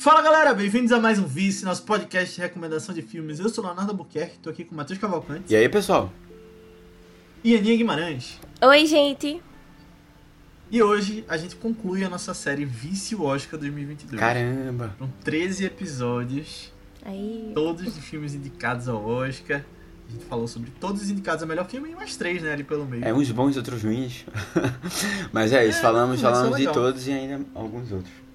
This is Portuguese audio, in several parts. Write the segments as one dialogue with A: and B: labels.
A: Fala galera, bem-vindos a mais um Vice, nosso podcast de recomendação de filmes. Eu sou Leonardo Albuquerque, tô aqui com o Matheus Cavalcante
B: E aí, pessoal?
A: e Aninha Guimarães.
C: Oi, gente.
A: E hoje a gente conclui a nossa série Vice Oscar 2022.
B: Caramba!
A: São 13 episódios,
C: Aí.
A: todos de filmes indicados ao Oscar. A gente falou sobre todos os indicados ao melhor filme e mais três, né, ali pelo meio.
B: É uns bons, outros ruins. Mas é isso,
A: É,
B: falamos,
A: é
B: falamos de todos e ainda alguns outros.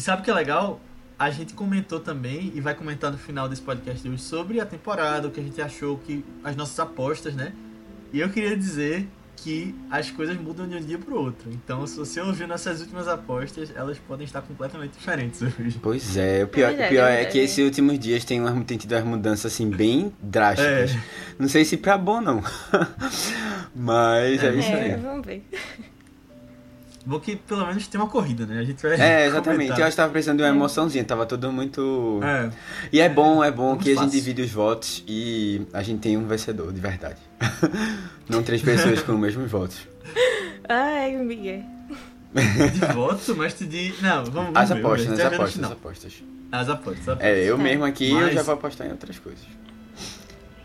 A: E sabe o que é legal? A gente comentou também, e vai comentar no final desse podcast de hoje, sobre a temporada, o que a gente achou, que as nossas apostas, né? E eu queria dizer que as coisas mudam de um dia pro outro. Então, se você ouviu nossas últimas apostas, elas podem estar completamente diferentes hoje.
B: Pois é, o pior,
C: verdade,
B: o pior
C: é
B: é, que esses últimos dias tem, umas, tem tido umas mudanças assim bem drásticas.
A: É.
B: Não sei se pra bom não. Mas é,
A: É,
B: isso
C: É,
B: aí.
C: vamos ver.
A: Bom que pelo menos tem uma corrida, né? A gente vai.
B: É, exatamente. Eu
A: comentar.
B: acho que tava precisando de uma emoçãozinha, tava tudo muito.
A: É.
B: E é bom, é bom
A: Muito
B: que a gente
A: fácil.
B: divide os votos e a gente tem um vencedor, de verdade. não três pessoas com os mesmos votos.
C: Ai, Miguel.
A: De voto, mas tu de. Não, vamos, vamos
B: As apostas,
A: ver.
B: as
A: no
B: apostas, as apostas.
A: As apostas, as apostas.
B: É, eu
C: É.
B: mesmo aqui eu
A: Mas-
B: já vou apostar em outras coisas.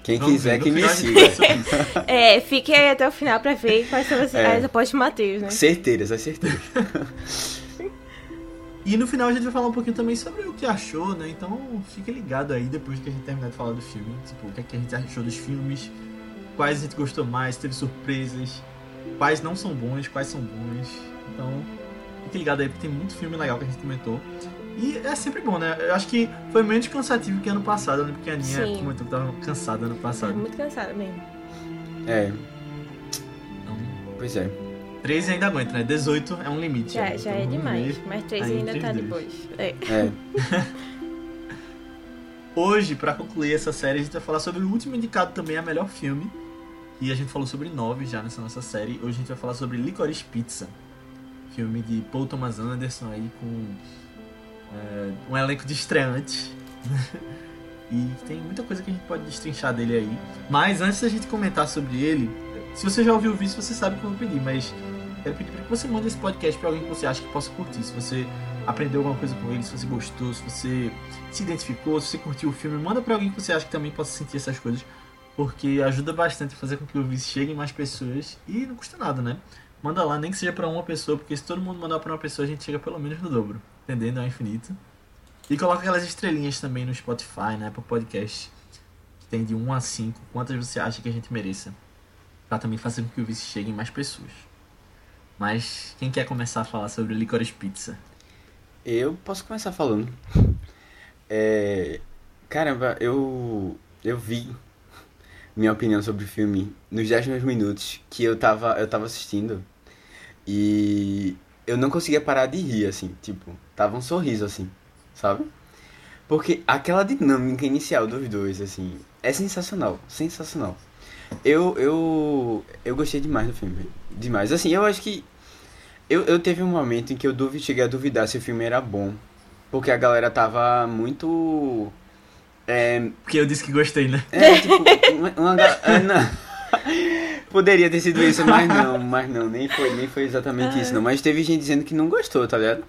B: Quem
A: Vamos
B: quiser
A: ver,
B: que
A: no
B: me siga.
C: É, fique aí até o final pra ver quais são as,
B: É.
C: as apostas de Matheus, né?
B: Certeiras, as certeiras.
A: E no final a gente vai falar um pouquinho também sobre o que achou, né? Então fique ligado aí depois que a gente terminar de falar do filme. Tipo, o que, é que a gente achou dos filmes, quais a gente gostou mais, teve surpresas, quais não são bons, quais são bons. Então fique ligado aí porque tem muito filme legal que a gente comentou. E é sempre bom, né? Eu acho que foi menos cansativo que ano passado. Eu lembro que a Aninha
C: Sim.
A: comentou que tava cansada ano passado.
C: muito cansada mesmo.
B: É,
A: Então,
B: pois é.
A: 13 ainda aguenta, né? 18 é um limite.
C: Já,
A: né?
C: já
A: Então,
C: é demais. Mas três
A: aí
C: ainda
A: entre
C: tá
A: os
C: de
A: dois.
C: boas. É.
B: É.
A: Hoje, pra concluir essa série, a gente vai falar sobre o último indicado também a melhor filme. E a gente falou sobre nove já nessa nossa série. Hoje a gente vai falar sobre Licorice Pizza. Filme de Paul Thomas Anderson aí com é, um elenco de estreantes. e tem muita coisa que a gente pode destrinchar dele aí. Mas antes da gente comentar sobre ele, se você já ouviu o vídeo, você sabe o que eu vou pedir, mas quero pedir para que você mande esse podcast para alguém que você acha que possa curtir. Se você aprendeu alguma coisa com ele, se você gostou, se você se identificou, se você curtiu o filme, manda pra alguém que você acha que também possa sentir essas coisas, porque ajuda bastante a fazer com que o Vice chegue em mais pessoas e não custa nada, né? Manda lá, nem que seja pra uma pessoa, porque se todo mundo mandar pra uma pessoa, a gente chega pelo menos no dobro, entendendo? É infinito. E coloca aquelas estrelinhas também no Spotify, né? Pro podcast, que tem de 1 a 5, quantas você acha que a gente mereça, pra também fazer com que o Vice chegue em mais pessoas. Mas quem quer começar a falar sobre Licorice Pizza?
B: Eu posso começar falando. É, caramba, eu eu vi minha opinião sobre o filme nos 10 meus minutos que eu tava eu tava assistindo e eu não conseguia parar de rir assim, tipo, tava um sorriso assim, sabe? Porque aquela dinâmica inicial dos dois assim, é sensacional, sensacional. Eu eu eu gostei demais do filme, demais. Assim, eu acho que eu, eu teve um momento em que eu duvi, cheguei a duvidar se o filme era bom. Porque a galera tava muito. É,
A: Porque eu disse que gostei, né?
B: é tipo, uma, uma é, não. Poderia ter sido isso, mas não, mas não, nem foi, nem foi exatamente isso, não. Mas teve gente dizendo que não gostou, tá ligado?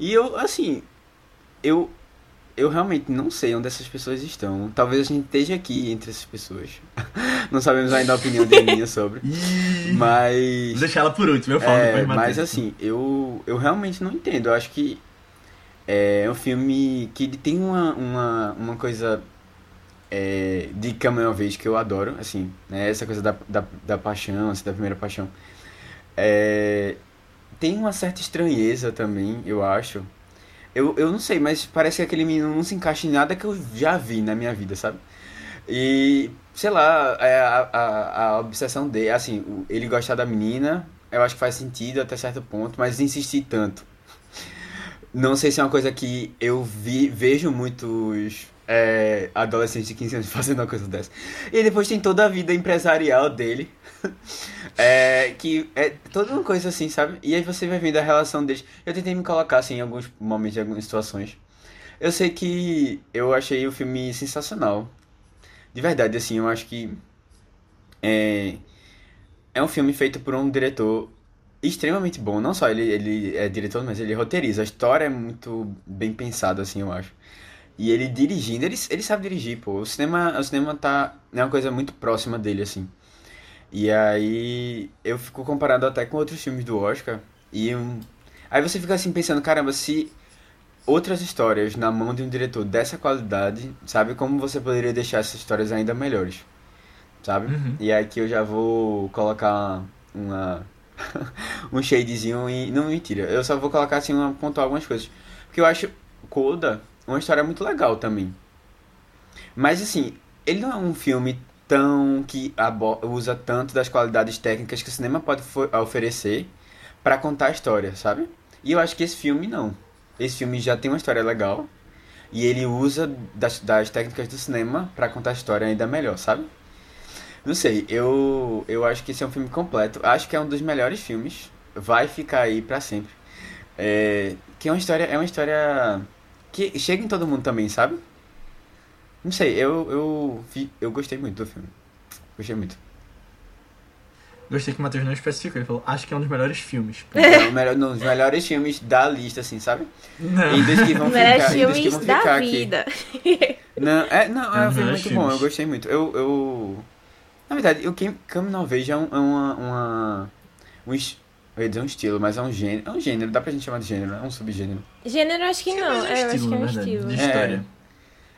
B: E eu, assim, eu, eu realmente não sei onde essas pessoas estão. Talvez a gente esteja aqui entre essas pessoas. Não sabemos ainda a opinião de minha sobre. Mas.
A: Vou deixar ela por último, eu falo
B: É,
A: depois,
B: mas assim, eu, eu realmente não entendo. Eu acho que é um filme que tem uma, uma, uma coisa é, de Coming of Age que eu adoro, assim, né? Essa coisa da, da, da paixão, assim, da primeira paixão. É, tem uma certa estranheza também, eu acho. Eu, eu não sei, mas parece que aquele menino não se encaixa em nada que eu já vi na minha vida, sabe? E, sei lá, é, a, a, a obsessão dele, assim, ele gostar da menina, eu acho que faz sentido até certo ponto, mas insistir tanto. Não sei se é uma coisa que eu vi, vejo muitos é, adolescentes de 15 anos fazendo uma coisa dessa. E depois tem toda a vida empresarial dele, é, que é toda uma coisa assim, sabe? E aí você vai vendo a relação deles. Eu tentei me colocar assim em alguns momentos, em algumas situações. Eu sei que eu achei o filme sensacional. De verdade, assim, eu acho que é, é um filme feito por um diretor extremamente bom. Não só ele, ele é diretor, mas ele roteiriza. A história é muito bem pensada, assim, eu acho. E ele dirigindo, ele, ele sabe dirigir, pô. O cinema, o cinema tá, é uma coisa muito próxima dele, assim. E aí eu fico comparado até com outros filmes do Oscar. E um... aí você fica assim pensando, caramba, se outras histórias na mão de um diretor dessa qualidade, sabe? Como você poderia deixar essas histórias ainda melhores, sabe?
A: Uhum.
B: E aqui eu já vou colocar uma um shadezinho e não mentira, eu só vou colocar assim uma pontuar algumas coisas, porque eu acho Coda uma história muito legal também. Mas assim, ele não é um filme tão que usa tanto das qualidades técnicas que o cinema pode oferecer para contar a história, sabe? E eu acho que esse filme não. Esse filme já tem uma história legal e ele usa das, das técnicas do cinema para contar a história ainda melhor, sabe? Não sei, eu, eu acho que esse é um filme completo. Acho que é um dos melhores filmes. Vai ficar aí para sempre. É, que é uma história, é uma história que chega em todo mundo também, sabe? Não sei, eu, eu, eu gostei muito do filme. Gostei muito.
A: Gostei que o Matheus não especificou, ele falou, acho que é um dos melhores filmes.
B: É, um, melhor, um dos melhores filmes da lista, assim, sabe?
C: Não.
B: E dos que vão
C: melhores
B: ficar,
C: filmes
B: que vão
C: da
B: ficar
C: vida.
B: Aqui. Não, é, não, é um filme muito
A: filmes.
B: bom, eu gostei muito. Eu, eu... Na verdade, o Come Não Vejo é, um, é uma... uma um, eu ia dizer um estilo, mas é um gênero. É um gênero, dá pra gente chamar de gênero, é um subgênero.
C: Gênero, acho que
A: Sim,
C: não.
A: mas
C: É, eu acho
A: estilo,
C: que é um
A: verdade,
C: estilo.
A: De
B: É.
A: história.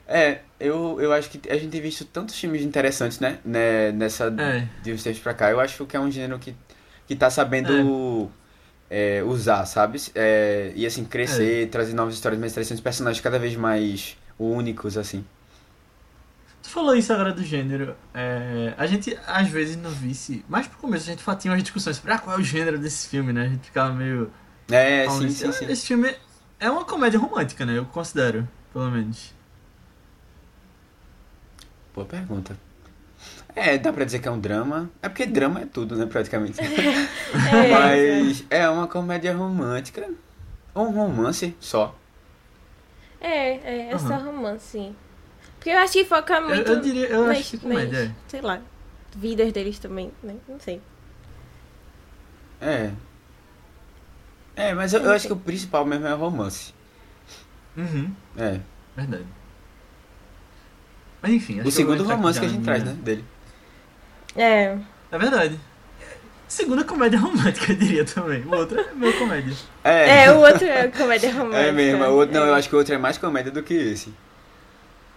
B: É, eu, eu acho que a gente tem visto tantos filmes interessantes, né? né nessa
A: É.
B: de uns tempos pra cá. Eu acho que é um gênero que, que tá sabendo é, usar, sabe? É, e assim, crescer, trazer novas histórias mais interessantes, personagens cada vez mais únicos, assim.
A: Tu falou isso agora do gênero. É, a gente, às vezes, no Vice, mais pro começo, a gente tinha umas discussões sobre ah, qual é o gênero desse filme, né? A gente ficava meio.
B: É, sim, sim, sim.
A: Esse filme é uma comédia romântica, né? Eu considero, pelo menos.
B: Boa pergunta. É, dá pra dizer que é um drama. É porque drama é tudo, né, praticamente.
C: É,
B: Mas é uma comédia romântica. Ou um romance só.
C: É, é, é só
A: Aham.
C: romance, sim. Porque eu acho que foca
A: Eu,
C: muito.
A: eu diria, eu
C: nas-
A: acho que comédia
C: nas-
A: é.
C: Sei lá. Vidas deles também, né? Não sei.
B: É. É, mas eu, eu acho que o principal mesmo é o romance.
A: Uhum,
B: É.
A: verdade. Mas enfim, acho
B: O
A: eu
B: segundo romance que a gente
A: minha-
B: traz, né? Dele.
C: É.
A: É verdade. Segunda comédia romântica, eu diria também. O outro é meio comédia.
C: É, o outro é comédia romântica.
B: É mesmo. O outro, não,
C: É.
B: eu acho que o outro é mais comédia do que esse.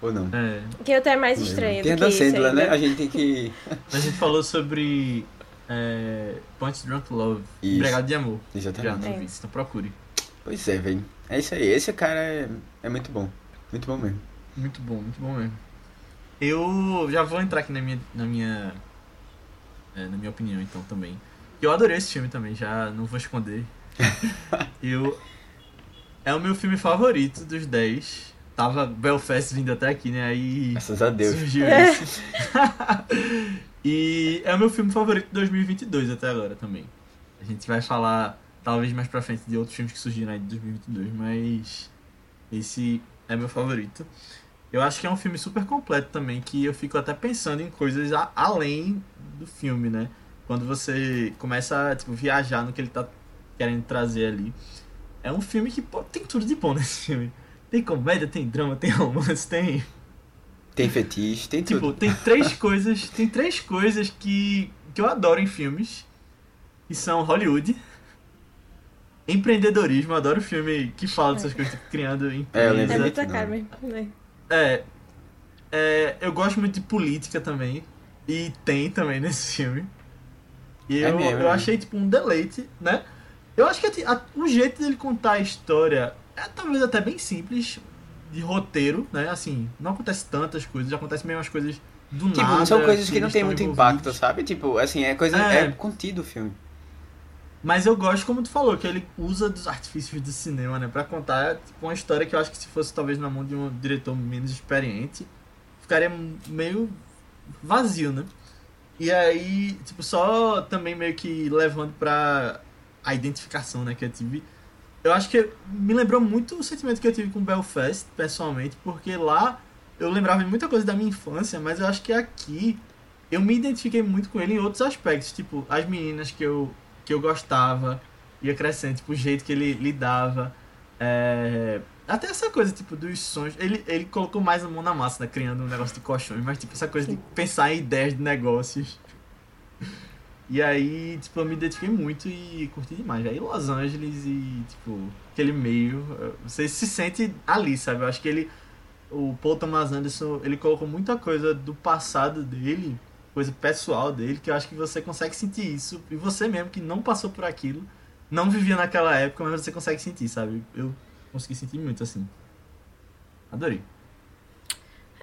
B: Ou não?
A: É.
C: Que é mais
B: Não lembro.
C: estranho
B: Tem a
C: esse
B: Sandler, né?
C: ainda.
B: A gente tem que.
A: A gente falou sobre é, Punch Drunk Love.
B: Isso.
A: Empregado de amor. Já
B: Exatamente.
A: não
C: É.
A: vi, então procure.
B: Pois é, velho. É isso aí. Esse cara é, é muito bom. Muito bom mesmo.
A: Muito bom, muito bom mesmo. Eu já vou entrar aqui na minha, na minha, é, na minha opinião, então, também. Eu adorei esse filme também, já não vou esconder. eu é o meu filme favorito dos 10. Tava Belfast vindo até aqui, né? Aí
B: Graças a Deus.
A: surgiu
C: É.
A: isso. e é o meu filme favorito de 2022 até agora também. A gente vai falar talvez mais pra frente de outros filmes que surgiram aí de 2022, mas esse é meu favorito. Eu acho que é um filme super completo também, que eu fico até pensando em coisas a- além do filme, né? Quando você começa a tipo, viajar no que ele tá querendo trazer ali. É um filme que pô, tem tudo de bom nesse filme. Tem comédia, tem drama, tem romance, tem
B: Tem fetiche, tem
A: Tipo,
B: tudo.
A: tem três coisas, tem três coisas que, que eu adoro em filmes. E são Hollywood, empreendedorismo, eu adoro filme que fala dessas coisas, tipo, criando
B: É, eu
A: empresas.
C: É
B: Exato.
C: muita
B: Não.
C: cara mesmo. né?
A: É, é, eu gosto muito de política também. E tem também nesse filme. E
B: É
A: eu,
B: mesmo,
A: eu
B: é.
A: achei tipo um deleite, né? Eu acho que a- a- o jeito dele contar a história é talvez até bem simples de roteiro, né? Assim, não acontece tantas coisas, acontece meio umas coisas do
B: Tipo,
A: nada.
B: são coisas que não tem muito
A: envolvidos.
B: impacto, sabe? Tipo, assim, é coisa.
A: É.
B: É, contido o filme.
A: Mas eu gosto, como tu falou, que ele usa dos artifícios do cinema, né? Pra contar tipo, uma história que eu acho que se fosse talvez na mão de um diretor menos experiente, ficaria meio vazio, né? E aí, tipo, só também meio que levando pra a identificação, né, que eu tive. Eu acho que me lembrou muito o sentimento que eu tive com Belfast, pessoalmente, porque lá eu lembrava de muita coisa da minha infância, mas eu acho que aqui eu me identifiquei muito com ele em outros aspectos, tipo, as meninas que eu que eu gostava, ia crescendo, tipo, o jeito que ele lidava. É... Até essa coisa, tipo, dos sonhos. Ele, ele colocou mais a mão na massa, né? Criando um negócio de colchões, mas, tipo, essa coisa de pensar em ideias de negócios. E aí, tipo, eu me identifiquei muito e curti demais. Aí Los Angeles e, tipo, aquele meio, você se sente ali, sabe? Eu acho que ele, o Paul Thomas Anderson, ele colocou muita coisa do passado dele, coisa pessoal dele, que eu acho que você consegue sentir isso. E você mesmo que não passou por aquilo, não vivia naquela época, mas você consegue sentir, sabe? Eu consegui sentir muito, assim. Adorei.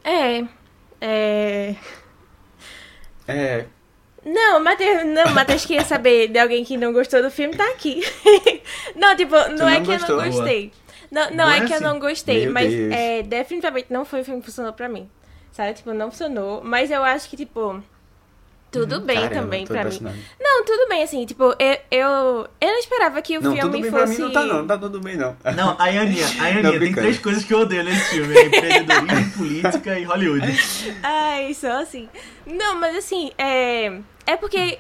C: É. É.
B: É,
C: Não, Matheus, não, Matheus queria saber de alguém que não gostou do filme, tá aqui. não, tipo, não,
B: não
C: é que
B: gostou?
C: eu não gostei. Não, não
A: Boa
C: é
A: é
C: que eu
A: assim.
C: não gostei,
B: Meu
C: mas é, definitivamente não foi o filme que funcionou pra mim. Sabe? Tipo, não funcionou. Mas eu acho que, tipo, tudo bem
B: caramba,
C: também pra mim. Não, tudo bem, assim, tipo, eu, eu, eu não esperava que o
B: Não,
C: filme
B: tudo bem
C: fosse.
B: pra mim não tá não, não tá tudo bem não.
A: Não, a Aninha, a Aninha
B: Não,
A: tem
B: brincando.
A: três coisas que eu odeio nesse filme: é empreendedorismo, política e Hollywood.
C: Ai, só assim. Não, mas assim, é. É porque.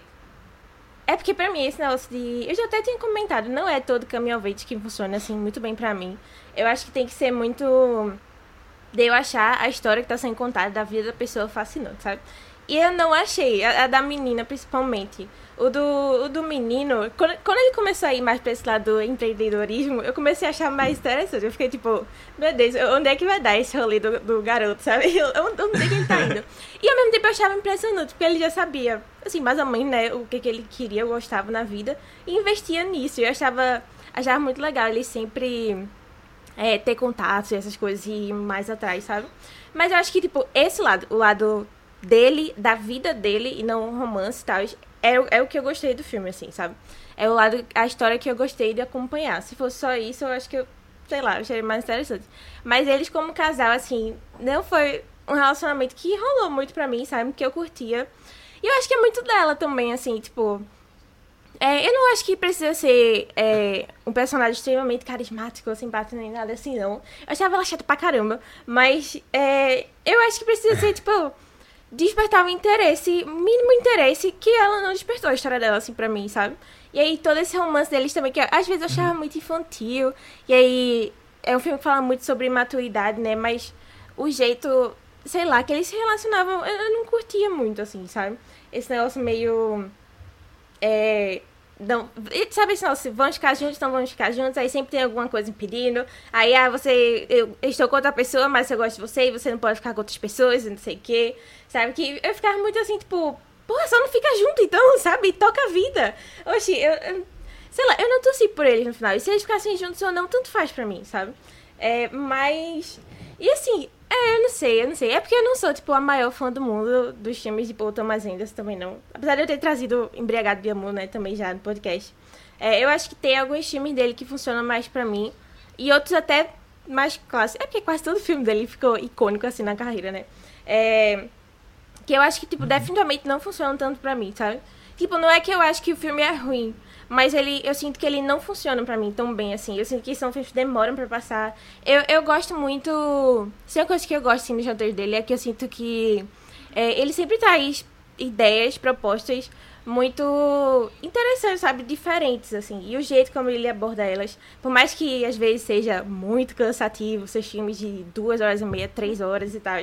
C: É porque pra mim esse negócio de. Eu já até tinha comentado, não é todo caminhonete que funciona assim muito bem pra mim. Eu acho que tem que ser muito. De eu achar a história que tá sendo contada da vida da pessoa fascinante, sabe? E eu não achei, a, a da menina principalmente. O do, o do menino, quando, quando ele começou a ir mais pra esse lado do empreendedorismo, eu comecei a achar mais interessante. Eu fiquei tipo, meu Deus, onde é que vai dar esse rolê do, do garoto, sabe? Onde, onde é que ele tá indo? E ao mesmo tempo eu achava impressionante, porque ele já sabia, assim, mais ou menos, né, o que, que ele queria, gostava na vida, e investia nisso. Eu achava, achava muito legal ele sempre é, ter contatos e essas coisas e ir mais atrás, sabe? Mas eu acho que, tipo, esse lado, o lado dele, da vida dele, e não um romance e tal, é, é o que eu gostei do filme, assim, sabe? É o lado, a história que eu gostei de acompanhar. Se fosse só isso, eu acho que eu, sei lá, eu acharia mais interessante. Mas eles, como casal, assim, não foi um relacionamento que rolou muito pra mim, sabe? Que eu curtia. E eu acho que é muito dela também, assim, tipo. É, eu não acho que precisa ser é, um personagem extremamente carismático simpático nem nada assim, não. Eu achava ela chata pra caramba. Mas é, eu acho que precisa ser, tipo, despertar um interesse, mínimo interesse, que ela não despertou a história dela, assim, pra mim, sabe? E aí todo esse romance deles também, que às vezes eu achava muito infantil. E aí é um filme que fala muito sobre maturidade, né? Mas o jeito, sei lá, que eles se relacionavam, eu, eu não curtia muito, assim, sabe? Esse negócio meio. É. Não, e sabe esse negócio, vão ficar juntos, não vão ficar juntos, aí sempre tem alguma coisa impedindo. Aí, ah, você. Eu, estou com outra pessoa, mas eu gosto de você e você não pode ficar com outras pessoas não sei o quê. Sabe? Que eu ficava muito assim, tipo, porra, só não fica junto então, sabe? Toca a vida. Oxi, eu, eu- sei lá, eu não torci por eles no final. E se eles ficassem juntos ou não, tanto faz pra mim, sabe? É, mas. E assim, é, eu não sei, eu não sei. É porque eu não sou, tipo, a maior fã do mundo dos filmes de Paul Thomas Anderson também, não. Apesar de eu ter trazido Embriagado de Amor, né, também já no podcast. É, eu acho que tem alguns filmes dele que funcionam mais pra mim. E outros até mais clássicos. É porque quase todo filme dele ficou icônico, assim, na carreira, né? É, que eu acho que, tipo, definitivamente não funcionam tanto pra mim, sabe? Tipo, não é que eu acho que o filme é ruim, mas ele, eu sinto que ele não funciona pra mim tão bem, assim. Eu sinto que são filmes que demoram pra passar. Eu, eu gosto muito... Se uma coisa que eu gosto, assim, dos roteiros dele é que eu sinto que é, ele sempre traz ideias, propostas muito interessantes, sabe? Diferentes, assim. E o jeito como ele aborda elas, por mais que às vezes seja muito cansativo, seus filmes de duas horas e meia, três horas e tal.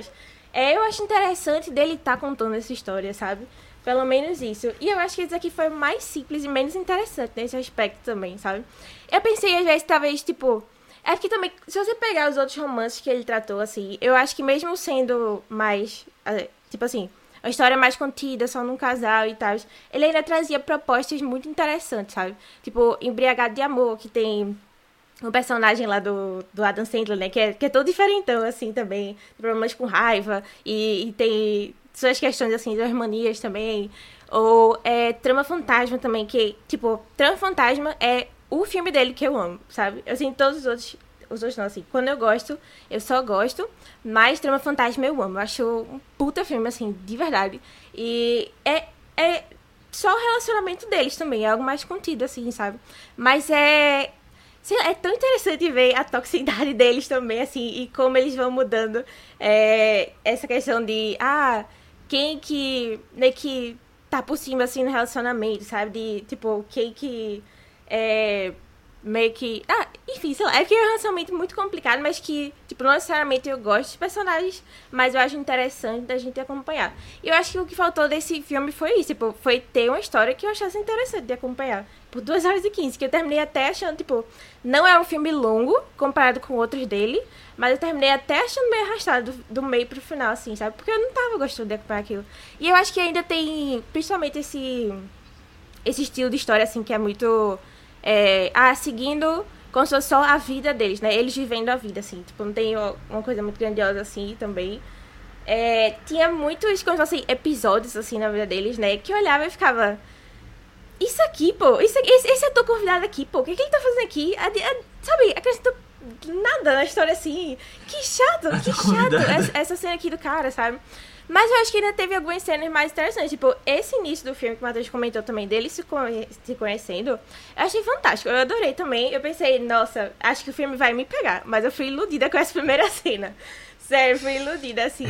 C: É, eu acho interessante dele estar contando essa história, sabe? Pelo menos isso. E eu acho que esse aqui foi mais simples e menos interessante nesse aspecto também, sabe? Eu pensei, às vezes, talvez, tipo. É que também, se você pegar os outros romances que ele tratou, assim, eu acho que mesmo sendo mais. eh, Tipo assim, a história mais contida, só num casal e tal, ele ainda trazia propostas muito interessantes, sabe? Tipo, Embriagado de Amor, que tem um personagem lá do, do Adam Sandler, né? Que é, que é todo diferentão, assim, também. Problemas com raiva. E, e tem suas questões, assim, das manias também. Ou é, Trama Fantasma também, que, tipo, Trama Fantasma é o filme dele que eu amo, sabe? Assim, todos os outros... Os outros não, assim. Quando eu gosto, eu só gosto. Mas Trama Fantasma eu amo. Eu acho um puta filme, assim, de verdade. E é... é só o relacionamento deles também. É algo mais contido, assim, sabe? Mas é... É tão interessante ver a toxicidade deles também, assim, e como eles vão mudando é, essa questão de, ah, quem que, né, que tá por cima, assim, no relacionamento, sabe? De, tipo, quem que é meio que. Ah, enfim, sei lá. É que é um relacionamento muito complicado, mas que, tipo, não necessariamente eu gosto de personagens, mas eu acho interessante da gente acompanhar. E eu acho que o que faltou desse filme foi isso, tipo, foi ter uma história que eu achasse interessante de acompanhar. Por 2 horas e 15, que eu terminei até achando, tipo, não é um filme longo comparado com outros dele, mas eu terminei até achando meio arrastado do, do meio pro final, assim, sabe? Porque eu não tava gostando de acompanhar aquilo. E eu acho que ainda tem, principalmente esse, esse estilo de história, assim, que é muito é, ah, seguindo como se fosse só a vida deles, né? Eles vivendo a vida, assim. Tipo, não tem uma coisa muito grandiosa assim também. É, tinha muitos, como se episódios, assim, na vida deles, né? Que eu olhava e ficava... Isso aqui, pô. Isso aqui, esse, esse ator convidado aqui, pô. O que, que ele tá fazendo aqui? A, a, sabe, acrescentou nada na história, assim. Que chato, que chato essa, essa cena aqui do cara, sabe? Mas eu acho que ainda teve algumas cenas mais interessantes. Tipo, esse início do filme que o Matheus comentou também, dele se, conhe se conhecendo, eu achei fantástico. Eu adorei também. Eu pensei, nossa, acho que o filme vai me pegar. Mas eu fui iludida com essa primeira cena. Sério, fui iludida, assim.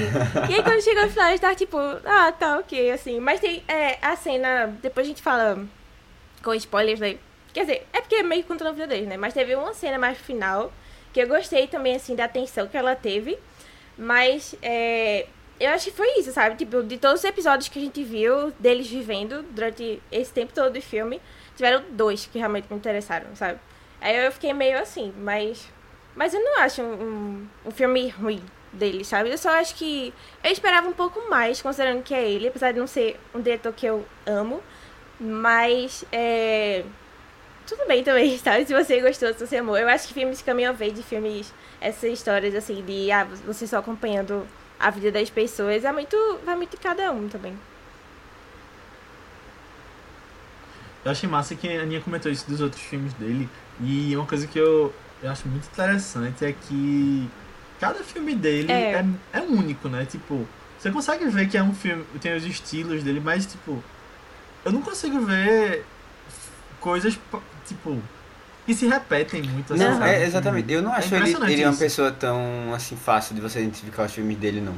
C: e aí, quando chegou no final, eu tava tipo, ah, tá, ok, assim. Mas tem é, a cena, depois a gente fala com spoilers aí. Quer dizer, é porque é meio contra a vida né? Mas teve uma cena mais final que eu gostei também, assim, da atenção que ela teve. Mas, é, eu acho que foi isso, sabe? Tipo, de todos os episódios que a gente viu deles vivendo durante esse tempo todo do filme, tiveram dois que realmente me interessaram, sabe? Aí eu fiquei meio assim, mas. Mas eu não acho um, um, um filme ruim dele, sabe? Eu só acho que. Eu esperava um pouco mais, considerando que é ele, apesar de não ser um diretor que eu amo. Mas. É. Tudo bem também, sabe? Se você gostou, se você amou. Eu acho que filmes de caminho of de filmes. Essas histórias assim de. Ah, você só acompanhando a vida das pessoas é muito. vai muito de cada um também.
A: Eu achei massa que a Aninha comentou isso dos outros filmes dele. E uma coisa que eu, eu acho muito interessante é que cada filme dele é. é, é único, né? Tipo, você consegue ver que é um filme, tem os estilos dele, mas tipo, eu não consigo ver coisas tipo que se repetem muito assim,
B: Não,
A: sabe?
B: é, exatamente. Eu não
A: É
B: acho ele,
A: impressionante
B: ele uma pessoa tão assim fácil de você identificar os filmes dele, não.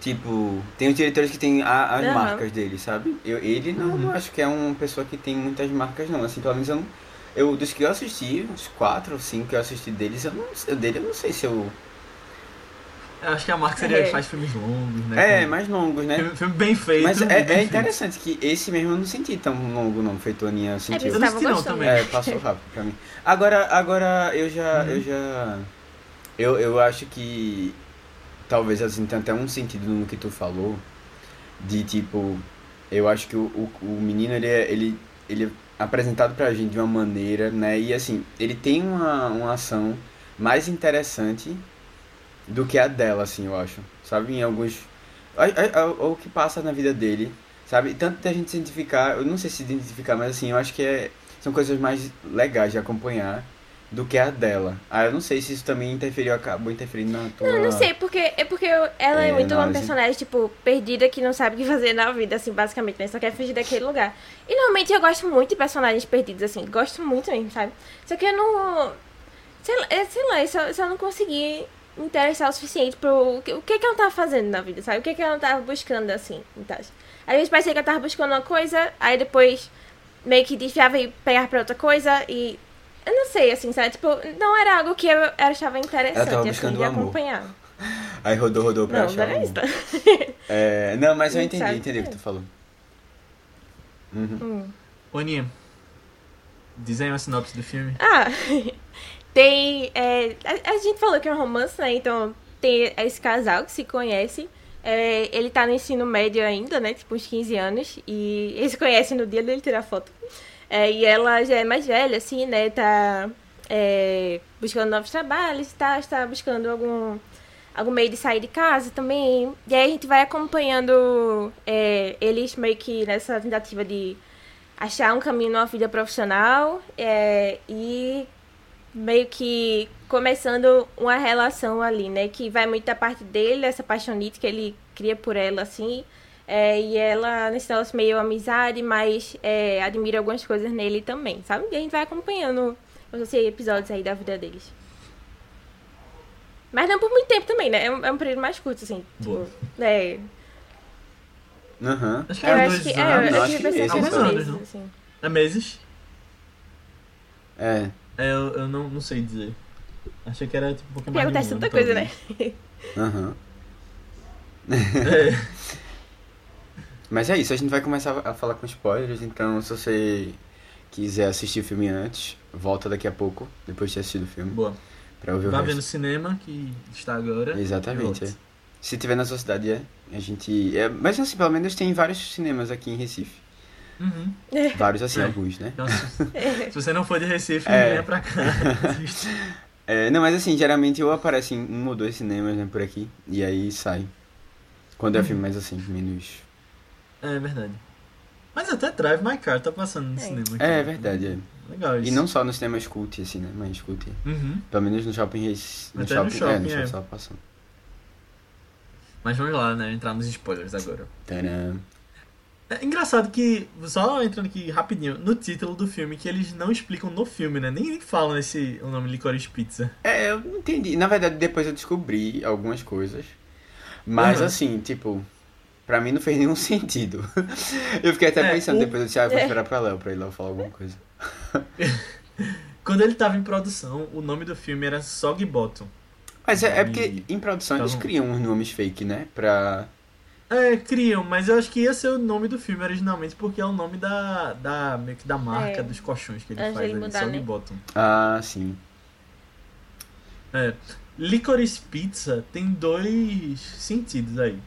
B: Tipo, tem os diretores que tem a- as
C: Aham.
B: marcas dele, sabe? Eu, ele não,
A: Uhum.
B: não acho que é uma pessoa que tem muitas marcas, não. Assim, pelo menos eu não. Eu, dos que eu assisti, uns quatro ou cinco que eu assisti deles, eu não sei. Dele eu não sei se eu.
A: Eu acho que a marca seria
C: É.
A: que faz filmes longos, né?
B: É, mais longos, né?
A: Filme, filme bem feito.
B: Mas é,
A: bem
B: é
A: feito.
B: interessante que esse mesmo eu não senti tão longo, não. Feito a Aninha
C: É,
B: sentiu.
C: porque
A: Eu não senti não também.
B: É, passou rápido pra mim. Agora, agora eu já. Eu já. Eu, eu acho que. Talvez assim, tem até um sentido no que tu falou. De tipo. Eu acho que o, o, o menino, ele é, ele, ele é apresentado pra gente de uma maneira, né? E assim, ele tem uma, uma ação mais interessante do que a dela, assim, eu acho. Sabe? Em alguns. O que passa na vida dele, sabe? Tanto da gente se identificar, eu não sei se identificar, mas assim, eu acho que é, são coisas mais legais de acompanhar do que a dela. Ah, eu não sei se isso também interferiu, acabou interferindo na tua.
C: Não, não sei, porque é porque eu- ela é,
B: É,
C: muito uma
B: análise.
C: personagem, tipo, perdida que não sabe o que fazer na vida, assim, basicamente, né? Só quer fugir daquele lugar. E normalmente eu gosto muito de personagens perdidos, assim, gosto muito mesmo, sabe? Só que eu não. Sei lá, é, sei lá eu só, eu só não consegui me interessar o suficiente pro. O que, o que que ela tava fazendo na vida, sabe? O que que ela tava buscando, assim, e tal. Às vezes parecia que ela tava buscando uma coisa, aí depois meio que desviava e pegava pra outra coisa e. Eu não sei, assim, sabe? Tipo, não era algo que eu, eu achava interessante, assim,
B: buscando
C: de
B: o amor.
C: acompanhar.
B: Aí rodou, rodou pra
C: Não,
B: achar.
C: não isso.
B: É, não, mas eu
C: Não
B: entendi,
C: sabe.
B: entendi o que tu falou. Uhum.
C: Hum.
A: Diz aí uma sinopse do filme.
C: Ah, tem. é, a, a gente falou que é um romance, né? Então tem esse casal que se conhece. É, ele tá no ensino médio ainda, né? Tipo, uns 15 anos. E eles se conhecem no dia dele tirar foto. É, e ela já é mais velha, assim, né? Tá é, buscando novos trabalhos, tá, está buscando algum, algum meio de sair de casa também. E aí a gente vai acompanhando é, eles meio que nessa tentativa de achar um caminho numa vida profissional é, e meio que começando uma relação ali, né? Que vai muito da parte dele, essa paixonite que ele cria por ela, assim. É, e ela, nesse negócio meio amizade, mas é, admira algumas coisas nele também, sabe? E a gente vai acompanhando os episódios aí da vida deles. Mas não por muito tempo também, né? É um, é um período mais curto, assim.
A: Boa.
C: Tipo, é,
B: Aham.
A: Acho que
C: Eu
A: era
C: acho
A: dois
C: que, é,
A: anos.
C: eu
B: Não,
C: acho que vai
B: que
C: ser
B: meses,
C: alguns meses,
A: Não.
C: assim.
A: É meses?
B: É.
A: É, eu, eu não, não sei dizer. Achei que era tipo um pouquinho mais
C: acontece tanta coisa, né?
B: Aham.
A: É.
B: Mas é isso, a gente vai começar a falar com spoilers, então se você quiser assistir o filme antes, volta daqui a pouco, depois de ter assistido o filme,
A: Boa.
B: pra ouvir o
A: Vai ver no cinema que está agora.
B: Exatamente, é. Se tiver na sua cidade, é. A gente. É, mas assim, pelo menos tem vários cinemas aqui em Recife.
A: Uhum.
B: Vários, assim,
A: É.
B: alguns, né?
A: Então, se, se você não for de Recife,
B: É.
A: venha pra cá.
B: É, não, mas assim, geralmente ou aparece em um ou dois cinemas, né, por aqui, e aí sai. Quando é
A: Uhum.
B: filme mais assim, menos.
A: É verdade. Mas até Drive My Car tá passando no
C: É.
A: cinema aqui.
B: É, é verdade, é.
A: Legal isso.
B: E não só nos cinemas cult, assim, né? Mas cult.
A: Uhum.
B: Pelo menos no shopping Recife. No
A: Até no
B: shopping, é,
A: shopping,
B: no shopping
A: é.
B: só passando.
A: Mas vamos lá, né? Entrar nos spoilers agora.
B: Tcharam.
A: É engraçado que, só entrando aqui rapidinho, no título do filme, que eles não explicam no filme, né? Nem, nem falam esse, o nome Licorice Pizza.
B: É, eu não entendi. Na verdade, depois eu descobri algumas coisas. Mas
A: Uhum.
B: assim, tipo, pra mim não fez nenhum sentido. Eu fiquei até
A: É,
B: pensando,
A: o-
B: depois eu disse, ah, eu vou
C: É.
B: esperar pra Léo, pra ele lá falar alguma coisa.
A: Quando ele tava em produção, o nome do filme era Soggy Bottom.
B: Mas é, é porque em produção eles
A: Então-
B: criam uns nomes fake, né? Pra.
A: É, criam, mas eu acho que ia ser o nome do filme originalmente, porque é o nome da, da meio que da marca
C: É.
A: dos colchões que ele
C: Antes
A: faz
C: de
A: ali,
C: mudar,
A: Soggy
C: né?
A: Bottom.
B: Ah, sim.
A: É. Licorice Pizza tem dois sentidos aí.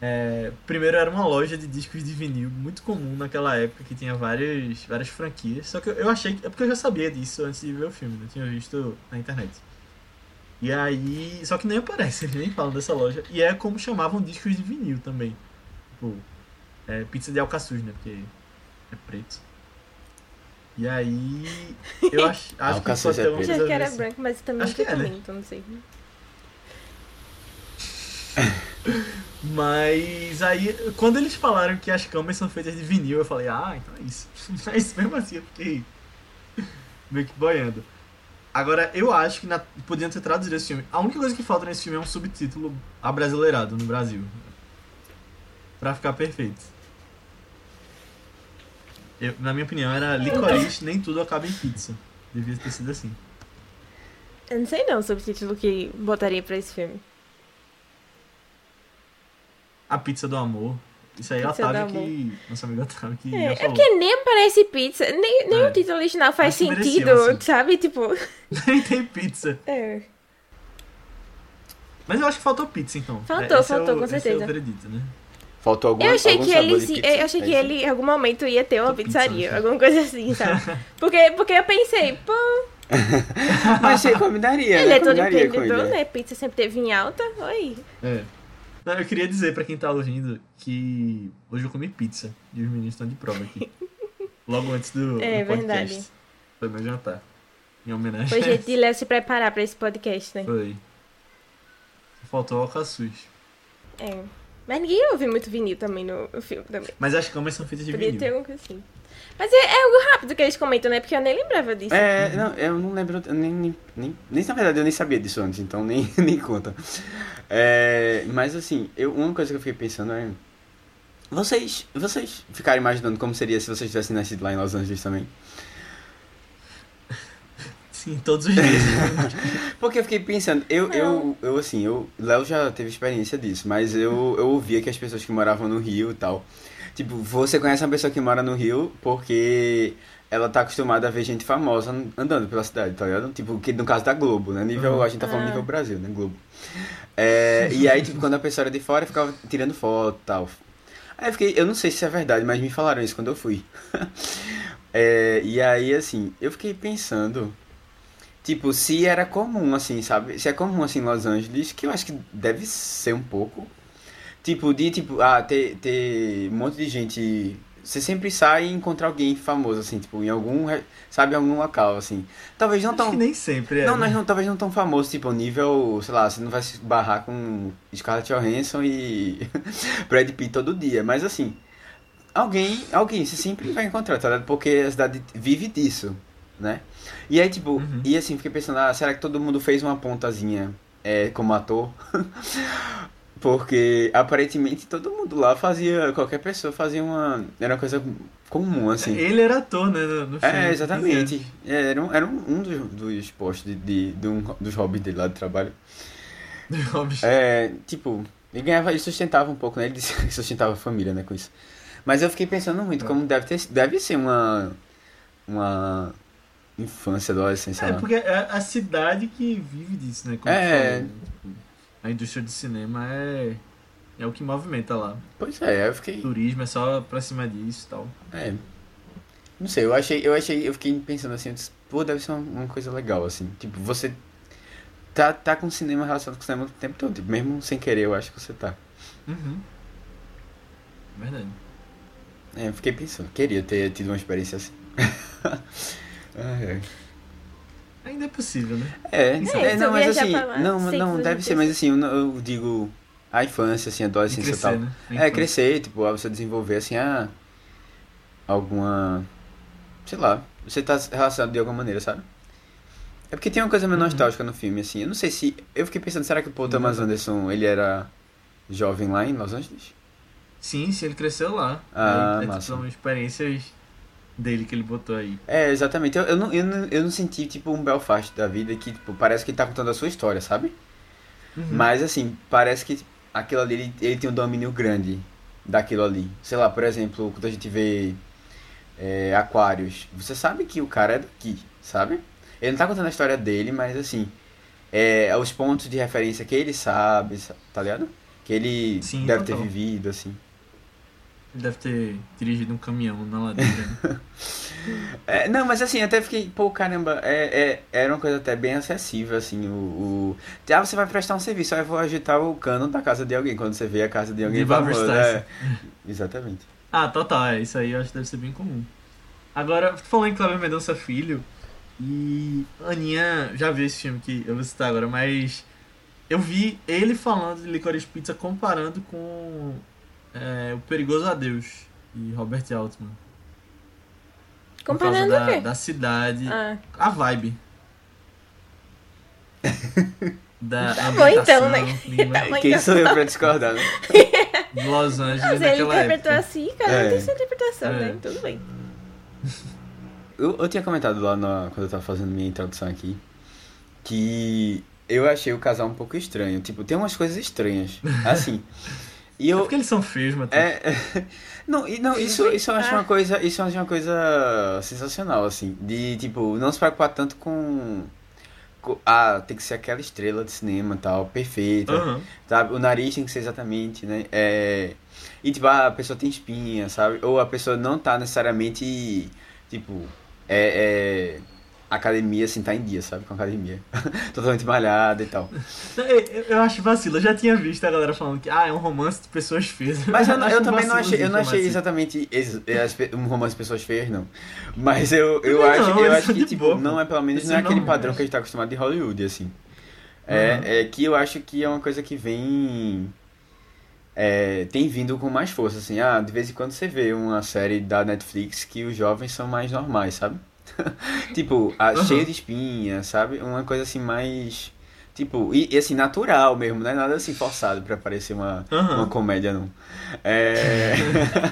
A: É, primeiro era uma loja de discos de vinil muito comum naquela época que tinha várias, várias franquias. Só que eu, achei que. É porque eu já sabia disso antes de ver o filme, né? Eu tinha visto na internet. E aí. Só que nem aparece, eles nem falam dessa loja. E é como chamavam discos de vinil também. Tipo. É, pizza de alcaçuz, né? Porque é preto. E aí. Eu acho, acho que
B: Alcaçuz
A: pode
B: é
A: ter uma
C: que era
A: assim.
C: branco, mas também
A: Acho que é, né?
C: então não sei.
A: Mas aí, quando eles falaram que as camas são feitas de vinil, eu falei, ah, então é isso. Mas mesmo assim eu fiquei meio que boiando. Agora, eu acho que na... podiam ter traduzido esse filme. A única coisa que falta nesse filme é um subtítulo abrasileirado no Brasil. Pra ficar perfeito. Eu- na minha opinião, era licorice, nem tudo acaba em pizza. Devia ter sido assim.
C: Eu não sei não o título que botaria pra esse filme.
A: A pizza do amor. Isso aí é Otávio que. Nosso amigo Otávio que
C: É, é porque nem aparece pizza, nem, nem
A: É.
C: o título original faz
A: que merecia,
C: sentido,
A: assim.
C: sabe? Tipo,
A: Nem tem pizza.
C: é.
A: Mas eu acho que faltou pizza, então.
C: Faltou,
A: É, esse
C: faltou,
A: é o,
C: com
A: esse
C: certeza.
A: É o veredito, né?
B: Faltou algum
C: Eu achei
B: algum
C: que ele,
B: de
C: se-
B: pizza.
C: eu achei
B: É
C: que
B: isso?
C: ele em algum momento ia ter uma
A: pizza,
C: pizzaria,
A: né?
C: alguma coisa assim, sabe? Porque, porque eu pensei, pô,
B: Mas você combinaria,
C: ele
B: né?
C: é todo
B: Combinaria com
C: empreendedor,
B: ele.
C: né? Pizza sempre teve em alta, oi.
A: É. Não, eu queria dizer pra quem tá ouvindo que hoje eu comi pizza e os meninos estão de prova aqui. Logo antes do,
C: É,
A: do podcast.
C: verdade.
A: Foi meu jantar. Em homenagem.
C: Foi jeito de Léo se preparar pra esse podcast, né?
A: Foi. Faltou o alcaçuz.
C: É. Mas ninguém ouve muito vinil também no no filme também.
A: Mas as camas são feitas de
C: Podia
A: vinil.
C: ter alguma coisa assim. Mas é, é algo rápido que eles comentam, né? Porque eu nem lembrava disso.
B: É, não, eu não lembro, eu nem, nem, nem, nem na verdade eu nem sabia disso antes, então nem, nem conta. É, mas assim, eu, uma coisa que eu fiquei pensando é, vocês, vocês ficaram imaginando como seria se vocês tivessem nascido lá em Los Angeles também?
A: Sim, todos os dias.
B: Porque eu fiquei pensando, eu, eu, eu assim, eu, Léo já teve experiência disso, mas eu, eu ouvia que as pessoas que moravam no Rio e tal, tipo, você conhece uma pessoa que mora no Rio porque ela tá acostumada a ver gente famosa andando pela cidade, tá ligado? Tipo, que no caso da Globo, né? Nível,
A: Uhum.
B: a gente tá falando
C: Ah.
B: nível Brasil, né? Globo. É, e aí, tipo, quando a pessoa era de fora, ficava tirando foto e tal. Aí eu fiquei, eu não sei se é verdade, mas me falaram isso quando eu fui. É, e aí, assim, eu fiquei pensando, tipo, se era comum, assim, sabe? Se é comum, assim, em Los Angeles, que eu acho que deve ser um pouco. Tipo, de, tipo, ah, ter, ter um monte de gente... Você sempre sai e encontra alguém famoso, assim, tipo, em algum, sabe, algum local, assim. Talvez não
A: Acho
B: tão...
A: que nem sempre é.
B: Não,
A: né?
B: não, talvez não tão famoso, tipo, nível, sei lá, você não vai se barrar com Scarlett Johansson e Brad Pitt todo dia, mas assim, alguém, alguém você sempre vai encontrar, tá ligado? Porque a cidade vive disso, né? E aí, tipo,
A: Uhum.
B: e assim, fiquei pensando, ah, será que todo mundo fez uma pontazinha é, como ator? Porque aparentemente todo mundo lá fazia. Qualquer pessoa fazia uma. Era uma coisa comum, assim.
A: Ele era ator, né? No, no filme.
B: É, exatamente. É, Era um, era um dos, dos postos de, de, de um, dos hobbies dele lá de trabalho.
A: Hobbes.
B: É, tipo, ele ganhava, ele sustentava um pouco, né? Ele sustentava a família, né, com isso. Mas eu fiquei pensando muito como deve ter, deve ser uma uma infância, adolescência
A: É,
B: lá.
A: porque é a cidade que vive disso, né? Como
B: É.
A: a indústria de cinema é, é o que movimenta lá.
B: Pois é, eu fiquei,
A: Turismo é só pra cima disso e tal.
B: é. Não sei, eu achei, eu achei, eu fiquei pensando assim, eu disse, pô, deve ser uma, uma coisa legal assim. Tipo, você tá tá com cinema relacionado com cinema o tempo todo, tipo, mesmo sem querer, eu acho que você tá.
A: Uhum. Verdade.
B: É, eu fiquei pensando, queria ter tido uma experiência assim. Ai, ai.
A: Ainda é possível, né?
B: É,
A: É,
B: é, não, mas assim, não, não, deve ser, mas assim, eu, eu digo a infância, assim, a adolescência e
A: crescer,
B: tal.
A: né? A
B: É,
A: infância.
B: crescer, tipo, você desenvolver, assim, ah, alguma, sei lá, você tá relacionado de alguma maneira, sabe? É porque tem uma coisa meio
A: Uhum.
B: nostálgica no filme, assim, eu não sei se, eu fiquei pensando, será que o Paul Thomas. Anderson, ele era jovem lá em Los Angeles?
A: Sim, sim, ele cresceu lá.
B: Ah,
A: é, é,
B: massa.
A: tipo, são experiências dele que ele botou aí.
B: É, exatamente, eu, eu, não, eu, não, eu não senti, tipo, um Belfast da vida que, tipo, parece que ele tá contando a sua história, sabe?
A: Uhum.
B: Mas assim, parece que aquilo ali ele, ele tem um domínio grande daquilo ali. Sei lá, por exemplo, quando a gente vê é, Aquários, você sabe que o cara é daqui, sabe? Ele não tá contando a história dele, mas assim, é, os pontos de referência que ele sabe, sa- tá ligado? Que ele
A: Sim,
B: deve ter
A: total.
B: vivido, assim.
A: Deve ter dirigido um caminhão na ladeira. né?
B: É, não, mas assim, até fiquei, pô, caramba, é, é, era uma coisa até bem acessível, assim, o, o... Ah, você vai prestar um serviço, aí eu vou agitar o cano da casa de alguém, quando você vê a casa de alguém...
A: De Barbra
B: famoso,
A: Streisand.
B: é. Exatamente.
A: ah, total, é. Isso aí eu acho que deve ser bem comum. Agora, falando em Cláudio Mendonça Filho, e Aninha já viu esse filme que eu vou citar agora, mas eu vi ele falando de Licorice Pizza comparando com é, O Perigoso Adeus, de Robert Altman.
C: Comparando
A: da,
C: o quê?
A: da cidade,
C: Ah,
A: a vibe. da
C: Tá bom, então, né? Tá bom.
B: Quem
C: então.
B: sou eu pra discordar, né?
A: Los Angeles
C: mas ele interpretou
A: época.
C: assim, cara,
B: É.
C: tem sua interpretação,
A: É.
C: né? Tudo bem.
B: Eu, eu tinha comentado lá na, quando eu tava fazendo minha introdução aqui que eu achei o casal um pouco estranho. Tipo, tem umas coisas estranhas. Assim. E
A: É
B: eu.
A: porque eles são feios, Matheus.
B: É, não, e não, isso, isso eu acho uma coisa, isso eu acho uma coisa sensacional, assim, de tipo, não se preocupar tanto com, com ah, tem que ser aquela estrela de cinema e tal, perfeita,
A: Aham.
B: sabe? O nariz tem que ser exatamente, né? É, e tipo, ah, a pessoa tem espinha, sabe? Ou a pessoa não tá necessariamente, tipo, é, é academia, assim, tá em dia, sabe? Com academia. Totalmente malhada e tal.
A: Eu, eu- eu acho vacilo, eu já tinha visto a galera falando que ah, é um romance de pessoas feias.
B: Mas eu, não- eu
A: um
B: também não achei, eu não achei
A: assim.
B: exatamente um romance de pessoas feias, não. Mas eu, eu
A: Não,
B: acho, eu
A: eles
B: acho que, tipo,
A: boa,
B: não é pelo menos
A: Eles
B: não é
A: são
B: aquele
A: normais.
B: padrão que a gente tá acostumado de Hollywood, assim.
A: Uhum.
B: É, é que eu acho que é uma coisa que vem. é, tem vindo com mais força, assim. Ah, de vez em quando você vê uma série da Netflix que os jovens são mais normais, sabe? tipo, a,
A: Uhum.
B: cheio de espinha, sabe? Uma coisa assim mais. Tipo, e, e assim, natural mesmo, não é nada assim forçado pra parecer uma,
A: Aham.
B: uma comédia, não. É.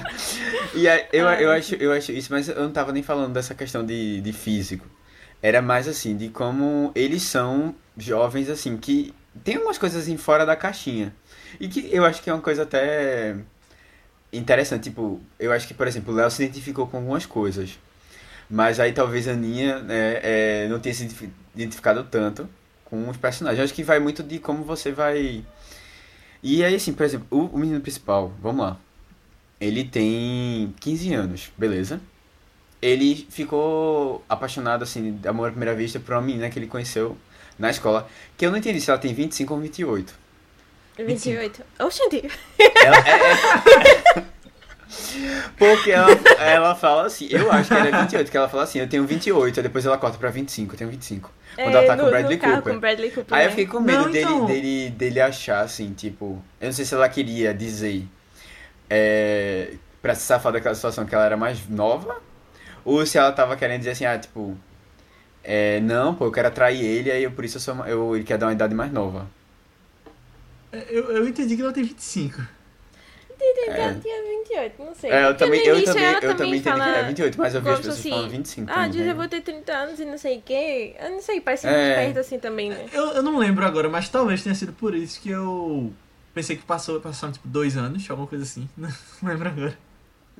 B: e aí, eu, eu, acho, eu acho isso, mas eu não tava nem falando dessa questão de, de físico. Era mais assim, de como eles são jovens, assim, que tem umas coisas assim fora da caixinha. E que eu acho que é uma coisa até interessante. Tipo, eu acho que, por exemplo, o Léo se identificou com algumas coisas. Mas aí talvez a Aninha né, é, não tenha se identifi- identificado tanto com os personagens. Eu acho que vai muito de como você vai. E aí, assim, por exemplo, o, o menino principal, vamos lá. Ele tem 15 anos, beleza? Ele ficou apaixonado, assim, de amor à primeira vista por uma menina que ele conheceu na escola. Que eu não entendi se ela tem 25 ou 28.
C: 28. Oxente.
B: Ela, é, é- Porque ela, ela fala assim, eu acho que ela é 28, que ela fala assim, eu tenho 28, aí depois ela corta pra 25, eu tenho 25. Quando ela tá
C: É,
B: com
C: no-
B: o Bradley
C: no carro
B: Cooper.
C: com Bradley Cooper.
B: Aí eu
C: né?
B: fiquei com medo
A: Não,
B: dele,
A: então.
B: dele, dele achar assim, tipo. Eu não sei se ela queria dizer é, pra se safar daquela situação que ela era mais nova, ou se ela tava querendo dizer assim, ah, tipo. É, não, pô, eu quero atrair ele, aí eu, por isso eu sou, eu, ele quer dar uma idade mais nova.
A: Eu, eu entendi que ela tem 25.
C: Entendi que
B: É.
C: ela tinha 28, não sei.
B: É, eu também, eu
C: início
B: também, eu também entendi que
C: fala
B: era 28, mas eu vi as pessoas
C: fosse,
B: falando 25
C: Ah,
B: também,
C: diz
B: né?
C: eu vou ter 30 anos e não sei o quê. Eu não sei, parece
B: É.
C: muito perto assim também, né?
A: Eu, eu não lembro agora, mas talvez tenha sido por isso que eu pensei que passou, passaram tipo dois anos, alguma coisa assim. Não lembro agora.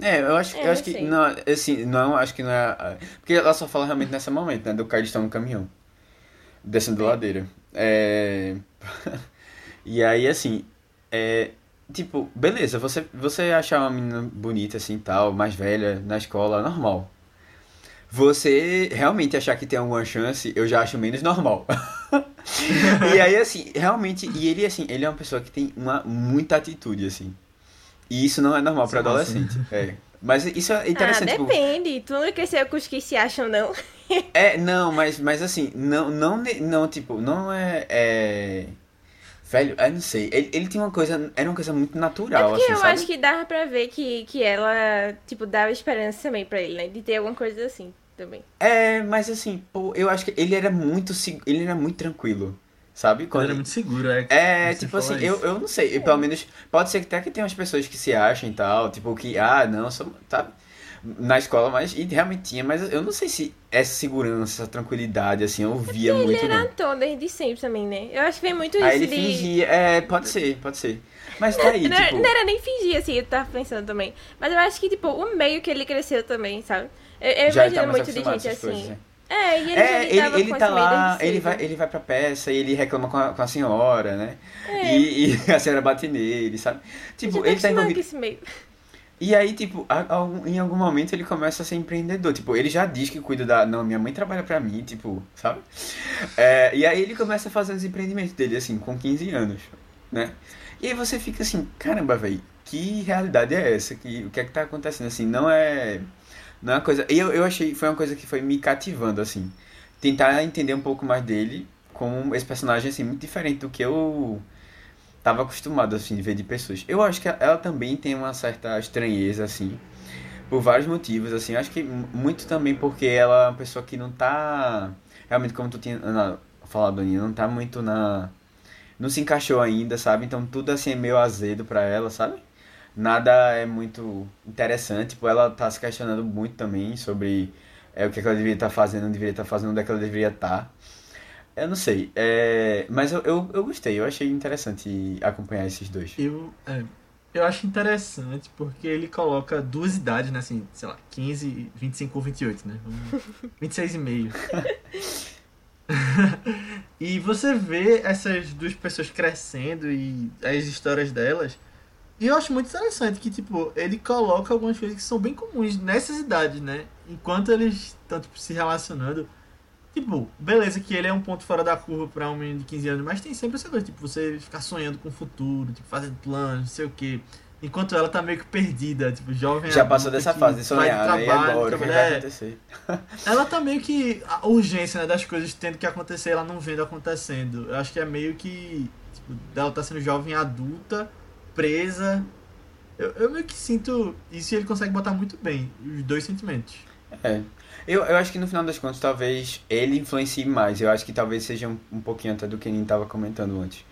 B: É, eu acho,
C: É,
B: eu acho que não, assim, não, acho que não é, ah, porque ela só fala realmente nesse momento, né, do cara estão no caminhão, descendo a ladeira. É, e aí assim, é, tipo, beleza, você você achar uma menina bonita assim, tal, mais velha na escola, normal. Você realmente achar que tem alguma chance, eu já acho menos normal. e aí assim, realmente, e ele assim, ele é uma pessoa que tem uma muita atitude assim. E isso não é normal
A: massa,
B: adolescente. É. Mas isso é interessante.
C: ah,
B: tipo,
C: depende. Tu não cresceu com os que se acham, não.
B: é, não, mas, mas assim, não, não, não, tipo, não é. é... Velho, eu não sei. Ele, ele tinha uma coisa. Era uma coisa muito
C: É
B: natural,
C: porque
B: assim,
C: eu
B: sabe?
C: acho que dava pra ver que, que ela, tipo, dava esperança também pra ele, né? De ter alguma coisa assim também.
B: É, mas assim, pô, eu acho que ele era muito. Ele era muito tranquilo. Sabe?
A: Quando
B: Quando
A: era muito seguro, é.
B: É, tipo assim,
A: isso.
B: eu, eu não sei, pelo menos, pode ser que até que tem umas pessoas que se acham e tal, tipo, que, ah, não, sou, sabe, na escola, mas, e realmente tinha, mas eu não sei se essa segurança, essa tranquilidade, assim, eu via
C: Ele
B: muito,
C: era
B: não.
C: ator desde sempre também, né? Eu acho que vem muito isso
B: Aí ele
C: de...
B: fingia, é, pode ser, pode ser. Mas tá aí,
C: não,
B: tipo,
C: não era nem fingir, assim, eu tava pensando também. Mas eu acho que, tipo, o meio que ele cresceu também, sabe? Eu, eu
B: já
C: imagino
B: tá mais
C: muito de gente assim.
B: coisas, né?
C: É, e ele
B: É, ele, ele
C: com
B: tá lá, ele vai, ele vai pra peça e ele reclama com a, com a senhora, né?
C: É.
B: E, e a senhora bate nele, sabe? Tipo,
C: tá
B: ele tá envolvido.
C: esse meio.
B: E aí, tipo, a- a- em algum momento ele começa a ser empreendedor. Tipo, ele já diz que cuida da. Não, minha mãe trabalha pra mim, tipo, sabe? É, e aí ele começa a fazer os empreendimentos dele, assim, com 15 anos, né? E aí você fica assim, caramba, velho, que realidade é essa? Que, o que é que tá acontecendo? Assim, não é. Não é uma coisa. E eu, eu achei, foi uma coisa que foi me cativando, assim. Tentar entender um pouco mais dele como esse personagem, assim, muito diferente do que eu tava acostumado, assim, de ver de pessoas. Eu acho que ela também tem uma certa estranheza, assim, por vários motivos, assim. Eu acho que mu- muito também porque ela é uma pessoa que não tá. Realmente, como tu tinha Ana, falado, Aninha, não tá muito na. Não se encaixou ainda, sabe? Então tudo assim é meio azedo pra ela, sabe? Nada é muito interessante. Tipo, ela tá se questionando muito também sobre é, o que, é que ela deveria estar fazendo, não deveria estar fazendo, onde é que ela deveria estar. Eu não sei. É, mas eu, eu, eu gostei, eu achei interessante acompanhar esses dois.
A: Eu, é, eu acho interessante porque ele coloca duas idades, né? Assim, sei lá, 15, 25 ou 28, né? Vamos- 26 e meio. e você vê essas duas pessoas crescendo e as histórias delas. E eu acho muito interessante que, tipo, ele coloca algumas coisas que são bem comuns nessas idades, né? Enquanto eles estão, tipo, se relacionando. Tipo, beleza que ele é um ponto fora da curva pra um menino de 15 anos, mas tem sempre essa coisa, tipo, você ficar sonhando com o futuro, tipo, fazendo planos, não sei o quê. Enquanto ela tá meio que perdida, tipo, jovem
B: Já passou dessa fase de
A: vai
B: sonhar, né?
A: Trabalho,
B: agora, o que
A: trabalha-
B: vai
A: é,
B: acontecer?
A: ela tá meio que. A urgência né, das coisas tendo que acontecer, ela não vendo acontecendo. Eu acho que é meio que. Tipo, ela tá sendo jovem adulta, presa. Eu, eu meio que sinto isso e ele consegue botar muito bem, os dois sentimentos.
B: É. Eu, eu acho que no final das contas, talvez ele influencie mais. Eu acho que talvez seja um, um pouquinho até do que a gente tava comentando antes.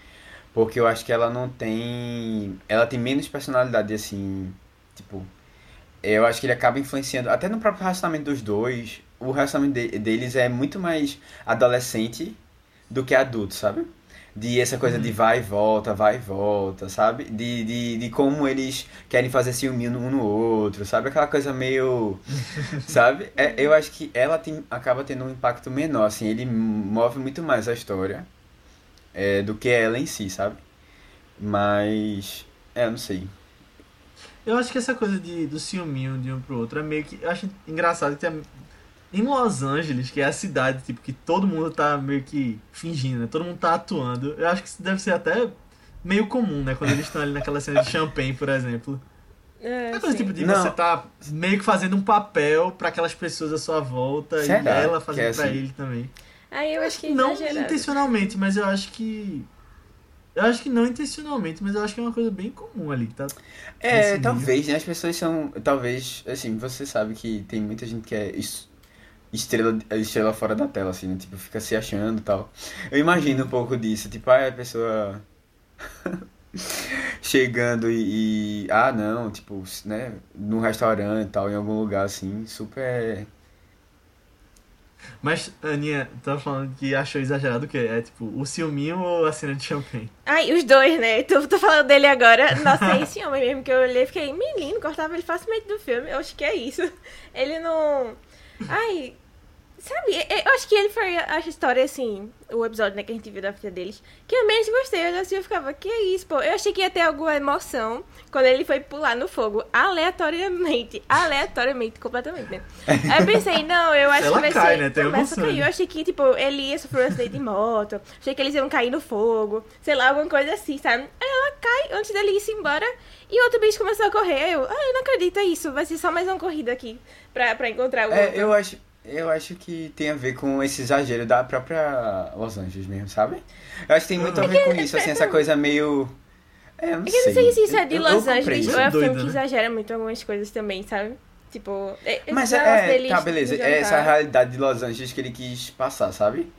B: Porque eu acho que ela não tem. Ela tem menos personalidade, assim. Tipo. Eu acho que ele acaba influenciando. Até no próprio relacionamento dos dois. O relacionamento de- deles é muito mais adolescente do que adulto, sabe? De essa coisa de vai e volta, vai e volta, sabe? De, de, de como eles querem fazer ciúme um no outro, sabe? Aquela coisa meio. sabe? É, eu acho que ela tem, acaba tendo um impacto menor, assim. Ele move muito mais a história é, do que ela em si, sabe? Mas. É, não sei.
A: Eu acho que essa coisa de, do ciúminho de um pro outro é meio que. Eu acho engraçado que tem, em Los Angeles, que é a cidade tipo, que todo mundo tá meio que fingindo, né? Todo mundo tá atuando. Eu acho que isso deve ser até meio comum, né? Quando eles estão ali naquela cena de champanhe, por exemplo.
C: É,
A: É coisa tipo de
B: Não.
A: você tá meio que fazendo um papel pra aquelas pessoas à sua volta
B: Será
A: e ela fazendo
B: é
A: pra
B: assim?
A: ele também.
C: Aí eu acho que
A: não
C: exagerado.
A: intencionalmente, mas eu acho que. Eu acho que não intencionalmente, mas eu acho que é uma coisa bem comum ali, tá?
B: É, talvez, né? As pessoas são. Talvez, assim, você sabe que tem muita gente que é es- estrela, estrela fora da tela, assim, né? Tipo, fica se achando e tal. Eu imagino um pouco disso, tipo, ah, a pessoa. chegando e, e, Ah, não, tipo, né? Num restaurante e tal, em algum lugar assim, super.
A: Mas, Aninha, tava falando que achou exagerado o quê? É tipo, o ciúminho ou a cena de champanhe?
C: Ai, os dois, né? Tô, tô falando dele agora. Nossa, é esse homem mesmo que eu olhei e fiquei, menino, cortava ele facilmente do filme. Eu acho que é isso. Ele não. Ai, Sabe, eu acho que ele foi a história, assim, o episódio né, que a gente viu da filha deles, que eu menos gostei. Eu assim, eu ficava, que é isso, pô? Eu achei que ia ter alguma emoção quando ele foi pular no fogo, aleatoriamente. Aleatoriamente, completamente, né? Aí eu pensei, não, eu acho
A: Ela
C: que vai
A: cai,
C: ser.
A: né? Tem
C: começa a cair. Eu achei que, tipo, ele ia sofrer um acidente de moto. Achei que eles iam cair no fogo. Sei lá, alguma coisa assim, sabe? Aí ela cai antes dele ir embora. E outro bicho começou a correr. Eu, ah, eu não acredito, é isso. Vai ser só mais uma corrida aqui pra, pra encontrar o
B: É,
C: outro.
B: eu acho. Eu acho que tem a ver com esse exagero da própria Los Angeles mesmo, sabe? Eu acho que tem muito a ver com isso, assim, essa coisa meio. É, eu não
C: É que eu não sei se isso é de
B: Eu- eu
C: Los
B: compreendo.
C: Angeles ou é
A: é
C: filme que
A: né?
C: exagera muito algumas coisas também, sabe? Tipo, é-
B: Mas
C: negócio
B: é,
C: deles
B: tá, beleza. É essa realidade de Los Angeles que ele quis passar, sabe?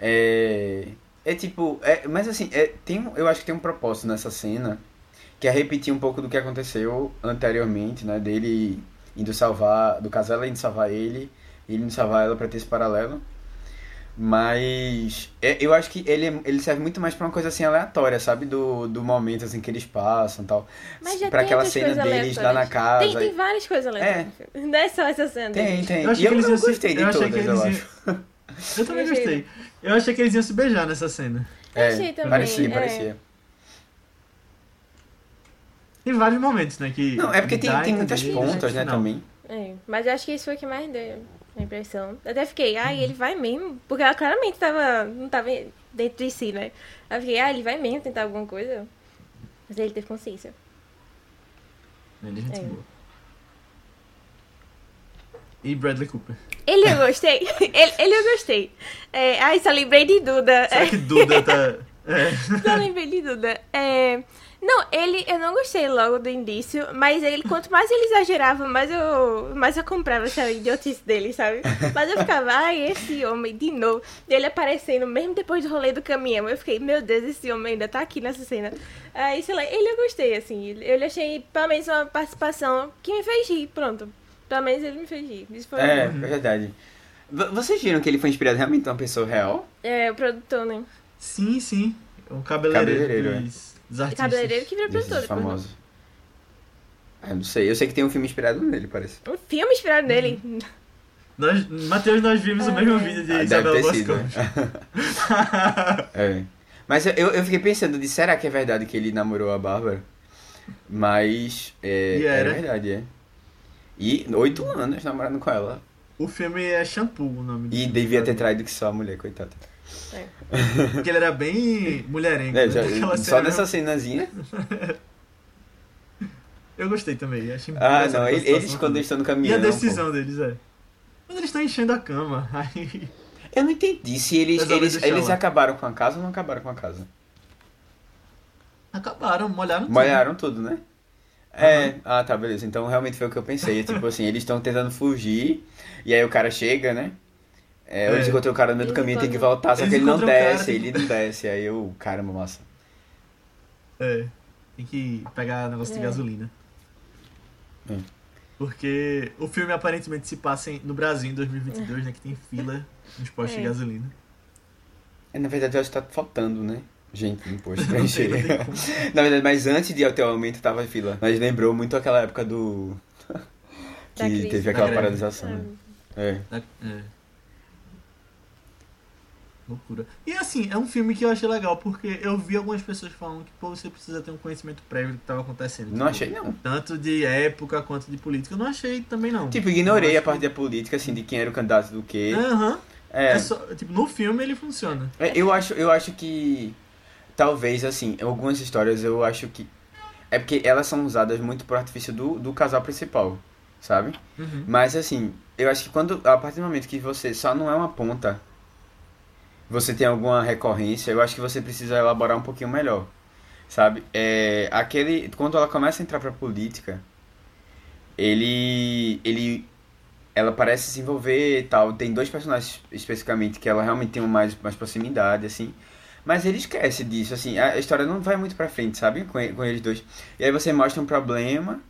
B: É, é tipo, é, mas assim, é, tem, eu acho que tem um propósito nessa cena, que é repetir um pouco do que aconteceu anteriormente, né? Dele indo salvar, do casal indo salvar ele, ele indo salvar ela pra ter esse paralelo. Mas é, eu acho que ele, é- ele serve muito mais pra uma coisa assim aleatória, sabe? Do, do momento assim que eles passam e tal.
C: Mas já
B: pra aquela cena deles lá na
C: aleatórias.
B: casa.
C: Tem, tem várias coisas aleatórias no filme. Não é só essa cena.
B: Tem, tem.
A: Eu
B: E eu não
A: se-
B: gostei de
A: eu
B: todas, eu acho.
A: Eu também
C: Eu
A: gostei. Eu achei que eles iam se beijar nessa cena.
C: Eu achei também,
B: Parecia,
C: é.
B: parecia.
A: Tem vários momentos, né? Que
B: Não, é porque tem, tem muitas pontas, né,
A: não.
B: também.
C: É, mas eu acho que isso foi o que mais deu a impressão. Até fiquei, ai, ele vai mesmo. Porque ela claramente tava, não tava dentro de si, né? Aí eu fiquei, ah, ele vai mesmo tentar alguma coisa. Mas ele teve consciência.
A: Ele é gente
C: É.
A: boa. E Bradley Cooper.
C: Ele eu gostei. ele, ele eu gostei. É, ai, só lembrei de Duda.
A: Será que Duda tá. É.
C: Só lembrei de Duda. É, Não, ele, eu não gostei logo do início, mas ele, quanto mais ele exagerava, mais eu, mais eu comprava essa idiotice dele, sabe? Mas eu ficava, ai, esse homem, de novo. Ele aparecendo, mesmo depois do rolê do caminhão, eu fiquei, meu Deus, esse homem ainda tá aqui nessa cena. Aí, sei lá, ele eu gostei, assim. Eu achei, pelo menos, uma participação que me fez rir, pronto. Pelo menos ele me fez rir. Isso foi
B: É,
C: bom.
B: verdade. V- Vocês viram que ele foi inspirado realmente em uma pessoa real?
C: É, o produtor, né?
A: Sim, sim. O cabeleireiro,
B: Cabeleireiro,
A: dos, dos artistas.
C: Cabeleireiro que vira produtor.
B: Ah, eu não sei. Eu sei que tem um filme inspirado nele, parece.
C: Um filme inspirado nele.
A: Nós, Matheus, nós vimos o
C: Ah,
A: mesmo
C: é.
A: vídeo de
B: Ah,
A: Isabela
B: deve ter sido,
A: Boscov.
B: né? É. Mas eu, eu fiquei pensando de será que é verdade que ele namorou a Bárbara? Mas é,
A: E era.
B: verdade, é. E oito anos namorando com ela.
A: o filme é Shampoo, o nome
B: E devia ter traído que só a mulher, coitada.
A: Porque ele era bem mulherengo.
B: É,
A: né?
B: já-
A: Aquela
B: só
A: cena
B: dessa cenazinha.
A: Eu gostei também. Achei
B: Ah, não. Eles, eles quando eles estão no
A: E
B: caminhão.
A: a decisão deles, é. Mas eles estão enchendo a cama. Aí.
B: pô. Eu não entendi se eles, eles, eles
A: lá.
B: acabaram com a casa ou não acabaram com a casa.
A: Acabaram, molharam tudo.
B: Molharam tudo, né? É, ah tá, beleza. Então realmente foi o que eu pensei. Tipo assim, eles estão tentando fugir, e aí o cara chega, né? É,
A: É.
B: Eles encontram o cara no meio do caminho, tem que voltar, só que ele não
A: cara,
B: desce, ele não desce. Aí eu, caramba, massa.
A: É. Tem que pegar negócio de
C: É.
A: gasolina.
B: É.
A: Porque o filme aparentemente se passa em- no Brasil em 2022, né? Que tem fila nos postos
C: É.
A: de gasolina.
B: É, na verdade, eu acho que tá faltando, né? Gente, no imposto pra encher. Na verdade, mas antes de ter o aumento, tava fila. Mas lembrou muito aquela época do. Que teve aquela paralisação. né? É.
A: É. Loucura. E assim, é um filme que eu achei legal, porque eu vi algumas pessoas falando que, pô, você precisa ter um conhecimento prévio do que tava acontecendo.
B: Não
A: Tipo,
B: achei, não.
A: Tanto de época quanto de política. Eu não achei também, não.
B: Tipo, ignorei a parte
A: que-
B: da política, assim, de quem era o candidato do quê.
A: Aham.
B: É.
A: É só, tipo, no filme ele funciona.
B: É, Eu acho, eu acho que talvez assim, algumas histórias eu acho que é porque elas são usadas muito por artifício do, do casal principal, sabe?
A: Uhum.
B: Mas assim, eu acho que quando a partir do momento que você só não é uma ponta, você tem alguma recorrência, eu acho que você precisa elaborar um pouquinho melhor, sabe? É, aquele quando ela começa a entrar pra política, ele ele ela parece se envolver e tal. Tem dois personagens especificamente que ela realmente tem mais, mais proximidade, assim. Mas ele esquece disso, assim, a história não vai muito pra frente, sabe? Com, com eles dois. E aí você mostra um problema,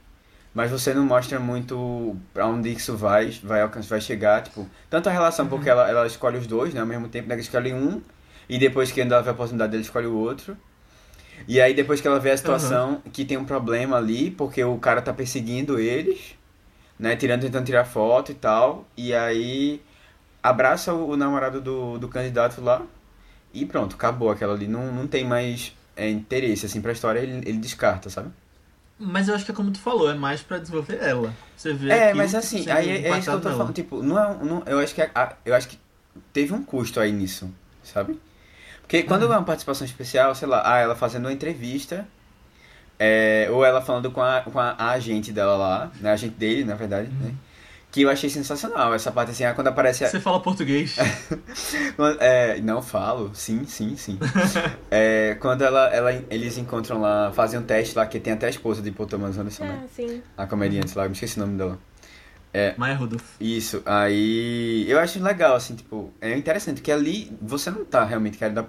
B: mas você não mostra muito pra onde isso vai, vai alcançar, vai chegar, tipo, tanto a relação, porque ela, ela escolhe os dois, né, ao mesmo tempo, né, que escolhe um, e depois que ela vê a oportunidade dele, escolhe o outro. E aí depois que ela vê a situação que tem um problema ali, porque o cara tá perseguindo eles, né, tirando, tentando tirar foto e tal, e aí abraça o, o namorado do, do candidato lá, e pronto, acabou aquela ali, não, não tem mais é, interesse, assim, pra história, ele, ele descarta, sabe?
A: Mas eu acho que é como tu falou, é mais pra desenvolver ela. Você vê
B: É, mas assim, aí é, é isso que eu tô falando, tipo, não é, não, eu acho que a- eu acho que teve um custo aí nisso, sabe? Porque quando
A: Uhum.
B: é uma participação especial, sei lá, ah, ela fazendo uma entrevista, é, ou ela falando com a, com a, a agente dela lá, né, a agente dele, na verdade,
A: Uhum.
B: né? Que eu achei sensacional, essa parte assim, ah, quando aparece a,
A: Você fala português.
B: é, não falo, sim, sim, sim. É, quando ela, ela, eles encontram lá, fazem um teste lá, que tem até a esposa de Paul Thomas Anderson, né?
C: Ah, sim.
B: A comediante lá, me esqueci o nome dela.
A: Maia Rudolph.
B: Isso, aí eu acho legal, assim, tipo, é interessante que ali você não tá realmente querendo dar,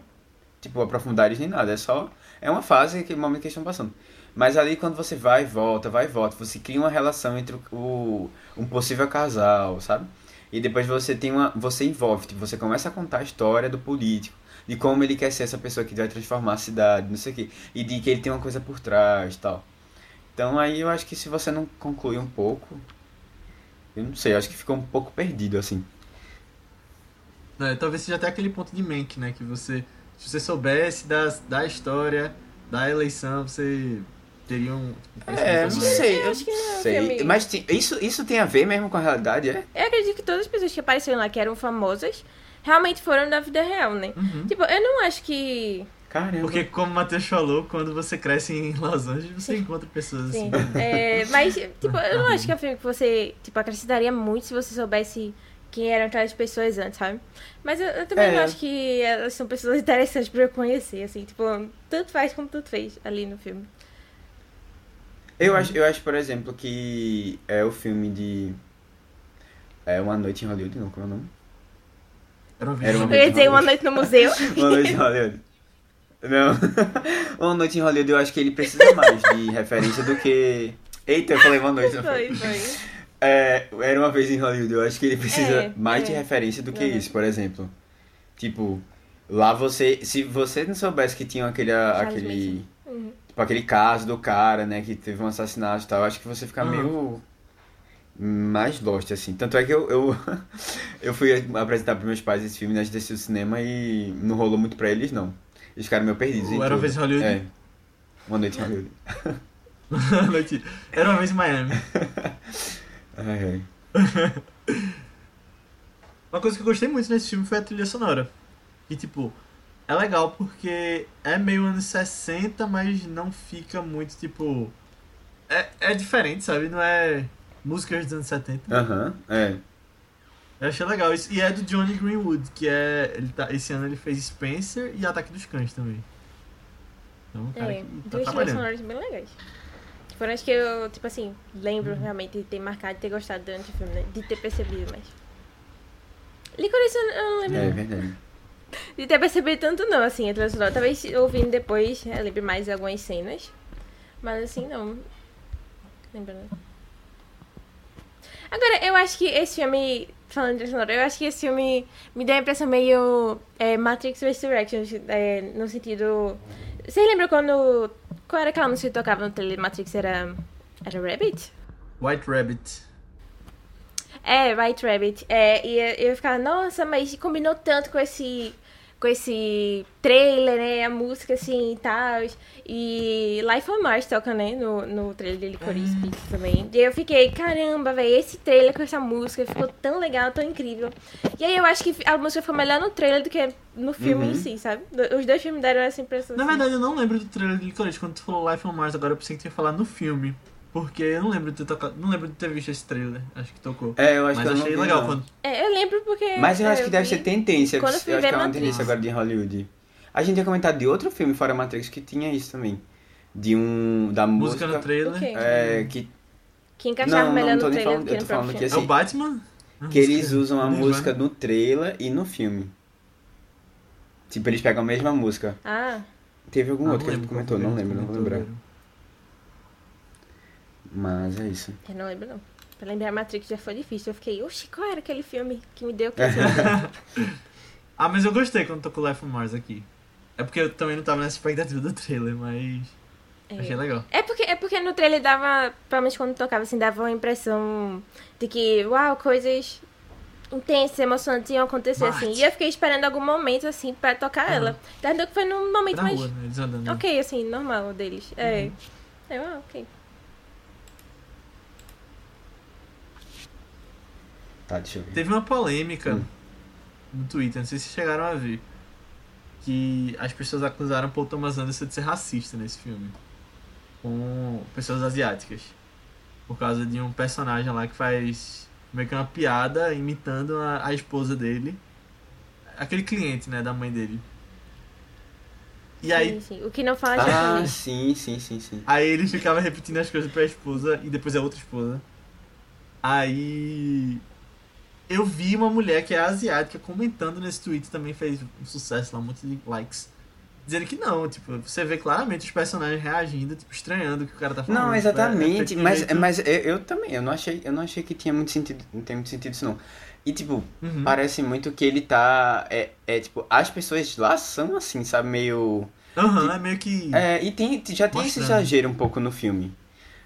B: tipo, aprofundar nem nada, é só, é uma fase, aquele momento que eles estão passando. Mas ali quando você vai e volta, vai e volta, você cria uma relação entre o, um possível casal, sabe? E depois você tem uma, você envolve, tipo, você começa a contar a história do político, de como ele quer ser essa pessoa que vai transformar a cidade, não sei o quê, e de que ele tem uma coisa por trás tal. Então aí eu acho que se você não concluir um pouco, eu não sei, acho que ficou um pouco perdido, assim.
A: É, talvez seja até aquele ponto de Mank, né? Que você, se você soubesse da, da história da eleição, você teria um.
B: É, não sei, eu
C: acho que não,
B: sei.
C: filme.
B: Mas isso, isso tem a ver mesmo com a realidade, é?
C: Eu acredito que todas as pessoas que apareceram lá, que eram famosas, realmente foram da vida real, né?
A: Uhum.
C: Tipo, eu não acho que.
B: Caramba.
A: Porque, como o Matheus falou, quando você cresce em Los Angeles, você encontra pessoas
C: Sim.
A: assim.
C: É, mas, tipo, eu não acho que é um filme que você, tipo, acrescentaria muito se você soubesse quem eram aquelas pessoas antes, sabe? Mas eu, eu também
B: É.
C: não acho que elas são pessoas interessantes pra eu conhecer, assim, tipo, tanto faz como tanto fez ali no filme.
B: Eu acho, eu acho, por exemplo, que é o filme de. É Uma Noite em Hollywood, não, como é o nome?
A: Era uma
B: Era uma
C: Eu ia dizer uma noite no museu.
B: Uma Noite em Hollywood. Não. Uma Noite em Hollywood eu acho que ele precisa mais de referência do que. Eita, eu falei uma noite, não foi?
C: Foi, foi.
B: É, era uma vez em Hollywood, eu acho que ele precisa
C: É,
B: mais de
C: é.
B: referência do que
C: Uhum.
B: isso, por exemplo. Tipo, lá você. Se você não soubesse que tinha aquele.
C: Charles
B: aquele
C: Uhum.
B: Tipo, aquele caso do cara, né, que teve um assassinato e tal, eu acho que você fica
A: Uhum.
B: meio. mais lost, assim. Tanto é que eu, eu, eu fui apresentar pros meus pais esse filme antes de assistir o cinema e não rolou muito pra eles, não. Eles ficaram meio perdidos.
A: Era uma. Vez em Hollywood?
B: É. Uma noite em Hollywood.
A: Noite- Era uma vez em Miami.
B: Ai, ai.
A: Uma coisa que eu gostei muito nesse filme foi a trilha sonora. E tipo, é legal porque é meio anos 60, mas não fica muito tipo. É, é diferente, sabe? Não é músicas dos anos 70.
B: Aham, é.
A: Eu achei legal isso. E é do Johnny Greenwood, que é. Ele tá, esse ano ele fez Spencer e Ataque dos Cães também. Então, cara
C: É,
A: tá
C: duas trilhas sonoras bem legais. Foram as que eu, tipo assim, lembro realmente de ter marcado, de ter gostado durante o filme, né? De ter percebido, mas... Licorice eu não lembro
B: É
C: não.
B: verdade.
C: De ter percebido tanto não, assim, a trilha sonora. Talvez ouvindo depois eu lembre mais algumas cenas. Mas assim, não. Lembro não. Agora, eu acho que esse filme, falando de trilha sonora, eu acho que esse filme me deu a impressão meio é, Matrix Resurrections, é, no sentido... Vocês lembram quando... Qual era aquela música que tocava no trailer Matrix? Era... Era Rabbit?
A: White Rabbit.
C: É, White Rabbit. É, e eu- eu ficava, nossa, mas combinou tanto com esse com esse trailer, né? A música assim e tal. E Life on Mars toca, né? No, no trailer de Licorice Pizza também. E aí eu fiquei, caramba, velho, esse trailer com essa música ficou tão legal, tão incrível. E aí eu acho que a música ficou melhor no trailer do que no filme
B: Uhum.
C: em si, sabe? Os dois filmes deram essa impressão.
A: Na
C: assim.
A: verdade, eu não lembro do trailer de Licorice. Quando tu falou Life on Mars, agora eu pensei que tu ia falar no filme. Porque eu não lembro de ter tocado, não lembro de ter visto esse trailer. Acho que tocou.
B: É, eu acho
A: Mas
B: que eu não
A: achei legal
B: não.
A: quando.
C: É, eu lembro porque.
B: Mas eu acho
C: é,
B: que deve
C: vi-
B: ser tendência.
C: quando
B: eu
C: eu
B: acho que é uma
C: Matrix.
B: tendência agora de Hollywood. A gente tinha comentado de outro filme fora Matrix que tinha isso também. De um. Da
A: Música
B: música.
A: no trailer.
B: É, que,
C: Que encaixava
B: Não,
C: melhor
B: não
C: no
B: tô nem
C: trailer
B: falando-
C: do que
B: eu
C: no
B: tô falando
C: próprio
B: que
A: É
C: filme.
A: o Batman?
B: que eles usam a música no trailer e no filme. Tipo, eles pegam a mesma música.
C: Ah,
B: Teve algum
A: Ah,
B: outro que a gente comentou, não lembro, não vou lembrar. Mas é isso.
C: eu não lembro não. Pra lembrar Matrix já foi difícil. Eu fiquei, oxi, qual era aquele filme que me deu aquele
A: Ah, mas eu gostei quando tocou Life on Mars aqui. É porque eu também não tava nessa expectativa do trailer, mas achei legal.
C: É porque, é porque no trailer dava, pelo menos quando tocava, assim, dava uma impressão de que, uau, coisas intensas, emocionantes iam acontecer,
A: Marte.
C: assim. E eu fiquei esperando algum momento, assim, pra tocar
A: Aham.
C: ela. Entendeu que foi num momento
A: Na
C: mais
A: rua, né? Eles andando.
C: ok, assim, normal deles. É.
A: Uhum.
C: Eu, ah, ok.
B: Tá, deixa eu ver.
A: Teve uma polêmica
B: Hum.
A: no Twitter, não sei se chegaram a ver. Que as pessoas acusaram Paul Thomas Anderson de ser racista nesse filme. Com pessoas asiáticas. Por causa de um personagem lá que faz meio que uma piada imitando a, a esposa dele. Aquele cliente, né, da mãe dele. E aí,
C: Sim, sim. O que não fala
B: Ah,
C: japonês.
B: sim, sim, sim, sim.
A: Aí ele ficava repetindo as coisas pra esposa e depois a outra esposa. Aí eu vi uma mulher que é asiática comentando nesse tweet também fez um sucesso lá, um monte de likes. Dizendo que não, tipo, você vê claramente os personagens reagindo, tipo, estranhando o que o cara tá falando.
B: Não,
A: tipo, é- é
B: exatamente, mas, mas eu, eu também, eu não achei, eu não achei que tinha muito sentido, não tem muito sentido isso não. E tipo,
A: Uhum.
B: parece muito que ele tá, é, é tipo, as pessoas lá são assim, sabe, meio...
A: Aham, é meio que.
B: É, e tem, já tem esse
A: Mostrando.
B: exagero um pouco no filme,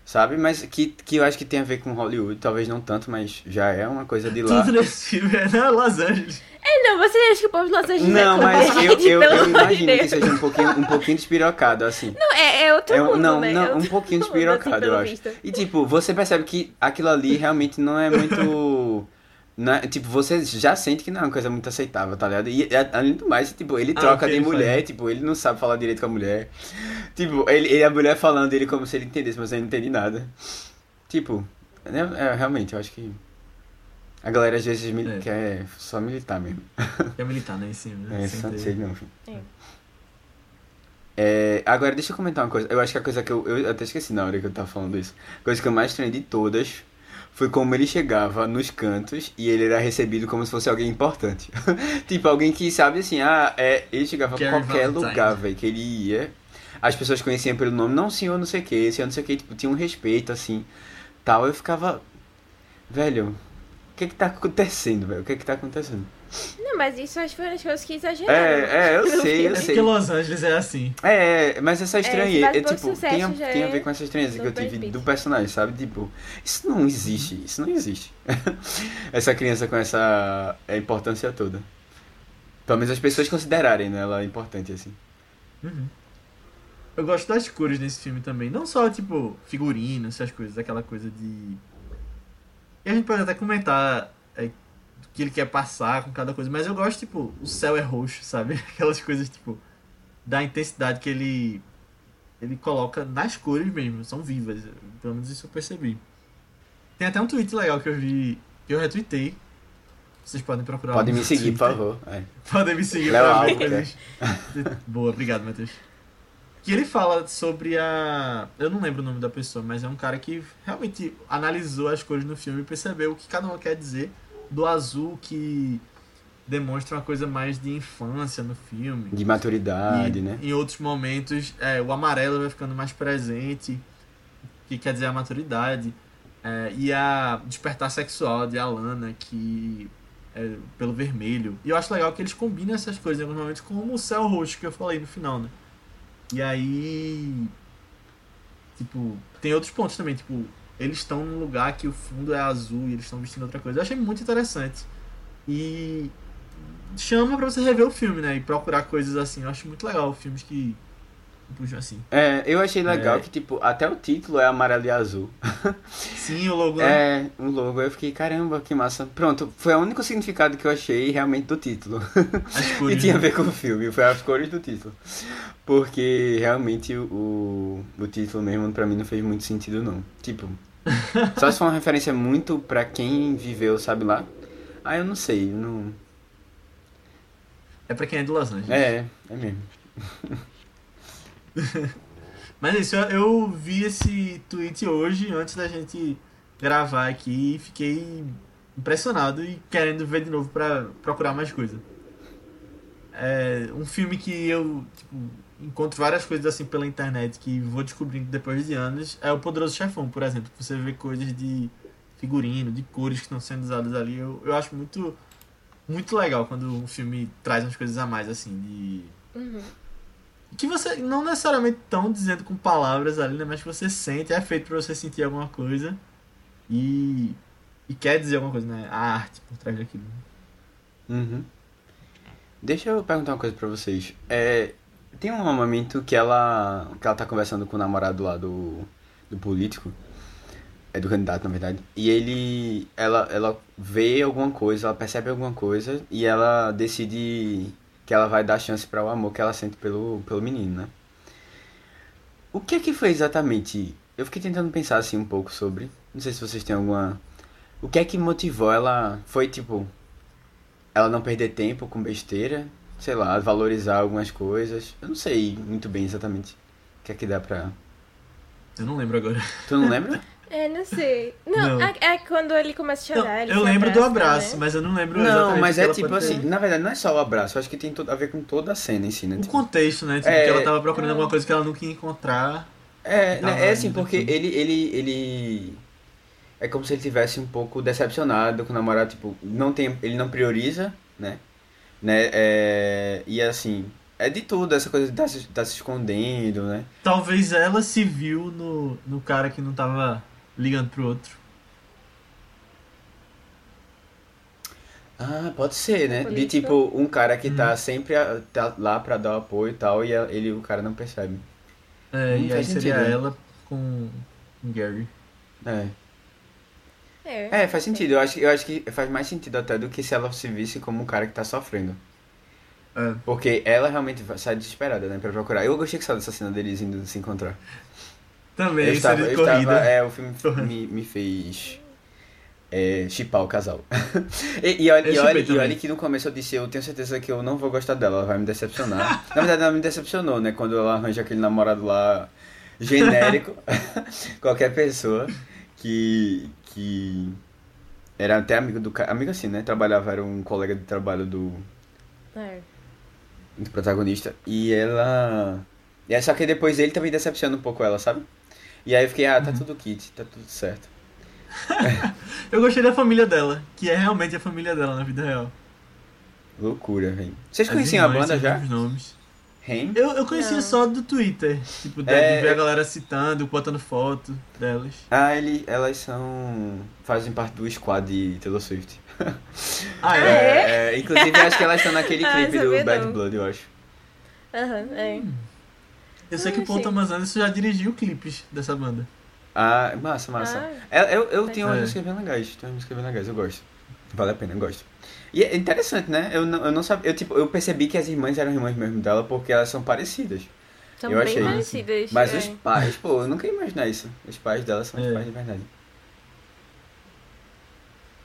B: sabe? Mas que, que eu acho que tem a ver com Hollywood, talvez não tanto, mas já é uma coisa de lá.
A: Tudo nesse filme é na Los Angeles.
C: É, não, você acha que o povo de Los Angeles
B: Não,
C: é
B: mas eu,
C: gente,
B: eu, eu imagino que
C: Deus.
B: seja um pouquinho, um pouquinho despirocado, assim.
C: Não, é, é outro
B: É
C: mundo,
B: não,
C: né?
B: não,
C: É
B: um pouquinho
C: mundo,
B: despirocado,
C: assim,
B: eu acho.
C: visto.
B: E tipo, você percebe que aquilo ali realmente não é muito. não é- tipo, você já sente que não é uma coisa muito aceitável, tá ligado? E além do mais, tipo, ele
A: Ah,
B: troca
A: que
B: de mulher,
A: faz?
B: tipo, ele não sabe falar direito com a mulher. Tipo, ele, ele a mulher falando ele como se ele entendesse, mas ele não entende nada. Tipo, é, é, realmente, eu acho que. A galera às vezes mil-
A: É.
B: quer só militar mesmo.
A: É militar, né, cima. né,
B: É, só
A: ter-
B: sei não.
C: É.
B: É, agora, deixa eu comentar uma coisa. Eu acho que a coisa que eu, eu até esqueci na hora que eu tava falando isso. A coisa que eu mais estranhei de todas foi como ele chegava nos cantos e ele era recebido como se fosse alguém importante. tipo, alguém que sabe assim, ah, é, ele chegava
A: Gary
B: qualquer
A: Valentine.
B: lugar, velho, que ele ia. As pessoas conheciam pelo nome, não, senhor, não sei o que, senhor, não sei o que, tipo, tinha um respeito, assim, tal. Eu ficava, velho, o que que tá acontecendo, velho? O que que tá acontecendo?
C: Não, mas isso acho que foi uma das coisas que exageraram.
B: É, é, eu sei, eu
A: É
C: filme.
A: porque Los Angeles é assim.
B: É, mas essa estranheza, é,
C: pouco
B: tipo, tem a, tem a
C: é
B: ver com essa estranheza que eu tive do personagem, sabe? Tipo, isso não existe, isso não existe. essa criança com essa é, importância toda. Pelo menos as pessoas considerarem né, ela importante, assim.
A: Uhum. Eu gosto das cores nesse filme também. Não só, tipo, figurino, essas coisas, aquela coisa de. E a gente pode até comentar é, que ele quer passar com cada coisa, mas eu gosto, tipo, o céu é roxo, sabe? Aquelas coisas, tipo, da intensidade que ele. Ele coloca nas cores mesmo, são vivas. Pelo menos isso eu percebi. Tem até um tweet legal que eu vi, que eu retuitei. Vocês podem procurar lá
B: Pode
A: no
B: me seguir, por favor. É.
A: Podem me seguir
B: Léo
A: pra ver coisas. Boa, obrigado, Matheus. Que ele fala sobre a. Eu não lembro o nome da pessoa, mas é um cara que realmente analisou as cores no filme e percebeu o que cada uma quer dizer. Do azul que demonstra uma coisa mais de infância no filme.
B: De maturidade,
A: E
B: né?
A: Em outros momentos, é, o amarelo vai ficando mais presente, que quer dizer a maturidade. É, e a despertar sexual de Alana, que é pelo vermelho. E eu acho legal que eles combinam essas coisas em alguns momentos, como o céu roxo que eu falei no final, né? E aí. Tipo, tem outros pontos também, tipo, eles estão num lugar que o fundo é azul e eles estão vestindo outra coisa. Eu achei muito interessante. E chama pra você rever o filme, né? E procurar coisas assim. Eu acho muito legal filmes que puxam assim.
B: É, eu achei legal
A: É.
B: que, tipo, até o título é amarelo e azul.
A: Sim, o logo. né?
B: É, um logo. Eu fiquei, caramba, que massa. Pronto, foi o único significado que eu achei realmente do título.
A: As
B: E
A: cores.
B: tinha a
A: né?
B: ver com o filme, foi as cores do título. Porque realmente o, o título mesmo pra mim não fez muito sentido não. Tipo, só se for uma referência muito pra quem viveu, sabe lá? Ah, eu não sei, eu não.
A: É pra quem é de Los Angeles.
B: É, é mesmo.
A: Mas é isso, eu, eu vi esse tweet hoje, antes da gente gravar aqui, e fiquei impressionado e querendo ver de novo pra procurar mais coisa. É um filme que eu tipo, encontro várias coisas assim pela internet que vou descobrindo depois de anos. É o Poderoso Chefão, por exemplo. Você vê coisas de figurino, de cores que estão sendo usadas ali. Eu, eu acho muito, muito legal quando um filme traz umas coisas a mais, assim, de.
C: Uhum.
A: Que você não necessariamente tão dizendo com palavras ali, né? Mas que você sente, é feito pra você sentir alguma coisa e. E quer dizer alguma coisa, né? A arte por trás daquilo.
B: Uhum. Deixa eu perguntar uma coisa pra vocês. É, tem um momento que ela, que ela tá conversando com o namorado lá do, do político, é do candidato na verdade, e ele, ela, ela vê alguma coisa, ela percebe alguma coisa e ela decide que ela vai dar chance para o amor que ela sente pelo, pelo menino, né? O que é que foi exatamente? Eu fiquei tentando pensar assim um pouco sobre, não sei se vocês têm alguma, o que é que motivou ela? Foi tipo ela não perder tempo com besteira, sei lá, valorizar algumas coisas. Eu não sei muito bem exatamente o que é que dá pra.
A: Eu não lembro agora.
B: Tu não lembra?
C: É, não sei. Não,
A: Não.
C: É, é quando ele começa a
A: Não,
C: chorar. ele
A: eu
C: se
A: lembro do
C: abraça,
A: abraço,
C: né?
A: mas eu não lembro
B: não,
A: exatamente
B: mas
A: o que
B: é tipo
A: pode ter-
B: assim, na verdade não é só o abraço, eu acho que tem a ver com toda a cena em si, né?
A: O
B: Tipo,
A: contexto, né? Tipo,
B: É.
A: que ela tava procurando alguma coisa que ela nunca ia encontrar.
B: É, né, é assim, porque ele, ele, ele. É como se ele tivesse um pouco decepcionado com o namorado, tipo, não tem, ele não prioriza, né? Né? É, e assim, é de tudo, essa coisa de estar se, tá se escondendo, né?
A: Talvez ela se viu no, no cara que não tava ligando pro outro.
B: Ah, pode ser, né? De tipo, um cara que
A: Hum.
B: tá sempre a- tá lá pra dar o apoio e tal, e a- ele, o cara não percebe.
A: É,
B: Hum,
A: e aí
B: faz
A: seria
B: sentido, né?
A: ela com Gary.
B: É.
C: É.
B: É, faz sentido. Eu acho, eu acho que faz mais sentido até do que se ela se visse como um cara que tá sofrendo.
A: É.
B: Porque ela realmente sai desesperada, né, pra procurar. Eu gostei que saiu dessa cena deles indo se encontrar.
A: Também,
B: eu estava,
A: seria de
B: eu
A: corrida.
B: estava, é, o filme me, me fez é, chipar o casal. e, e, olha,
A: Eu
B: e, olha, e olha que no começo eu disse, eu tenho certeza que eu não vou gostar dela, ela vai me decepcionar. Na verdade, ela me decepcionou, né, quando ela arranja aquele namorado lá genérico, qualquer pessoa que, que era até amigo do cara, amigo assim, né, trabalhava, era um colega de trabalho do,
C: É.
B: do protagonista. E ela. E é só que depois ele também decepciona um pouco ela, sabe? E aí eu fiquei, ah, tá tudo kit, tá tudo certo.
A: Eu gostei da família dela, que é realmente a família dela na vida real.
B: Loucura, velho. Vocês
A: As
B: conheciam a banda já?
A: os nomes.
B: Rem?
A: Eu, eu conhecia
C: Não.
A: só do Twitter. Tipo, de,
B: É,
A: ver a
B: eu-
A: galera citando, botando foto delas.
B: Ah, ele, elas são. fazem parte do squad de Taylor Swift.
A: Ah, é?
C: é?
B: É, inclusive acho que elas estão naquele
C: Ah,
B: clipe do
C: sabia
B: Bad
C: não.
B: Blood, eu acho.
C: Aham, é.
A: Eu sei que
C: Ah,
A: o Paul. Thomas Anderson já dirigiu clipes dessa banda.
B: Ah, massa, massa.
C: Ah.
B: Eu, eu, eu tenho umas
A: É.
B: músicas bem legais, tenho umas músicas bem legais, eu gosto. Vale a pena, eu gosto. E é interessante, né? Eu não, eu não sabia, eu, tipo, eu percebi que as irmãs eram irmãs mesmo dela porque elas são parecidas.
C: São
B: Eu
C: bem
B: achei.
C: parecidas.
B: Mas
C: é.
B: os pais, pô, eu nunca ia imaginar isso. Os pais dela são os
A: É.
B: pais de verdade.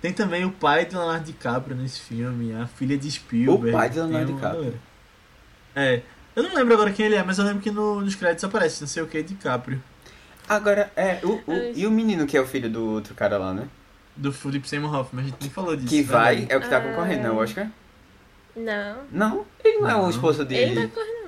A: Tem também o pai de Leonardo DiCaprio nesse filme, a filha de Spielberg.
B: O pai de Leonardo DiCaprio.
A: É. Eu não lembro agora quem ele é, mas eu lembro que no- nos créditos aparece, não sei o que, DiCaprio.
B: Agora, é, o, o, e o menino que é o filho do outro cara lá, né?
A: Do Philip Seymour Hoffman, a gente nem falou disso.
B: Que vai,
A: verdade.
B: é o que tá
C: Ah.
B: concorrendo, né? O Oscar?
C: Não.
B: Não, ele não é o
A: Não.
B: esposo de...
C: Ele tá correndo.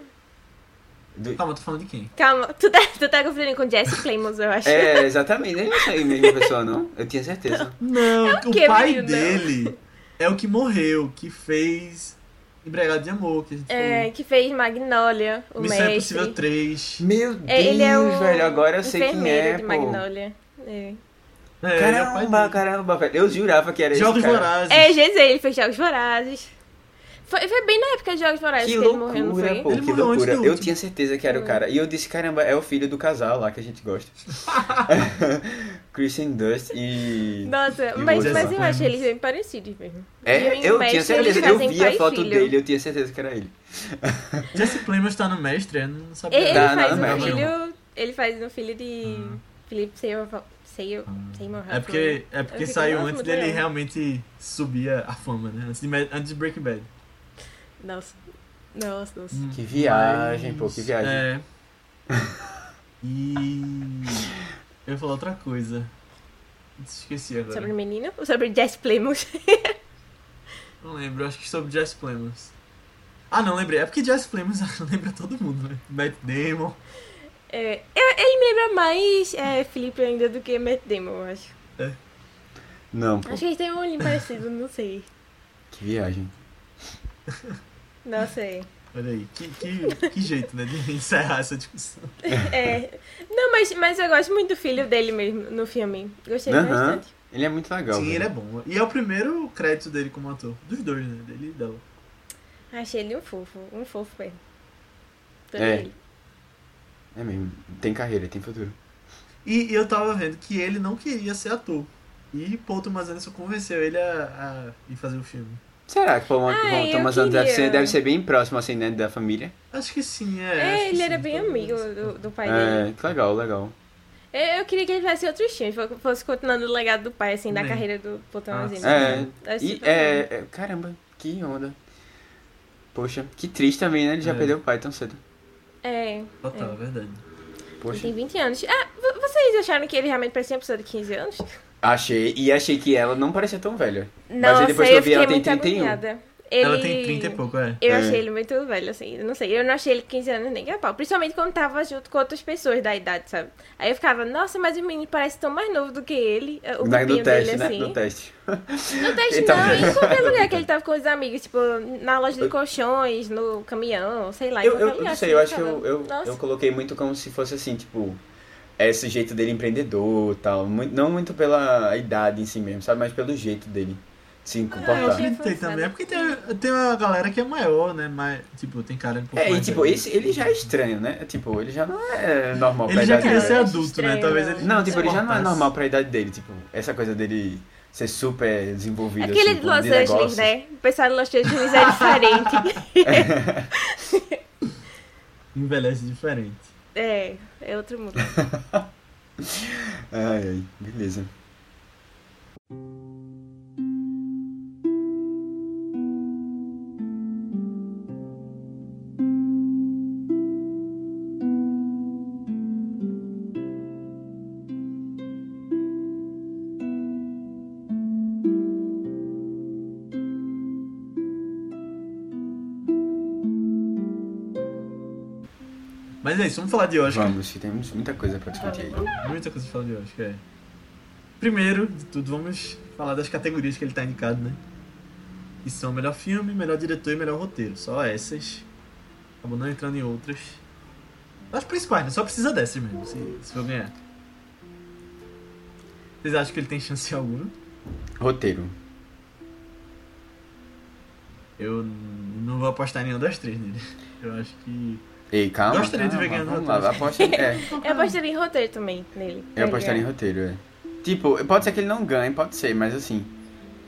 B: do-
A: Calma, tô falando de quem?
C: Calma, tu tá, tu tá confundindo com Jesse Plemons, eu acho.
B: É, exatamente, ele não é a mesma pessoa, não? Eu tinha certeza.
A: Não, o,
C: quê,
A: pai dele é o que morreu, que fez Empregado de Amor, que a gente
C: É, que fez Magnolia, o
A: falou. Missão
C: mestre.
A: Impossível 3.
B: Meu Deus,
C: É, ele é o
B: velho, agora eu sei quem é,
C: de
B: pô.
C: Magnolia. É,
A: É, é
B: Caramba, velho. Eu jurava que era
A: Jogos
B: esse cara.
A: Vorazes.
C: é GZ, ele fez Jogos Vorazes. Foi, foi bem na época de Jogos Vorazes
B: Que
C: que, ele morreu, não
B: loucura,
C: foi?
B: pô,
A: Ele
B: que loucura. Eu tinha certeza que era o cara. E eu disse, caramba, é o filho do casal lá que a gente gosta. Christian Dust e...
C: Nossa,
B: E
C: mas, mas eu acho eles bem parecidos mesmo.
B: É,
C: E
B: eu
C: mestre,
B: tinha certeza. Eu vi a foto
C: filho.
B: dele, eu tinha certeza que era ele.
A: Jesse Plemons tá no mestre, eu não sabia.
C: Ele, ele
B: Tá,
C: faz
B: não,
C: um filho. Ele faz um filho de Philip Seymour Seymour Seymour
A: É porque, é porque saiu antes dele realmente subir a fama, né? Antes de, antes de Breaking Bad.
C: Nossa. Nossa, nossa.
A: Hum,
B: Que viagem, pô, que viagem.
A: É. E. Eu ia falar outra coisa. Esqueci agora.
C: Sobre o menino? Ou sobre Jess Plemons?
A: Não lembro, acho que sobre Jess Plemons. Ah, não, lembrei. É porque Jesse Plemons lembra todo mundo, né? Matt Damon.
C: É, eu- ele me lembra mais é, Felipe ainda do que Matt Damon, eu acho.
B: Não, pô,
C: Acho que eles têm um olhinho parecido, não sei.
B: que viagem.
C: Não sei.
A: Olha aí. Que, que, que jeito, né? De encerrar essa discussão.
C: É. Não, mas, mas eu gosto muito do filho dele mesmo no filme. Gostei bastante.
B: Ele é muito legal.
A: Sim,
B: velho.
A: ele é bom. E é o primeiro crédito dele como ator. Dos dois, né? Dele e dela.
C: Achei ele um fofo, um fofo mesmo. Todo
B: É.
C: ele.
B: É mesmo. Tem carreira, tem futuro.
A: E, e eu tava vendo que ele não queria ser ator. E Paul Thomas Anderson convenceu ele a, a ir fazer o filme.
B: Será que Paul
C: Ah,
B: Paul
C: eu
B: Thomas Anderson deve ser, deve ser bem próximo, assim, né, da família?
A: Acho que sim, é.
C: É, ele
A: sim,
C: era bem amigo do, do pai dele.
B: É, que legal, legal.
C: Eu, eu queria que ele fizesse outros filmes, fo- fosse continuando o legado do pai, assim, da carreira do Paul Thomas
A: Ah,
C: Anderson.
B: É, e, é, é, caramba, que onda. Poxa, que triste também, né? Ele já
A: É.
B: perdeu o pai tão cedo.
C: É,
A: Total, é verdade.
C: ele
B: Poxa.
C: tem 20 anos. Ah, vocês acharam que ele realmente parecia uma pessoa de 15 anos?
B: Achei, e achei que ela não parecia tão velha.
C: Nossa,
B: aí depois que eu vi, ela tem
C: muito
B: 31.
C: agoniada. Ele...
A: Ela tem 30 e pouco, é.
C: Eu
B: É.
C: achei ele muito velho, assim, eu não sei. Eu não achei ele 15 anos nem a pau. Principalmente quando tava junto com outras pessoas da idade, sabe? Aí eu ficava, nossa, mas o menino parece tão mais novo do que ele. O
B: Na-
C: grupinho
B: no teste,
C: dele,
B: né?
C: assim.
B: No teste.
C: No teste
B: tava-
C: não, em qualquer lugar que ele tava com os amigos, tipo, na loja de colchões, no caminhão, sei lá. em
B: Eu, eu,
C: lugar,
B: não sei,
C: assim,
B: eu acho que eu, eu, eu coloquei muito como se fosse assim, tipo, esse jeito dele empreendedor e tal. Muito, não muito pela idade em si mesmo, sabe? Mas pelo jeito dele se
A: É, eu
B: comportar.
A: acreditei também. É porque tem, tem uma galera que é maior, né? Mas, tipo, tem cara um pouco
B: É, e tipo,
A: velho.
B: esse, ele já é estranho, né? Tipo, ele já não é normal pra
A: Ele já
B: idade
A: queria
C: Não,
A: ser
C: eu
B: dele.
C: acho
A: adulto, né?
C: estranho,
A: Talvez
C: não.
A: ele
B: Não, tipo, ele já não é normal pra idade dele, tipo, essa coisa dele ser super desenvolvido,
C: Aquele
B: assim,
C: de Los Angeles,
B: negócios.
C: né? O pessoal de Los Angeles é diferente.
A: Envelhece diferente.
C: é, é outro mundo.
B: Ai, ai, beleza.
A: Mas é isso, vamos falar de Oscar.
B: Vamos, que temos muita coisa pra discutir aí.
A: Muita coisa pra falar de Oscar, é. Primeiro de tudo, vamos falar das categorias que ele tá indicado, né? Que são melhor filme, melhor diretor e melhor roteiro. Só essas. Acabou não entrando em outras. As principais, né? Só precisa dessas mesmo, se, se for ganhar. Vocês acham que ele tem chance alguma?
B: Roteiro.
A: Eu não vou apostar em nenhuma das três nele. Eu acho que.
B: Ei, calma.
A: Gostaria de ver
B: calma,
A: ganhando
B: lá,
A: roteiro.
B: aposta. É,
C: Eu apostaria em roteiro também nele.
B: eu apostaria em roteiro, é. Tipo, pode ser que ele não ganhe, pode ser, mas assim,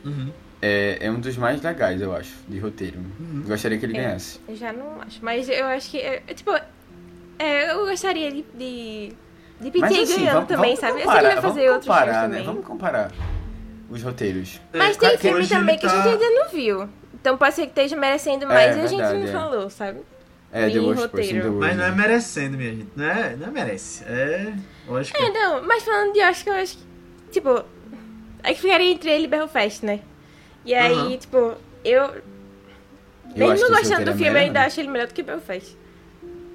A: Uhum.
B: é, é um dos mais legais, eu acho, de roteiro.
A: Uhum.
B: Gostaria que ele
C: É.
B: ganhasse.
C: Eu já não acho. Mas eu acho que. é, é, tipo, é, eu gostaria de. de... De
B: Mas
C: PT
B: assim,
C: ganhando
B: vamos,
C: também,
B: vamos
C: sabe? Eu sei que
B: comparar,
C: ele vai fazer outros filmes
B: comparar, né?
C: também.
B: Vamos comparar os roteiros.
C: Mas
A: É,
C: tem filme também
A: ele
C: que a
A: tá-
C: gente ainda não viu. Então pode ser que esteja merecendo mais e a gente não
B: é.
C: falou, sabe?
B: É, The Worst
C: roteiro.
B: Person in the World.
A: Mas não é merecendo, minha gente. Não é, não é merece. É. Oscar.
C: É, não, mas falando de Oscar, eu acho que. Tipo. É que ficaria entre ele e Belfast, né? E aí,
A: Aham.
C: tipo, eu.
B: Eu
C: mesmo gostando do
B: é
C: filme, eu
B: melhor,
C: ainda
B: né?
C: acho ele melhor do que Belfast.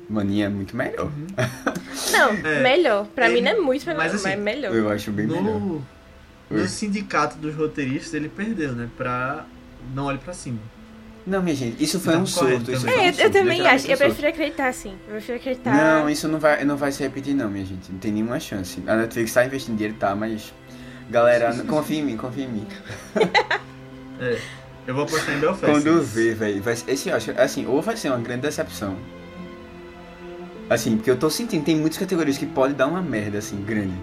B: Maninha é muito melhor.
C: Não,
A: É.
C: melhor. Pra
A: Ele-
C: mim não é muito melhor,
A: mas
C: mas,
A: assim,
C: é melhor.
B: Eu acho bem melhor.
A: No, no
B: Oi.
A: sindicato dos roteiristas, ele perdeu, né? Pra Não Olhe Pra Cima.
B: Não, minha gente, isso foi
A: Tá
B: um surto. Isso
A: também.
B: foi um
C: É, eu, eu
B: surto,
C: também
B: literalmente
C: acho.
B: um
C: Eu prefiro acreditar assim. Eu prefiro acreditar.
B: Não, isso não vai, não vai se repetir não, minha gente. Não tem nenhuma chance. A Netflix tá investindo dinheiro, tá, mas... Galera, confia em mim, confia em mim.
A: É. Eu vou apostar em Belfast.
B: Quando vê, velho, esse eu acho, assim, ou vai ser uma grande decepção. Assim, porque eu tô sentindo, tem muitas categorias que pode dar uma merda, assim, grande.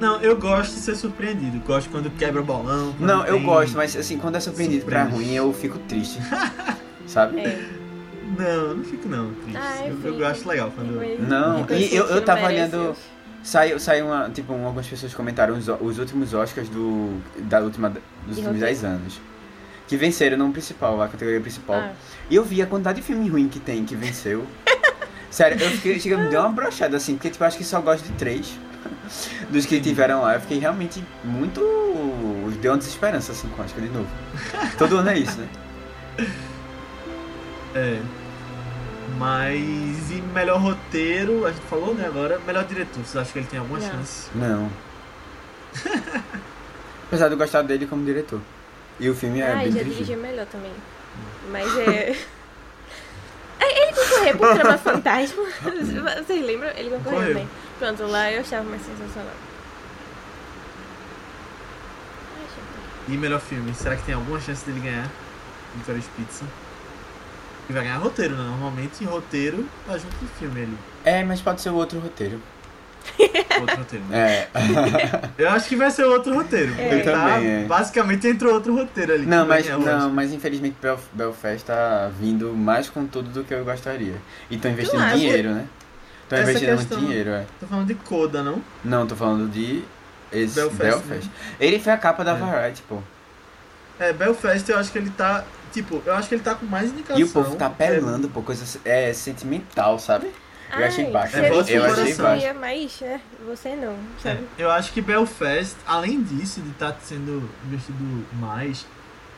A: Não, eu gosto de ser surpreendido. Gosto quando quebra o bolão. quando
B: Não, eu gosto, mas assim, quando é surpreendido pra
A: Surpresa.
B: ruim, eu fico triste. Sabe?
C: É.
A: Não, não fico não, triste.
C: Ah, eu
A: eu, eu acho legal quando.
B: Não, e eu-
C: que
B: eu
C: não
B: tava olhando- Saiu, saiu uma, tipo, um- algumas pessoas comentaram os, os últimos Oscars do, da última, dos últimos
C: roteiro.
B: 10 anos. Que venceram no principal, a categoria principal.
C: Ah.
B: E eu vi a quantidade de filme ruim que tem, que venceu. Sério, eu fiquei, chega, me deu uma brochada assim, porque tipo, eu acho que só gosto de três dos que tiveram lá. Eu fiquei realmente muito. Deu uma desesperança assim com Oscar de novo. Todo ano é isso, né?
A: É. Mas. E melhor roteiro, a gente falou, né? Agora, melhor diretor. Vocês acham que ele tem alguma
C: Não.
A: chance?
B: Não. Apesar de eu gostar dele como diretor. E o filme é
C: ah,
B: bem
C: já
B: dirigido.
C: dirigiu melhor também. Mas é. É, Ele concorreu por Trama Fantasma. Vocês lembram? Ele concorreu,
A: Concorreu.
C: Pronto, lá eu achava mais sensacional.
A: E melhor filme, será que tem alguma chance dele ganhar? Vitória Pizza. Ele vai ganhar roteiro, né? Normalmente roteiro tá junto de filme ali.
B: É, mas pode ser o outro roteiro.
A: Outro roteiro, né?
B: É.
A: Eu acho que vai ser outro roteiro. Porque
B: Eu
A: tá,
B: também, é.
A: basicamente entrou outro roteiro ali.
B: não, mas, não, mas infelizmente Belf- Belfast tá vindo mais com tudo do que eu gostaria. E tô investindo dinheiro, né? Tô
A: Essa
B: investindo
A: questão-
B: muito dinheiro, é.
A: Tô falando de Coda, não?
B: Não, tô falando de esse
A: Belfast,
B: Belfast.
A: né?
B: Ele foi a capa da
A: É.
B: Variety, pô.
A: É, Belfast eu acho que ele tá. Tipo, eu acho que ele tá com mais indicação.
B: E o povo tá
A: É,
B: apelando, pô, coisa é, sentimental, sabe? Eu achei
C: Ai,
B: baixo.
C: se
A: É, voto
B: eu achei baixo.
C: Mas, né? Você não,
A: É,
C: sabe?
A: eu acho que Belfast, além disso, de estar sendo investido mais,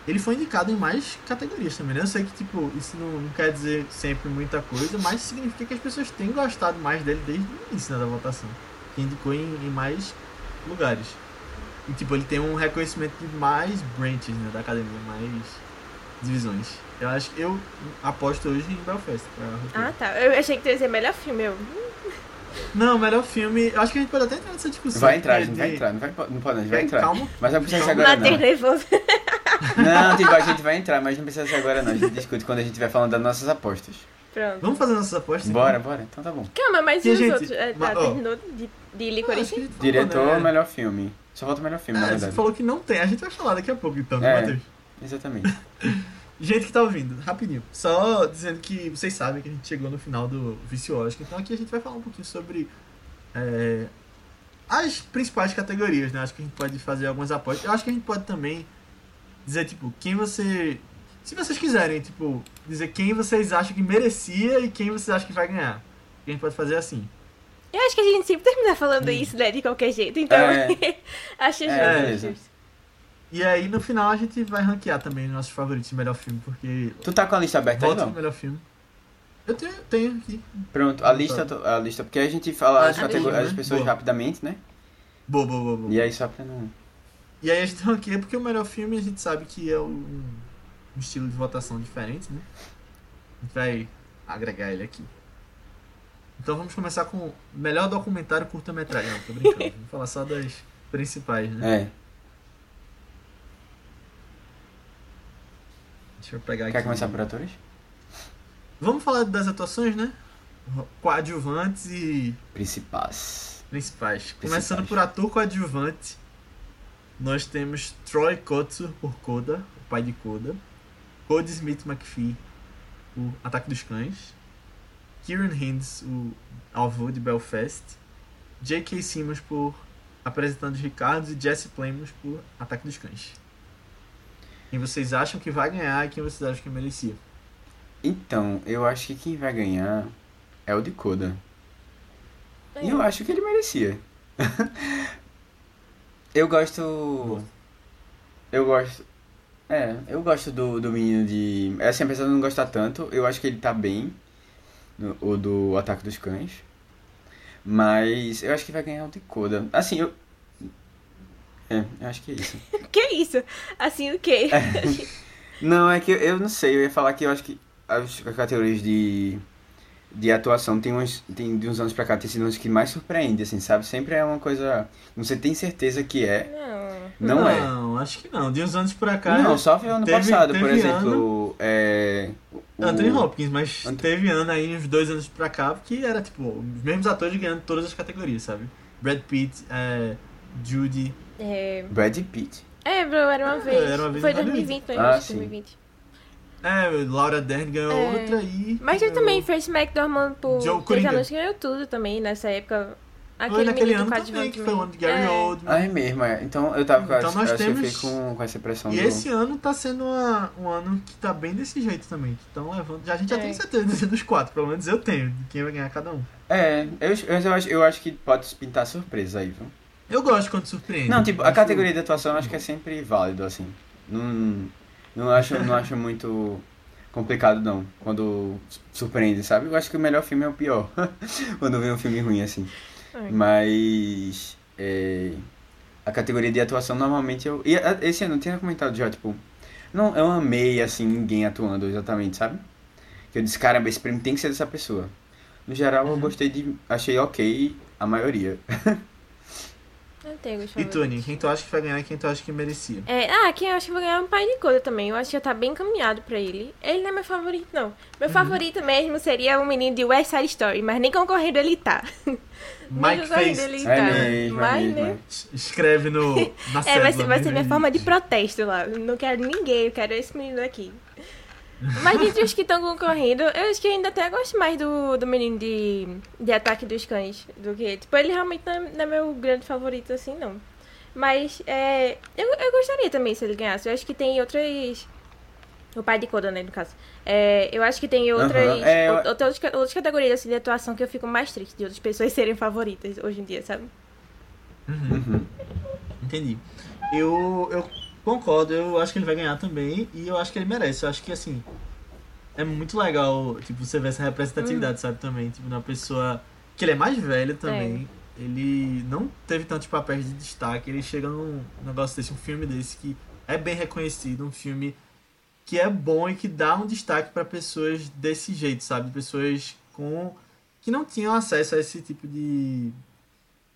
A: ele foi indicado em mais categorias também, né? Eu sei que, tipo, isso não, não quer dizer sempre muita coisa, mas significa que as pessoas têm gostado mais dele desde o início né, da votação. Que indicou em, em mais lugares. E, tipo, ele tem um reconhecimento de mais branches, né? Da academia, mais divisões. Eu acho que eu aposto hoje em Belfast.
C: Ah, tá. Eu achei que tu ia dizer melhor filme. Eu...
A: Não, melhor filme. Eu acho que a gente pode até entrar nessa discussão.
B: Vai entrar, a gente
A: de-
B: vai entrar, não, vai, não pode, a gente vai
A: É,
B: entrar.
A: Calma.
B: Mas não precisa ser
A: Calma.
B: agora não.
C: nervoso.
B: Não, tipo, a gente vai entrar, mas não precisa ser agora não. A gente discute quando a gente estiver falando das nossas apostas.
C: Pronto.
A: Vamos fazer nossas apostas?
B: Bora, bora. Então tá bom.
C: Calma, mas e,
A: E,
C: os
A: gente,
C: outros? É, tá, terminou de, de
A: Ah,
C: licorice?
A: acho que a gente falou,
B: Diretor,
A: né?
B: melhor filme. Só falta o melhor filme,
A: É,
B: na
A: você
B: verdade.
A: falou que não tem. A gente vai falar daqui a pouco, então, né. Matheus?
B: Exatamente.
A: Gente que tá ouvindo, rapidinho. Só dizendo que vocês sabem que a gente chegou no final do Viciológico, então aqui a gente vai falar um pouquinho sobre é, as principais categorias, né? Acho que a gente pode fazer algumas apostas. Eu acho que a gente pode também dizer, tipo, quem você. Se vocês quiserem, tipo, dizer quem vocês acham que merecia e quem vocês acham que vai ganhar. A gente pode fazer assim.
C: Eu acho que a gente sempre termina falando isso, né? De qualquer jeito. Então,
B: É.
C: acho justo.
B: É,
C: justo.
A: E aí no final a gente vai ranquear também os nossos favoritos de melhor filme, porque.
B: Tu tá com a lista aberta aí, não?
A: melhor filme. Eu tenho, tenho aqui.
B: Pronto, a lista, a lista, porque a gente fala
A: Ah,
B: as,
A: já
B: categorias,
A: tem,
B: as
A: né?
B: pessoas
A: Boa.
B: rapidamente, né?
A: Boa, boa, boa, boa.
B: E aí só pra não...
A: E aí a gente ranqueia porque o melhor filme a gente sabe que é um, um estilo de votação diferente, né? A gente vai agregar ele aqui. Então vamos começar com o melhor documentário curta-metragem. Não, tô brincando. Vamos falar só das principais, né?
B: É.
A: Deixa eu pegar aqui.
B: Quer começar por atores?
A: Vamos falar das atuações, né? Coadjuvantes e
B: Principais.
A: principais.
B: Principais.
A: Começando por ator coadjuvante, nós temos Troy Kotsu por Coda, o pai de Coda. Cody Smith McPhee por Ataque dos Cães. Kieran Hines, o avô de Belfast. J.K. Simmons por Apresentando os Ricardos e Jesse Plemons por Ataque dos Cães. Quem vocês acham que vai ganhar e quem vocês acham que merecia?
B: Então, eu acho que quem vai ganhar é o de Coda.
C: É.
B: E eu acho que ele merecia. eu gosto. Eu gosto. É, eu gosto do, do menino de. Assim, apesar de eu não gostar tanto, eu acho que ele tá bem. No, o do Ataque dos Cães. Mas eu acho que vai ganhar o de Coda. Assim, eu. É, eu acho que é isso.
C: Que isso? Assim o quê?
B: Não, é que eu, eu não sei, eu ia falar que eu acho que as categorias de, de atuação tem, uns, tem de uns anos pra cá, tem sido uns que mais surpreende, assim, sabe? Sempre é uma coisa. Você tem certeza que é.
C: Não.
B: Não, é.
A: Não, acho que não. De uns anos pra cá.
B: Não, só foi ano
A: teve-
B: passado, por
A: teve
B: exemplo. É, o-
A: Anthony Hopkins, mas
B: Ant-
A: teve ano aí, uns dois anos pra cá, que era tipo, os mesmos atores ganhando todas as categorias, sabe? Brad Pitt, é, Judy.
C: É,
B: Brad Pitt.
C: é, bro, era uma
A: É,
C: vez.
A: era uma vez
C: Foi
A: em cada
C: 2020, foi
B: Ah,
C: em
B: sim.
C: 2020.
A: É, Laura Dern ganhou
C: É.
A: outra e.
C: Mas eu
A: ganhou-
C: também, Francis McDormand por
A: Joe Coringa.
C: Anos ganhou tudo também nessa época.
A: Foi
C: Aquele
A: naquele ano também, que foi o ano de Gary
C: É.
A: Oldman.
B: Ah, é mesmo, é. Então eu tava com
A: Então nós
B: acho que eu
A: temos-
B: fiquei com, com essa impressão
A: E
B: do.
A: esse ano tá sendo uma- um ano que tá bem desse jeito também. Que estão levando. Já, a gente já
C: É.
A: tem certeza dos quatro, pelo menos eu tenho, de quem vai ganhar cada um.
B: É, eu, eu, eu acho, eu acho que pode pintar surpresa aí, viu?
A: Eu gosto quando surpreende.
B: Não, tipo, a categoria de atuação eu acho que é sempre válido, assim. Não, não acho, não acho muito. complicado não, quando surpreende, sabe? Eu acho que o melhor filme é o pior, quando vem um filme ruim assim.
C: É.
B: Mas é, a categoria de atuação normalmente eu. E esse ano eu tinha comentado já, tipo. Não, eu amei assim ninguém atuando exatamente, sabe? Que eu disse, caramba, esse prêmio tem que ser dessa pessoa. No geral eu gostei de. Achei ok a maioria.
A: E Tony, quem tu acha que vai ganhar e quem tu acha que merecia?
C: É, ah, quem eu acho que vai ganhar é um pai de coisa também. Eu acho que já tá bem encaminhado pra ele. Ele não é meu favorito, não. Meu
A: Uhum.
C: favorito mesmo seria o menino de West Side Story, mas nem concorrendo ele tá. nem
A: Mike Face.
C: ele
B: É
C: tá.
B: mesmo, é
C: mas,
B: mesmo,
C: né?
B: é.
A: Escreve no, na
C: É, vai ser, vai
A: né?
C: ser minha forma de protesto lá. Não quero ninguém, eu quero esse menino aqui. Mas entre os que estão concorrendo, eu acho que ainda até gosto mais do, do menino de, de Ataque dos Cães do que. Tipo, ele realmente não é, não é meu grande favorito assim, não. Mas é, eu, eu gostaria também se ele ganhasse. Eu acho que tem outras. O pai de Coda, né, no caso. É, eu acho que tem outras,
B: Aham, é,
C: outras, outras categorias assim, de atuação que eu fico mais triste de outras pessoas serem favoritas hoje em dia, sabe?
B: Uhum.
A: Entendi. Eu, eu concordo, eu acho que ele vai ganhar também e eu acho que ele merece. Eu acho que assim. É muito legal, tipo, você ver essa representatividade,
C: Hum.
A: sabe, também. Tipo, na pessoa. Que ele é mais velho também.
C: É.
A: Ele não teve tantos papéis de destaque. Ele chega num negócio desse, um filme desse que é bem reconhecido, um filme que é bom e que dá um destaque pra pessoas desse jeito, sabe? Pessoas com. que não tinham acesso a esse tipo de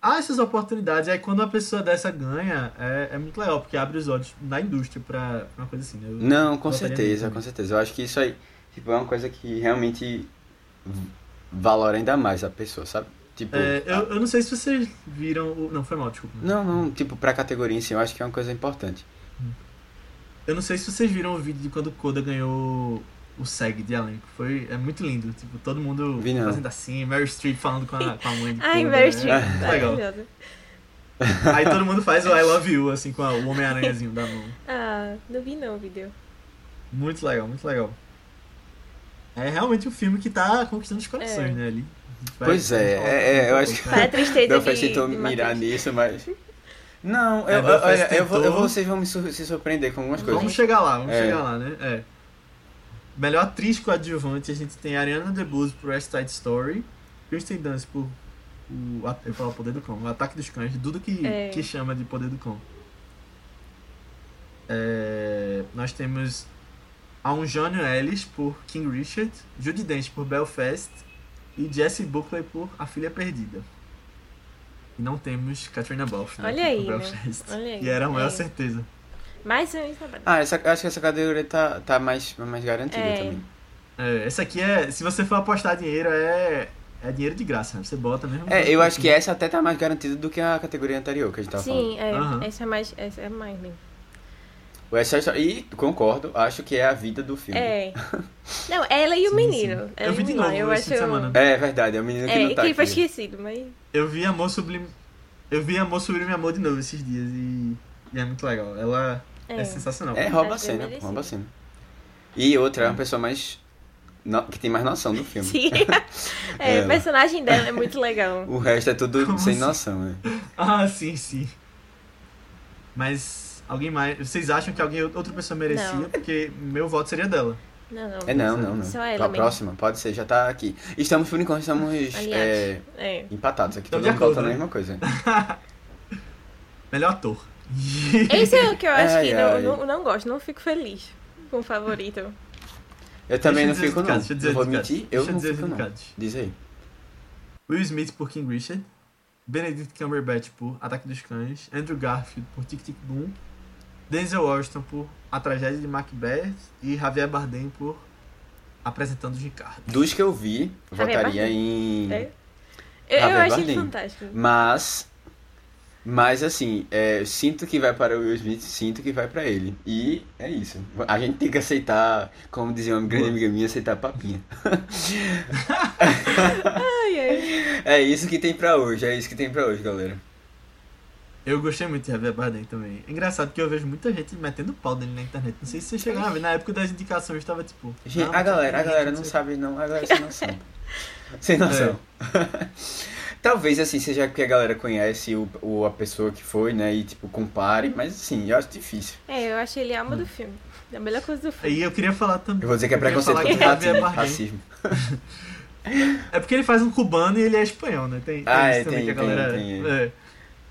A: há essas oportunidades. Aí quando uma pessoa dessa ganha, é, é muito legal, porque abre os olhos na indústria pra, uma coisa assim, né? Eu-
B: Não, com certeza, com certeza. Eu acho que isso aí tipo, é uma coisa que realmente valora ainda mais a pessoa, sabe? Tipo,
A: É, eu, eu não sei se vocês viram. O... Não, foi mal, desculpa.
B: não, não, tipo, pra categoria em si, eu acho que é uma coisa importante.
A: Eu não sei se vocês viram o vídeo de quando o Koda ganhou o SEG de elenco. Foi, é muito lindo. Tipo, todo mundo fazendo assim, Meryl Streep falando com a, com a mãe de
C: Ai,
A: Koda,
C: Mary
A: é
C: Streep.
A: muito legal. Aí todo mundo faz o I love you, assim, com a- o Homem-Aranhazinho da mão.
C: Ah, não vi não o vídeo.
A: Muito legal, muito legal. É realmente um filme que tá conquistando os corações,
C: É.
A: né, ali. Vai-
B: Pois é, é, é, eu acho que-
A: né?
C: Para a tristeza
B: Belfast
C: de,
B: tentou
C: de
B: mirar
C: Matheus.
B: nisso, mas. Não,
A: É,
B: eu, olha, eu vou, eu
A: tentou.
B: vou- vocês vão me sur- se surpreender com algumas coisas.
A: Vamos chegar lá, vamos
B: É.
A: chegar lá, né? É. Melhor atriz coadjuvante, a gente tem Ariana DeBose por West Side Story, Kristen Dunst por o, eu ia falar o Poder do Cão, o Ataque dos Cães, tudo que,
C: É.
A: que chama de Poder do Cão. É, nós temos Aunjanio Ellis por King Richard, Judy Dench por Belfast e Jessie Buckley por A Filha Perdida. E não temos Katrina Balfe, né,
C: Olha
A: por
C: aí, né?
A: Belfast.
C: Olha aí.
A: E era a maior
C: É.
A: certeza.
C: Mais um trabalho.
B: Ah, essa, acho que essa categoria tá, tá mais, mais garantida
C: É.
B: também.
A: É, essa aqui é. Se você for apostar dinheiro, é. É dinheiro de graça? Você bota mesmo.
B: É, eu acho que essa até tá mais garantida do que a categoria anterior que a gente tava falando.
C: Sim, é,
A: Aham.
C: essa é mais, essa é mais
B: Side Story- E concordo, acho que é a vida do filme.
C: É. Não, ela e o
A: Sim,
C: menino.
A: sim.
C: Ela
A: Eu vi
C: o
A: de
C: menino,
A: novo
C: eu acho.
A: semana.
B: É verdade, é o menino que
C: É,
B: não tá
C: que foi esquecido, mas.
A: Eu vi Amor Sublime. Eu vi Amor Sublime Amor de novo esses dias e. E é muito legal. Ela é,
C: É.
A: sensacional.
B: É, rouba a cena, rouba a cena. E outra, é uma pessoa mais... no- que tem mais noção do filme.
C: Sim. é,
B: Ela.
C: o personagem dela é muito legal.
B: O resto é tudo
A: Como
B: sem
A: assim?
B: noção, né?
A: Ah, sim, sim. Mas alguém mais. Vocês acham que alguém, outra pessoa merecia?
C: Não.
A: Porque meu voto seria dela.
C: Não, não.
B: É não, não, não.
C: Só ela
B: próxima, pode ser, já tá aqui. Estamos, por enquanto, estamos é,
C: É.
B: empatados aqui. Todo mundo na
A: né?
B: mesma coisa.
A: Melhor ator.
C: Esse é o que eu acho
B: Ai,
C: que
B: ai.
C: não, não, não gosto, não fico feliz com o favorito.
B: Eu também
A: Deixa
B: não fico, não.
A: deixa eu dizer
B: Eu vou mentir, eu não
A: dizer
B: fico, não. Diz aí.
A: Will Smith por King Richard. Benedict Cumberbatch por Ataque dos Cães. Andrew Garfield por Tic Tic Boom. Denzel Washington por A Tragédia de Macbeth. E Javier Bardem por Apresentando Ricardo.
B: Dos que eu vi,
C: Javier
B: votaria
C: Bardem.
B: em...
C: É. Eu, eu
B: Javier
C: acho ele
B: Bardem.
C: fantástico.
B: Mas... Mas assim, é, sinto que vai para o Will Smith, sinto que vai para ele. E é isso. A gente tem que aceitar, como dizia uma grande amiga minha, aceitar papinha.
C: Ai, ai.
B: É isso que tem pra hoje, é isso que tem pra hoje, galera.
A: Eu gostei muito de Javier Bardem também. Engraçado que eu vejo muita gente metendo pau dele na internet. Não sei se vocês chegaram a ver. Na época das indicações estava tipo.
B: Gente,
A: "Ah,
B: a galera, a galera não
A: sei o
B: sabe não, a galera sem noção. sem noção. Talvez assim seja porque a galera conhece o, o, a pessoa que foi, né? E tipo, compare, mas assim, eu acho difícil.
C: É, eu achei ele a alma do filme. A melhor coisa do filme.
A: E eu queria falar também.
B: Eu vou dizer que é preconceito contra
A: que Javier
B: racismo.
A: É porque ele faz um cubano e ele é espanhol, né? Tem, tem
B: Ah,
A: isso
B: é,
A: também
B: tem-
A: que a galera.
B: tem- tem.
A: é.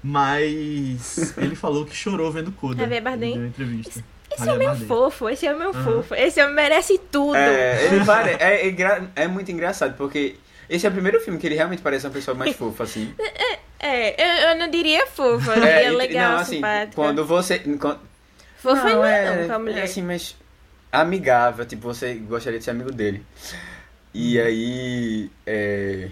A: Mas ele falou que chorou vendo Coda.
C: Javier
A: Ele
C: Bardem.
A: deu entrevista.
C: Esse homem é fofo, esse homem é
A: Aham.
C: fofo. Esse homem merece tudo.
B: É, ele pare... é, é, é muito engraçado, porque esse é o primeiro filme que ele realmente parece uma pessoa mais fofa, assim.
C: É, eu, eu não diria fofo, eu diria
B: É,
C: legal,
B: não, assim,
C: simpática.
B: quando você. Quando...
C: Fofa não, é,
B: é,
C: não, com a
B: é
C: mulher.
B: assim, mas amigável, tipo, você gostaria de ser amigo dele. E aí, é,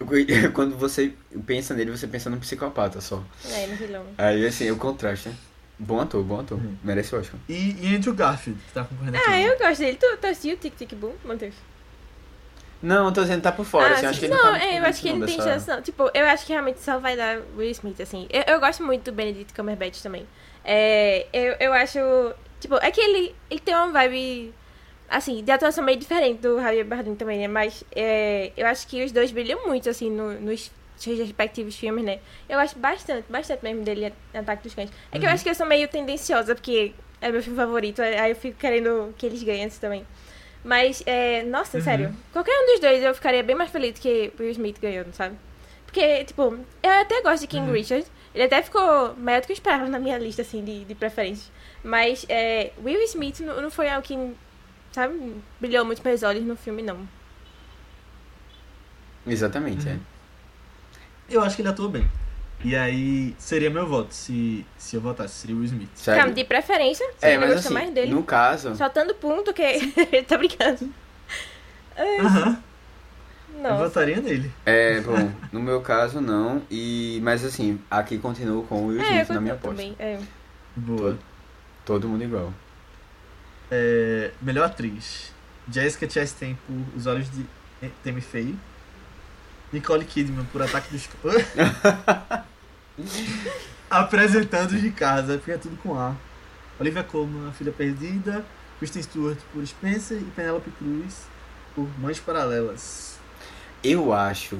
B: quando você pensa nele, você pensa num psicopata só.
C: É, no vilão.
B: Aí, assim, é o contraste, né? Bom ator, bom ator.
A: Uhum.
B: Merece o Oscar.
A: E, e Andrew Garfield, que tá concorrendo aqui.
C: Ah, eu gosto dele. Tu, tu assistiu o Tic Tic Boom, Matheus?
B: Não, eu tô dizendo que tá por fora,
C: ah,
B: assim, acho que ele
C: não,
B: tá
C: eu acho que ele não tem
B: dessa-
C: chance, não. Tipo, eu acho que realmente só vai dar Will Smith, assim. Eu, eu gosto muito do Benedict Cumberbatch também. É, eu, eu acho. Tipo, é que ele, ele tem uma vibe. Assim, de atuação meio diferente do Javier Bardem também, né? Mas é, eu acho que os dois brilham muito, assim, no- nos seus respectivos filmes, né? Eu gosto bastante, bastante mesmo dele em Ataque dos Cães. É que eu
A: Uhum.
C: acho que eu sou meio tendenciosa, porque é meu filme favorito, aí eu fico querendo que eles ganhem esse também. Mas, é, nossa,
A: Uhum.
C: sério, qualquer um dos dois eu ficaria bem mais feliz que Will Smith ganhando, sabe? Porque, tipo, eu até gosto de King
A: Uhum.
C: Richard. Ele até ficou maior do que eu esperava na minha lista, assim, de, de preferências. Mas é, Will Smith não, não foi algo que, sabe, brilhou muito meus olhos no filme, não.
B: Exatamente, é.
A: Uhum. Eu acho que ele atuou bem. E aí, seria meu voto, se, se eu votasse, seria o Will Smith.
B: Sério?
C: Calma, de preferência,
B: É,
C: ainda
B: mas
C: gosta
B: assim,
C: mais dele.
B: no caso...
C: Soltando ponto, que tá brincando.
A: Aham, eu votaria nele.
B: É, bom, no meu caso não, e mas assim, aqui continuo com o Will
C: É, eu
B: Smith na minha aposta.
C: também. É.
A: Boa.
B: Todo mundo igual.
A: É, melhor atriz. Jessica Chastain por Os Olhos de Temi Feio. Nicole Kidman por Ataque dos Cães. Apresentando de casa, é tudo com A. Olivia Colman, A Filha Perdida. Kristen Stewart por Spencer e Penelope Cruz por Mães Paralelas.
B: Eu acho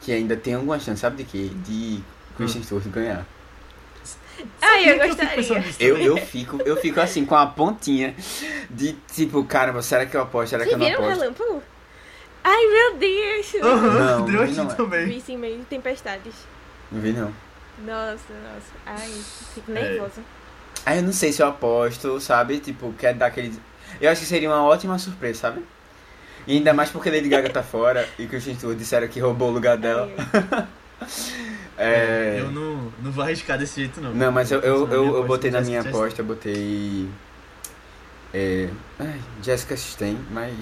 B: que ainda tem alguma chance, sabe de quê? De Christian Stewart ganhar.
C: Ai,
A: Sabe
C: eu
A: que fico
C: gostaria.
B: Eu, eu fico, eu fico assim, com a pontinha de tipo, caramba, será que eu aposto? Será que
C: Vocês
B: eu não
C: viram o
B: aposto?
C: relâmpago? Ai, meu Deus!
A: Aham,
B: Não,
A: deu aqui
B: não é.
A: também.
C: Vi sim meio de tempestades.
B: Não vi não.
C: Nossa, nossa. Ai, fico
A: É.
C: nervosa.
B: Aí eu não sei se eu aposto, sabe? Tipo, quer dar aquele. Eu acho que seria uma ótima surpresa, sabe? E ainda mais porque Lady Gaga tá fora e Christian Stewart disseram que roubou o lugar dela.
C: Ai,
B: É.
A: Eu não, não vou arriscar desse jeito, não.
B: Não, mas eu, eu, eu, eu botei na minha aposta, eu botei. É. Ai, Jessica Chastain, mas.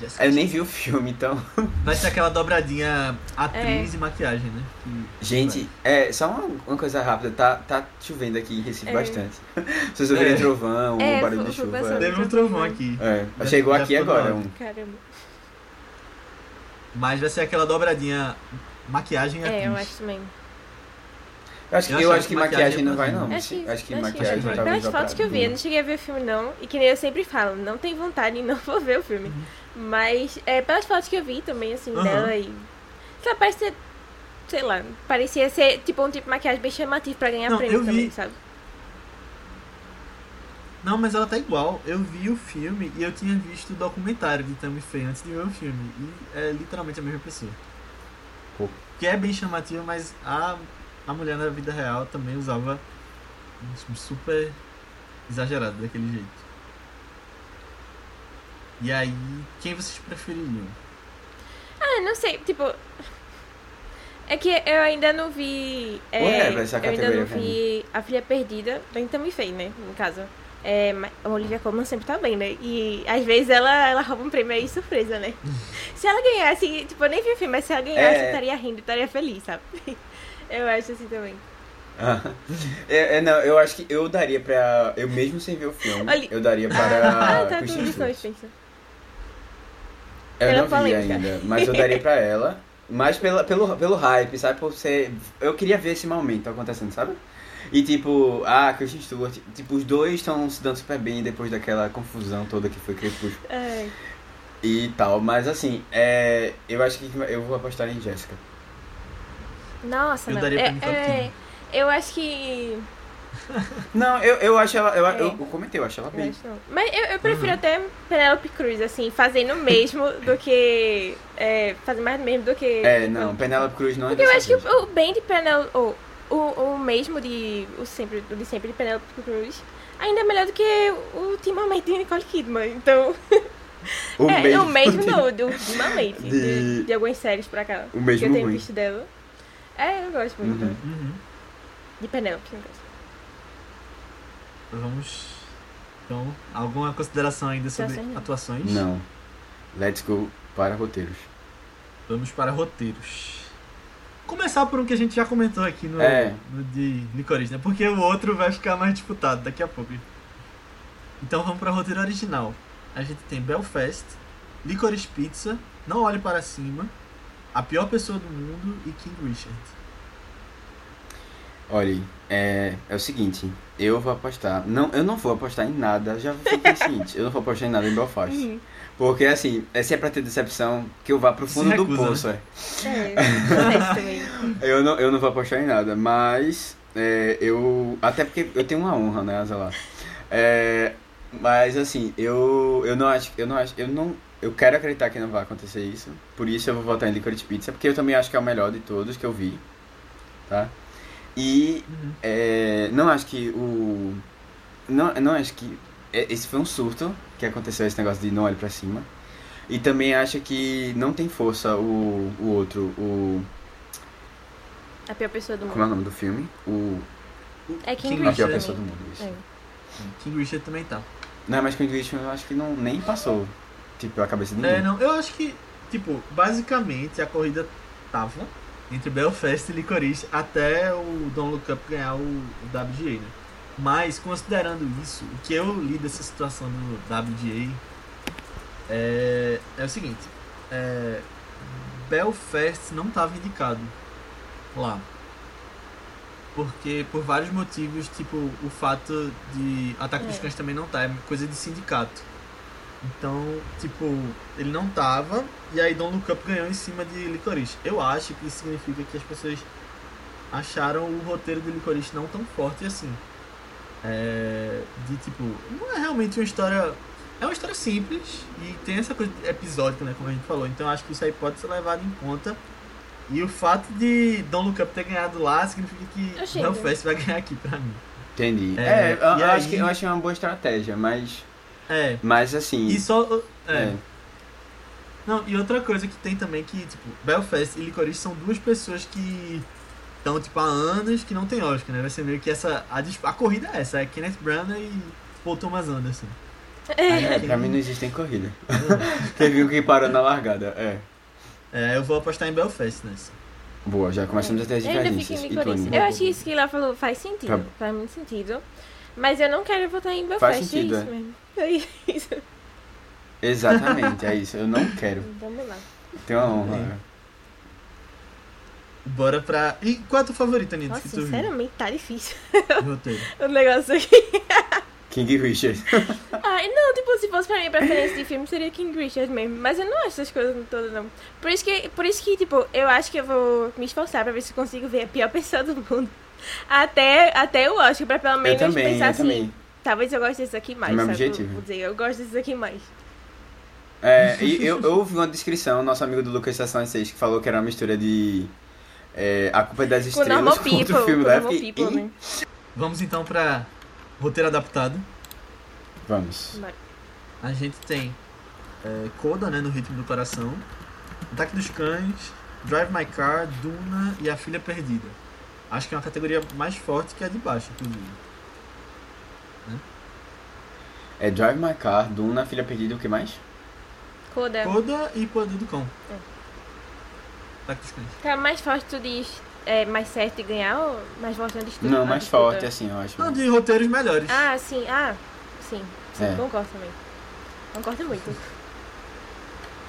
A: Jessica
B: Eu nem vi o filme, então.
A: Vai ser aquela dobradinha
C: É.
A: atriz e maquiagem, né? Que-
B: Gente, é, só uma, uma coisa rápida, tá, tá chovendo aqui em Recife
C: É.
B: bastante. Vocês ouviram
A: É.
B: trovão,
C: É,
B: um barulho de chuva.
A: Teve um trovão aqui.
B: É,
A: Já-
B: chegou
A: já
B: aqui agora. Um,
C: Caramba.
A: Mas vai ser aquela dobradinha maquiagem e
C: É, eu
A: atriz.
C: acho também.
B: eu acho,
A: Eu
B: que- eu acho que maquiagem
A: maquiagem
B: não vai,
A: não.
C: Acho que,
B: acho que
C: acho
B: maquiagem talvez
C: Pelas fotos que eu vi, eu não cheguei a ver o filme não. E que nem eu sempre falo, não tenho vontade e não vou ver o filme. Mas é, pelas fotos que eu vi também, assim,
A: Uhum.
C: dela e. Lá, parece ser. Sei lá, parecia ser tipo um tipo de maquiagem bem chamativo pra ganhar
A: Não,
C: prêmio
A: eu vi.
C: também, sabe?
A: Não, mas ela tá igual. Eu vi o filme e eu tinha visto o documentário de Tammy Faye antes de ver o filme. E é literalmente a mesma pessoa.
B: Pô.
A: Que é bem chamativa, mas a, a mulher na vida real também usava um super exagerado daquele jeito. E aí, quem vocês prefeririam?
C: Ah, não sei, tipo. É que eu ainda não vi. É,
B: Ué, vai ser a
C: eu ainda não vi A Filha Perdida, bem também fez, né? No caso. É, a Olivia Colman sempre tá bem, né? E às vezes ela, ela rouba um prêmio aí surpresa, né? se ela ganhasse, tipo, eu nem vi o filme, mas se ela ganhasse,
B: É.
C: eu estaria rindo, eu estaria feliz, sabe? eu acho assim também.
B: Ah, é, é, não, eu acho que eu daria pra. Eu mesmo sem ver o filme, eu daria
C: ah,
B: para.
C: tá,
B: Kristen
C: tudo isso, não,
B: Stewart.
C: Spencer.
B: Eu
C: Pela
B: não vi
C: polêmica.
B: ainda, mas eu daria pra ela. Mas pela, pelo, pelo hype, sabe? Por ser. Eu queria ver esse momento acontecendo, sabe? E tipo, ah, Christian Stewart, tipo, os dois estão se dando super bem depois daquela confusão toda que foi Crepúsculo
C: Ai,
B: e tal. Mas assim, é, eu acho que eu vou apostar em Jessica.
C: Nossa,
A: Eu
C: não.
A: daria pra
C: É- é, eu acho que.
B: Não, eu, eu acho ela. Eu,
C: É.
B: eu, eu comentei, eu acho ela
C: eu
B: bem.
C: acho. Mas eu, eu prefiro
A: Uhum.
C: até Penelope Cruz, assim, fazendo o mesmo do que. É, fazer mais mesmo do que.
B: É, não, Penélope Cruz não é
C: Porque eu acho que
B: vez.
C: o, o bem de Penelope. O, o, o mesmo de. O sempre, o de sempre de Penelope Cruz ainda é melhor do que o ultimamente de Nicole Kidman. Então.
B: O
C: é,
B: mesmo
C: o mesmo
B: de-
C: não, de ultimamente. De...
B: de-
C: De, algumas séries pra cá.
B: O mesmo
C: que eu tenho
B: ruim.
C: visto dela. É, eu gosto muito.
B: Uhum.
A: Uhum.
C: De no caso.
A: Vamos. Então, alguma consideração ainda sobre
C: Atuações, não.
B: Let's go para roteiros.
A: Vamos para roteiros. Começar por um que a gente já comentou aqui no,
B: É.
A: no de Licorice, né? Porque o outro vai ficar mais disputado daqui a pouco. Então vamos para roteiro original. A gente tem Belfast, Licorice Pizza, Não Olhe Para Cima, A Pior Pessoa do Mundo e King Richard.
B: Olha, é, é o seguinte, eu vou apostar. Não, eu não vou apostar em nada, já fiquei seguinte, eu não vou apostar em nada em Belfast.
C: Uhum.
B: Porque assim, é se é pra ter decepção, que eu vá pro fundo do poço, é.
C: É, também.
B: Eu não, eu não vou apostar em nada, mas é, eu. Até porque eu tenho uma honra, né, Azalar? É, mas assim, eu, eu não acho. Eu não acho. Eu não. Eu quero acreditar que não vai acontecer isso. Por isso eu vou votar em Licorice Pizza, porque eu também acho que é o melhor de todos que eu vi. Tá? E
A: Uhum.
B: é, não acho que o. Não, não acho que. é, Esse foi um surto que aconteceu esse negócio de não olhe pra cima. E também acho que não tem força o, o outro, o.
C: A pior pessoa do
B: Como é o
C: mundo.
B: nome do filme? O.
C: É King
A: King
B: A pior
C: Richard.
B: pessoa do
C: também.
B: mundo, isso.
C: É.
A: King Richard também tá.
B: Não, mas com o English eu acho que não, nem passou. Tipo, pela cabeça de ninguém.
A: É, não, eu acho que, tipo, basicamente a corrida tava entre Belfast e Licorice até o Don't Look Up ganhar o, o WGA, né? Mas, considerando isso, o que eu li dessa situação do WGA é, é o seguinte: é, Belfast não estava indicado lá. Porque, por vários motivos, tipo, o fato de Ataque dos
C: É.
A: Cães também não tá, é coisa de sindicato. Então, tipo, ele não tava, e aí Don't Look Up ganhou em cima de Licorice. Eu acho que isso significa que as pessoas acharam o roteiro de Licorice não tão forte assim. É, de tipo, não é realmente uma história. É uma história simples e tem essa coisa episódica, né? Como a gente falou. Então eu acho que isso aí pode ser levado em conta. E o fato de Don't Look Up ter ganhado lá significa que
C: Achei,
A: Belfast vai ganhar aqui pra mim.
B: Entendi.
A: É,
B: É, eu, eu acho
A: aí-
B: que eu achei uma boa estratégia, mas.
A: É.
B: Mas assim.
A: E só. É.
B: é.
A: Não, e outra coisa que tem também que, tipo, Belfast e Licorice são duas pessoas que estão, tipo, há anos que não tem Oscar, né? Vai ser meio que essa. A, a corrida é essa, é Kenneth Branagh e Paul Thomas Anderson.
B: É, pra mim não existe em corrida. Teve um que parou na largada. É.
A: É, eu vou apostar em Belfast nessa.
B: Boa, já começamos a ter as
C: Eu ainda fico
B: diferenças.
C: em
B: E
C: Licorice.
B: Tony?
C: Eu acho que isso que ela falou faz sentido.
B: Tá.
C: Faz muito sentido. Mas eu não quero votar em Belfast.
B: Faz sentido,
C: é isso
B: é.
C: mesmo. É isso.
B: Exatamente, é isso. Eu não quero.
C: Vamos lá.
B: Tenho uma honra.
A: É. Bora pra. E qual é a tua favorita, Nina?
C: Nossa, sinceramente, tá difícil o negócio aqui.
B: King Richard.
C: Ai, não, tipo, se fosse pra minha preferência de filme, seria King Richard mesmo. Mas eu não acho essas coisas todas, não. Por isso que, por isso que tipo, eu acho que eu vou me esforçar pra ver se eu consigo ver a pior pessoa do mundo. Até, até o Oscar, pra pelo
B: Eu
C: menos
B: também,
C: pensar
B: eu
C: assim.
B: também.
C: Talvez eu goste desses aqui mais,
B: É meu
C: sabe?
B: objetivo.
C: Vou dizer, eu gosto desses aqui mais.
B: É, e eu, eu ouvi uma descrição, nosso amigo do Lucas Estação 6, que falou que era uma mistura de. É, a culpa é das
C: Com
B: estrelas
C: Normal
B: com
C: People,
B: outro filme
C: com Normal
B: época. e-
C: People,
B: e-
C: né?
A: Vamos então pra roteiro adaptado.
B: Vamos.
C: Bora.
A: A gente tem é, Coda, né, no ritmo do coração, Ataque dos Cães, Drive My Car, Duna e A Filha Perdida. Acho que é uma categoria mais forte que a de baixo, inclusive.
B: É Drive My Car, Duna, Filha Perdida, o que mais?
C: Coda.
A: Coda e Poder do Cão.
C: É.
A: Cães.
C: Tá mais forte tu diz é, mais certo de ganhar ou mais forte na disputa?
B: Não, mais
C: disputa?
B: forte, assim, eu acho.
A: Não, de roteiros melhores.
C: Ah, sim, ah, sim. Sim,
B: É.
C: concordo também. Concordo muito.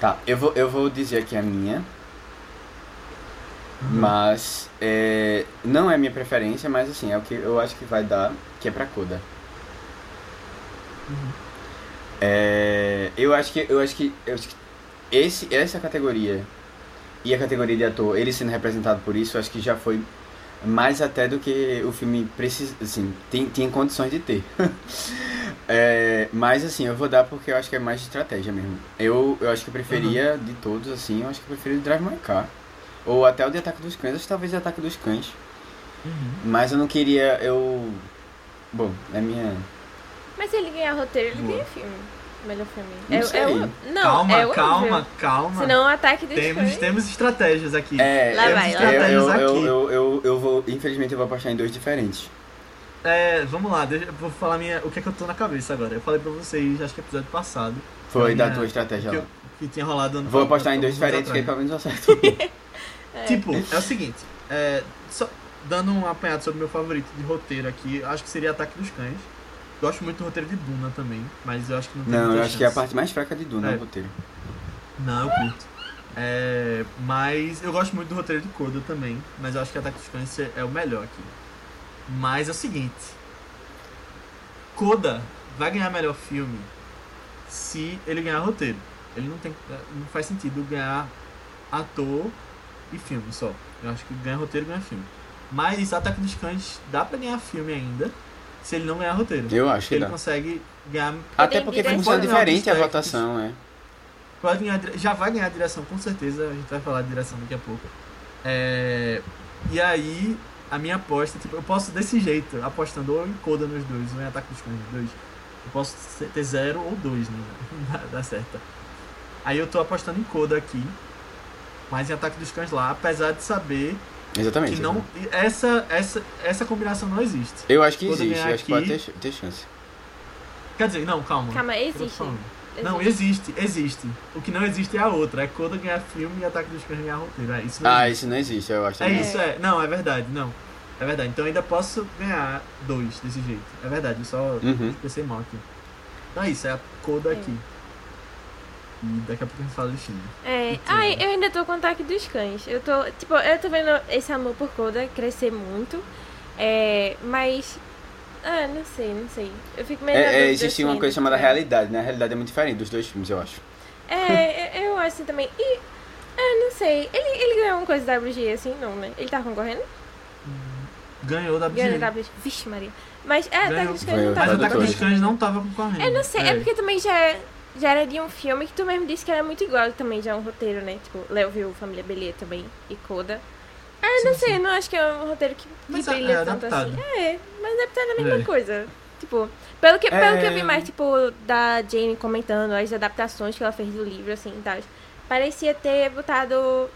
B: Tá, eu vou, eu vou dizer aqui a minha. Mas é, não é minha preferência, mas assim, é o que eu acho que vai dar, que é pra Coda.
A: Uhum.
B: É, eu acho que eu acho que, eu acho que esse, essa categoria e a categoria de ator, ele sendo representado por isso, acho que já foi mais até do que o filme precisa, assim, tem, tinha condições de ter. é, mas assim, eu vou dar porque eu acho que é mais estratégia mesmo. Eu, eu acho que eu preferia de todos, assim, eu acho que eu preferia o Drive My Car. Ou até o de Ataque dos Cães, acho que talvez o Ataque dos Cães.
A: Uhum.
B: Mas eu não queria, eu... Bom, é minha...
C: Mas se ele ganhar roteiro, ele
A: Boa.
C: ganha filme. Melhor filme.
B: Não
C: é,
B: sei.
C: é o- não,
A: calma,
C: é
A: calma, calma.
C: Senão o ataque dos
A: temos,
C: cães.
A: temos estratégias aqui.
B: É,
C: Lá vai, lá
B: eu,
A: vai.
B: eu, eu,
A: Aqui.
B: eu, eu, eu vou, infelizmente eu vou apostar em dois diferentes.
A: É, vamos lá, deixa, vou falar minha, o que é que eu tô na cabeça agora. Eu falei pra vocês, acho que episódio passado.
B: Foi da
A: minha-
B: tua estratégia
A: que,
B: lá.
A: eu- que tinha rolado ano
B: Vou apostar em dois diferentes, que aí pelo menos eu acerto.
A: Tipo, é o seguinte, é, só dando um apanhado sobre o meu favorito de roteiro aqui, acho que seria Ataque dos Cães. Gosto muito do roteiro de Duna também, mas eu acho que não tem
B: Não,
A: muita
B: eu acho que é a
A: chance.
B: parte mais fraca de Duna,
A: É.
B: o roteiro.
A: Não, eu curto. É, mas eu gosto muito do roteiro de Coda também, mas eu acho que Ataque dos Cães é- é o melhor aqui. Mas é o seguinte, Coda vai ganhar melhor filme se ele ganhar roteiro. Ele não tem, não faz sentido ganhar ator e filme só. Eu acho que ganha roteiro ganha filme. Mas Ataque dos Cães dá pra ganhar filme ainda se ele não ganhar roteiro.
B: Eu acho que
A: ele
B: dá.
A: consegue ganhar
B: Até porque funciona
A: ganhar
B: diferente a votação, é.
A: Pode ganhar, já vai ganhar direção, com certeza. A gente vai falar de direção daqui a pouco. É, e aí, a minha aposta, tipo, eu posso desse jeito, apostando ou em Coda nos dois, ou em Ataque dos Cães nos dois. Eu posso ser- ter zero ou dois, né? Dá, dá certo. Aí eu tô apostando em Coda aqui, mas em Ataque dos Cães lá, apesar de saber
B: Exatamente.
A: que não. Essa, essa, essa combinação não existe.
B: Eu acho que
A: Quando
B: existe, eu acho que pode ter, ter chance.
A: Quer dizer, não, calma.
C: Calma, existe.
A: Não, existe, existe. O que não existe é a outra. É Coda ganhar filme e Ataque dos Cães ganhar roteiro. É, isso não
B: Ah,
A: existe.
B: isso não existe, eu acho.
A: É
B: também.
A: isso, é. Não, é verdade, não. É verdade. Então eu ainda posso ganhar dois desse jeito. É verdade, eu só
B: Uhum.
A: pensei mal aqui. Então é isso, é a Coda
C: É.
A: aqui. E daqui a pouco a gente fala de filme.
C: É, ai, eu ainda tô com o ataque dos cães. Eu tô, tipo, eu tô vendo esse amor por Coda crescer muito. É, mas. Ah, não sei, não sei. Eu fico meio.
B: É, é, existe uma
C: assim,
B: coisa chamada
C: é.
B: realidade, né? A realidade é muito diferente dos dois filmes, eu acho.
C: É, eu- acho assim também. E. Ah, não sei. Ele, ele ganhou uma coisa da WG assim, não, né? Ele tá concorrendo?
A: Ganhou da
C: Ganhou
A: BG.
C: da WG. Vixe, Maria. Mas, é,
A: Ganhou.
C: Ataque dos Cães
B: Ganhou.
C: não
A: Mas
C: tá
A: o Ataque dos
C: concorrendo.
A: Cães não tava concorrendo.
C: Eu não sei, é. porque também já, é- já era de um filme que tu mesmo disse que era muito igual também, já é um roteiro, né? Tipo, Léo viu Família Belê também e Coda. Ah, não
A: Sim,
C: sei,
A: sim.
C: não acho que é um roteiro que, que
A: Mas é-
C: brilha
A: é
C: tanto
A: adaptado.
C: assim. É, mas adaptado é a mesma
A: É.
C: coisa. Tipo, pelo que, pelo que eu vi
B: É.
C: mais, tipo, da Jane comentando as adaptações que ela fez do livro, assim, e tal, parecia ter botado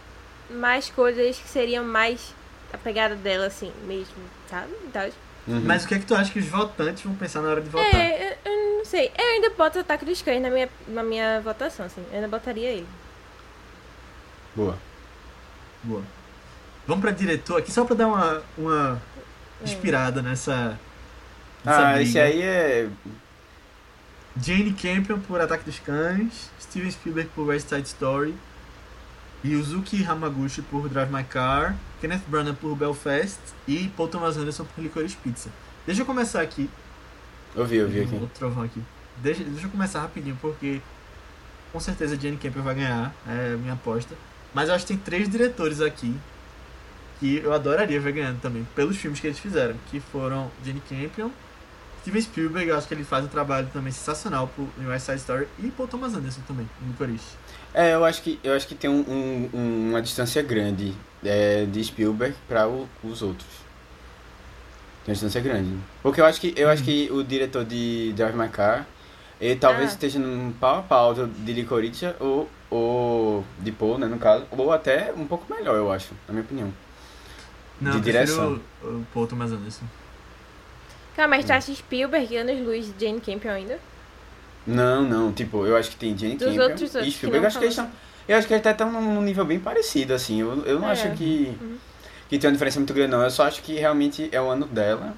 C: mais coisas que seriam mais a pegada dela, assim, mesmo, sabe? E tal.
B: Uhum.
A: Mas o que é que tu acha que os votantes vão pensar na hora de votar?
C: É, eu, eu não sei. Eu ainda boto o Ataque dos Cães na minha, na minha votação, assim. Eu ainda botaria ele.
B: Boa.
A: Boa. Vamos pra diretor aqui só pra dar uma, uma
C: É.
A: inspirada nessa. nessa
B: Ah,
A: briga.
B: esse aí é.
A: Jane Campion por Ataque dos Cães, Steven Spielberg por West Side Story, Yuzuki Hamaguchi por Drive My Car, Kenneth Branagh por Belfast e Paul Thomas Anderson por Licorice Pizza. Deixa eu começar aqui.
B: Eu vi, eu vi aqui.
A: Outro trovão aqui. Deixa, deixa eu começar rapidinho porque com certeza Jane Campion vai ganhar, é a minha aposta. Mas eu acho que tem três diretores aqui que eu adoraria ver ganhando também, pelos filmes que eles fizeram, que foram Jane Campion, Steven Spielberg, eu acho que ele faz um trabalho também sensacional pro em West Side Story e Paul Thomas Anderson também, em Licorice.
B: É, eu acho que, eu acho que tem um, um- um- uma distância grande é, de Spielberg para os outros. Tem uma distância grande. Porque eu acho que, eu acho que o diretor de Drive My Car, ele talvez
C: Ah.
B: esteja num pau a pau de Licorice ou, ou de Paul, né, no caso. Ou até um pouco melhor, eu acho, na minha opinião.
A: Não,
B: De direção.
A: O, o Paul Thomas Anderson.
C: Calma, mas tu acha Spielberg, Anos Luz e Jane Campion ainda?
B: Não, não, tipo, eu acho que tem Jane
C: Dos
B: Campion
C: outros outros
B: e
C: que
B: Spielberg,
C: não
B: acho que eles são... Eu acho que eles até estão num nível bem parecido, assim. Eu, eu não
C: É.
B: acho que,
C: Uhum.
B: que tem uma diferença muito grande, não. Eu só acho que realmente é o ano dela.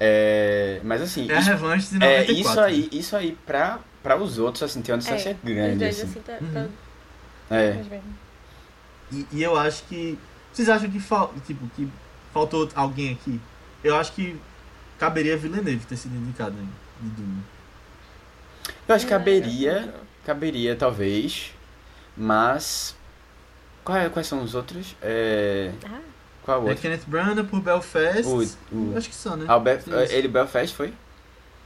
B: É, mas assim,
A: É a revanche de
B: é,
A: 94.
B: isso aí, isso aí pra, pra os outros, assim, tem uma distância
C: É, Os
B: grande,
C: dois,
B: assim.
C: assim, tá,
A: Uhum.
C: tá
B: É.
A: E, e eu acho que. Vocês acham que, fal, tipo, que faltou alguém aqui? Eu acho que caberia Villeneuve ter sido indicado né, de Dune.
B: Eu acho que
C: É,
B: caberia, caberia talvez, mas Qual é- quais são os outros? É...
C: Ah,
B: Qual o
A: É
B: outro?
A: Kenneth Branagh por Belfast.
B: O, o...
A: Acho que só, né?
B: Ah,
A: Isso.
B: Ele Belfast foi?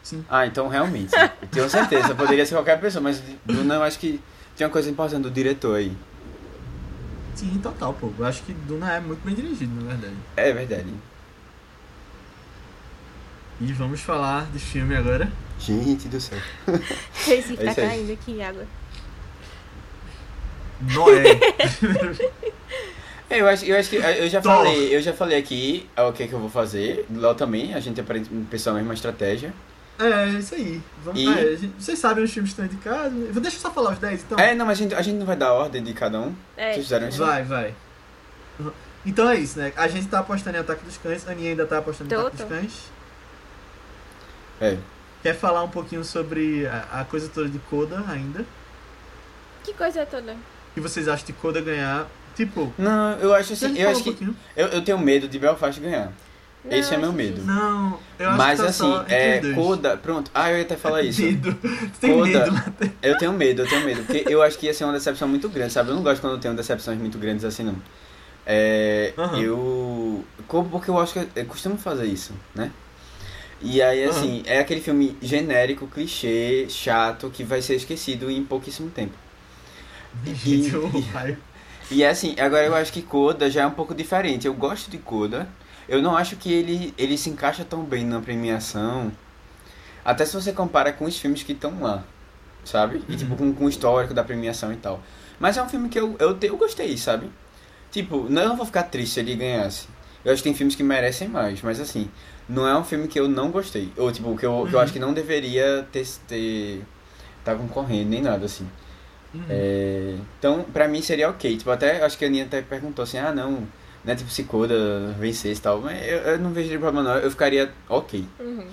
A: Sim.
B: Ah, então realmente. Eu tenho certeza. Poderia ser qualquer pessoa, mas Duna eu acho que tinha uma coisa importante do diretor aí.
A: Sim, total, pô. Eu acho que Duna é muito bem dirigido, na verdade.
B: É verdade.
A: E vamos falar de filme agora.
B: Gente do céu.
C: esse
B: É
C: tá caindo aqui água.
A: Noé.
B: É, Eu acho, eu acho que eu já falei, eu já falei aqui o que, que eu vou fazer. Lá também, a gente aprende pensar a mesma estratégia.
A: é, isso aí. Vamos,
B: E-
A: é, gente- vocês sabem os filmes que estão indicados. Vou- Deixa eu só falar os 10, então.
B: É, não, mas a gente, a gente não vai dar ordem de cada um.
C: É.
B: Vocês fizeram isso?
A: Vai, vai. Então é isso, né? A gente tá apostando em Ataque dos Cães, a Aninha ainda tá apostando em Ataque dos. Cães.
B: É.
A: Quer falar um pouquinho sobre a, a coisa toda de Coda ainda?
C: Que coisa toda.
A: O que vocês acham de Coda ganhar? Tipo,
B: Não, eu acho assim, eu acho
A: um
B: que eu, eu tenho medo de Belfast ganhar. Esse é meu medo.
A: Não, eu acho
B: Mas
A: que tá
B: assim, é. Coda, pronto. Ah, eu ia até falar isso.
A: Medo. Tem
B: Coda.
A: medo.
B: Eu tenho medo, eu tenho medo, porque eu acho que ia ser uma decepção muito grande, sabe? Eu não gosto quando eu tenho decepções muito grandes assim, não. É,
A: Aham.
B: eu... como- Porque eu acho que eu costumo fazer isso, né? E aí, assim, é aquele filme genérico, clichê, chato, que vai ser esquecido em pouquíssimo tempo.
A: O raio.
B: E é assim, agora eu acho que Coda já é um pouco diferente. Eu gosto de Coda. Eu não acho que ele, ele se encaixa tão bem na premiação. Até se você compara com os filmes que estão lá, sabe? E tipo, com, com o histórico da premiação e tal. Mas é um filme que eu, eu, te- eu gostei, sabe? Tipo, não eu não vou ficar triste se ele ganhasse. Eu acho que tem filmes que merecem mais, mas assim, não é um filme que eu não gostei. Ou tipo, que eu, que eu
A: Uhum.
B: acho que não deveria ter, ter tá concorrendo, nem nada assim.
A: Uhum.
B: É, então, pra mim seria ok. Tipo, até acho que a Aninha até perguntou assim, ah não, né? Tipo, se Coda vencesse e tal. Mas eu, eu não vejo problema não, eu ficaria ok.
C: Uhum.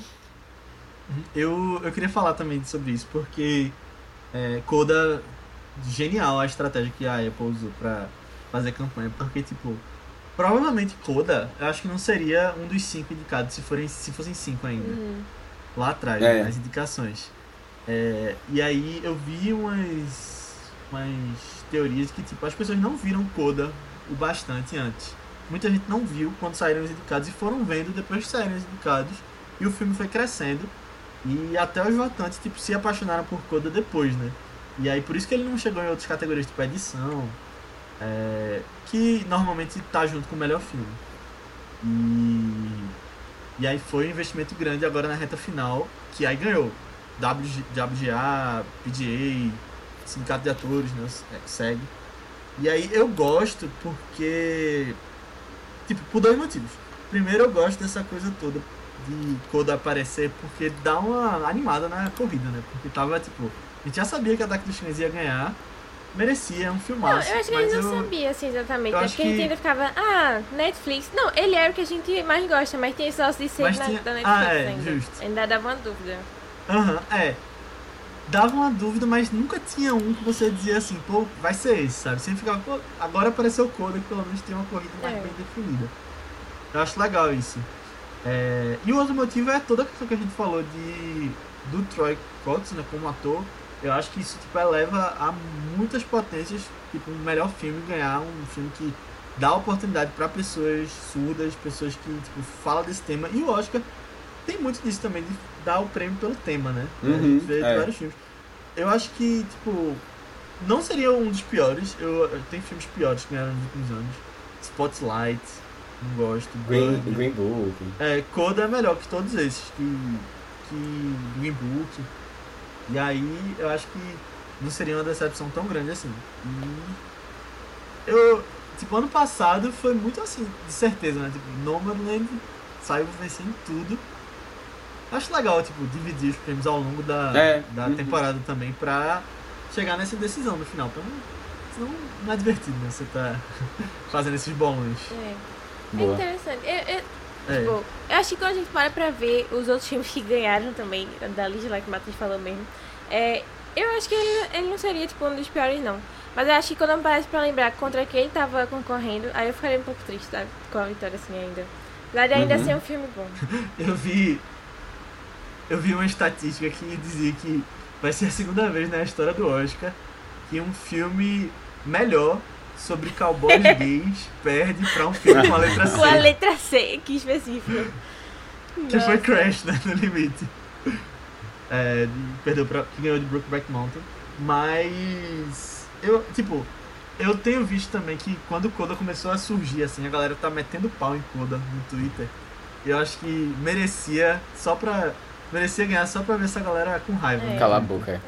A: Eu, eu queria falar também sobre isso, porque é, Coda, genial a estratégia que a Apple usou pra fazer campanha, porque, tipo, provavelmente Coda, eu acho que não seria um dos cinco indicados, se, forem, se fossem cinco ainda,
C: Uhum.
A: lá atrás,
B: É.
A: nas indicações. É, e aí eu vi umas, umas teorias que, tipo, as pessoas não viram Coda o bastante antes. Muita gente não viu quando saíram os indicados e foram vendo depois que saíram os indicados. E o filme foi crescendo. E até os votantes, tipo, se apaixonaram por Coda depois, né? E aí por isso que ele não chegou em outras categorias, tipo edição, é, que normalmente tá junto com o melhor filme. E, e aí foi um investimento grande agora na reta final, que aí ganhou WG, WGA, PGA, Sindicato de Atores, né? SEG. E aí eu gosto porque. Tipo, por dois motivos. Primeiro eu gosto dessa coisa toda de Coda aparecer porque dá uma animada na corrida, né? Porque tava tipo. A gente já sabia que Ataque dos Cães ia ganhar. Merecia, é um
C: Não,
A: filmaço.
C: eu acho que eles não
A: eu-
C: sabiam assim exatamente.
A: eu
C: Acho
A: acho
C: que a gente ainda ficava, ah, Netflix. Não, ele era o que a gente mais gosta, mas tem esse negócio de ser na,
A: tinha-
C: da Netflix
A: Ah, é,
C: ainda.
A: justo.
C: Ainda dava uma dúvida.
A: Aham, é. Dava uma dúvida, mas nunca tinha um que você dizia assim, pô, vai ser esse, sabe? Sempre ficava, pô, agora apareceu o Coda que pelo menos tem uma corrida mais
C: É.
A: bem definida. Eu acho legal isso. É, E o outro motivo é toda a questão que a gente falou de do Troy Kotsur, né, como ator. Eu acho que isso tipo, eleva a muitas potências, tipo, um melhor filme ganhar um filme que dá oportunidade para pessoas surdas, pessoas que tipo, falam desse tema. E o Oscar tem muito disso também, de dar o prêmio pelo tema, né? a
B: Uhum,
A: gente vê
B: é.
A: vários filmes. Eu acho que, tipo, não seria um dos piores. Eu, eu tenho filmes piores que ganharam nos últimos anos. Spotlight, não gosto.
B: Green,
A: Bird.
B: Green Book.
A: É, Coda é melhor que todos esses, que, que Green Book. E aí eu acho que não seria uma decepção tão grande assim. E eu, tipo, ano passado foi muito assim, de certeza, né? Tipo, Nomadland saiu vencendo tudo. Acho legal, tipo, dividir os prêmios ao longo da,
B: É,
A: da
B: uhum.
A: temporada também pra chegar nessa decisão no final. Então, senão não é divertido, né? Você tá fazendo esses bolões.
C: É, é interessante. Eu, eu,
A: É.
C: tipo, eu acho que quando a gente para pra ver os outros filmes que ganharam também, da lista lá que o Matheus falou mesmo, é, eu acho que ele, ele não seria, tipo, um dos piores, não. Mas eu acho que quando eu parece pra lembrar contra quem tava concorrendo, aí eu ficaria um pouco triste, sabe? Com a vitória assim ainda. De ainda
B: Uhum.
C: ser um filme bom.
A: Eu vi. Eu vi uma estatística que dizia que vai ser a segunda vez na história do Oscar que um filme melhor sobre cowboys gays perde pra um filme com a letra C.
C: Com a letra C, que específico.
A: Que foi
C: Nossa.
A: Crash, né, no limite. É, perdeu pra, que ganhou de Brokeback Mountain. Mas, eu, tipo, eu tenho visto também que quando o Coda começou a surgir, assim, a galera tá metendo pau em Coda no Twitter. Eu acho que merecia só pra. Merecia ganhar só pra ver essa galera com raiva.
C: É.
B: Cala a boca, é.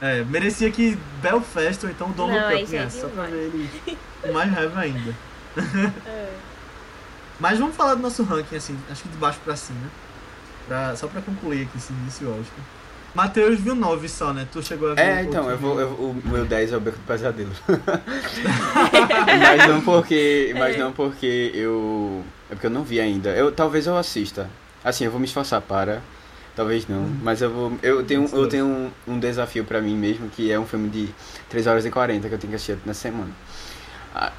A: É, merecia que Belfast ou então
C: Não,
A: Look Up
C: é
A: ganhasse, só pra ver ele com mais raiva ainda.
C: É.
A: Mas vamos falar do nosso ranking, assim, acho que de baixo pra cima. Pra, só pra concluir aqui esse início Oscar. Matheus viu 9 só, né? Tu chegou a ver
B: É, então, eu vou, eu- o meu 10 é o Beco do Pesadelo. mas não porque, mas
C: É.
B: não porque eu, é porque eu não vi ainda. Eu talvez eu assista. Assim, eu vou me esforçar para, talvez não, mas eu vou, eu tenho, eu tenho um, um desafio pra mim mesmo, que é um filme de 3 horas e 40 que eu tenho que assistir na semana,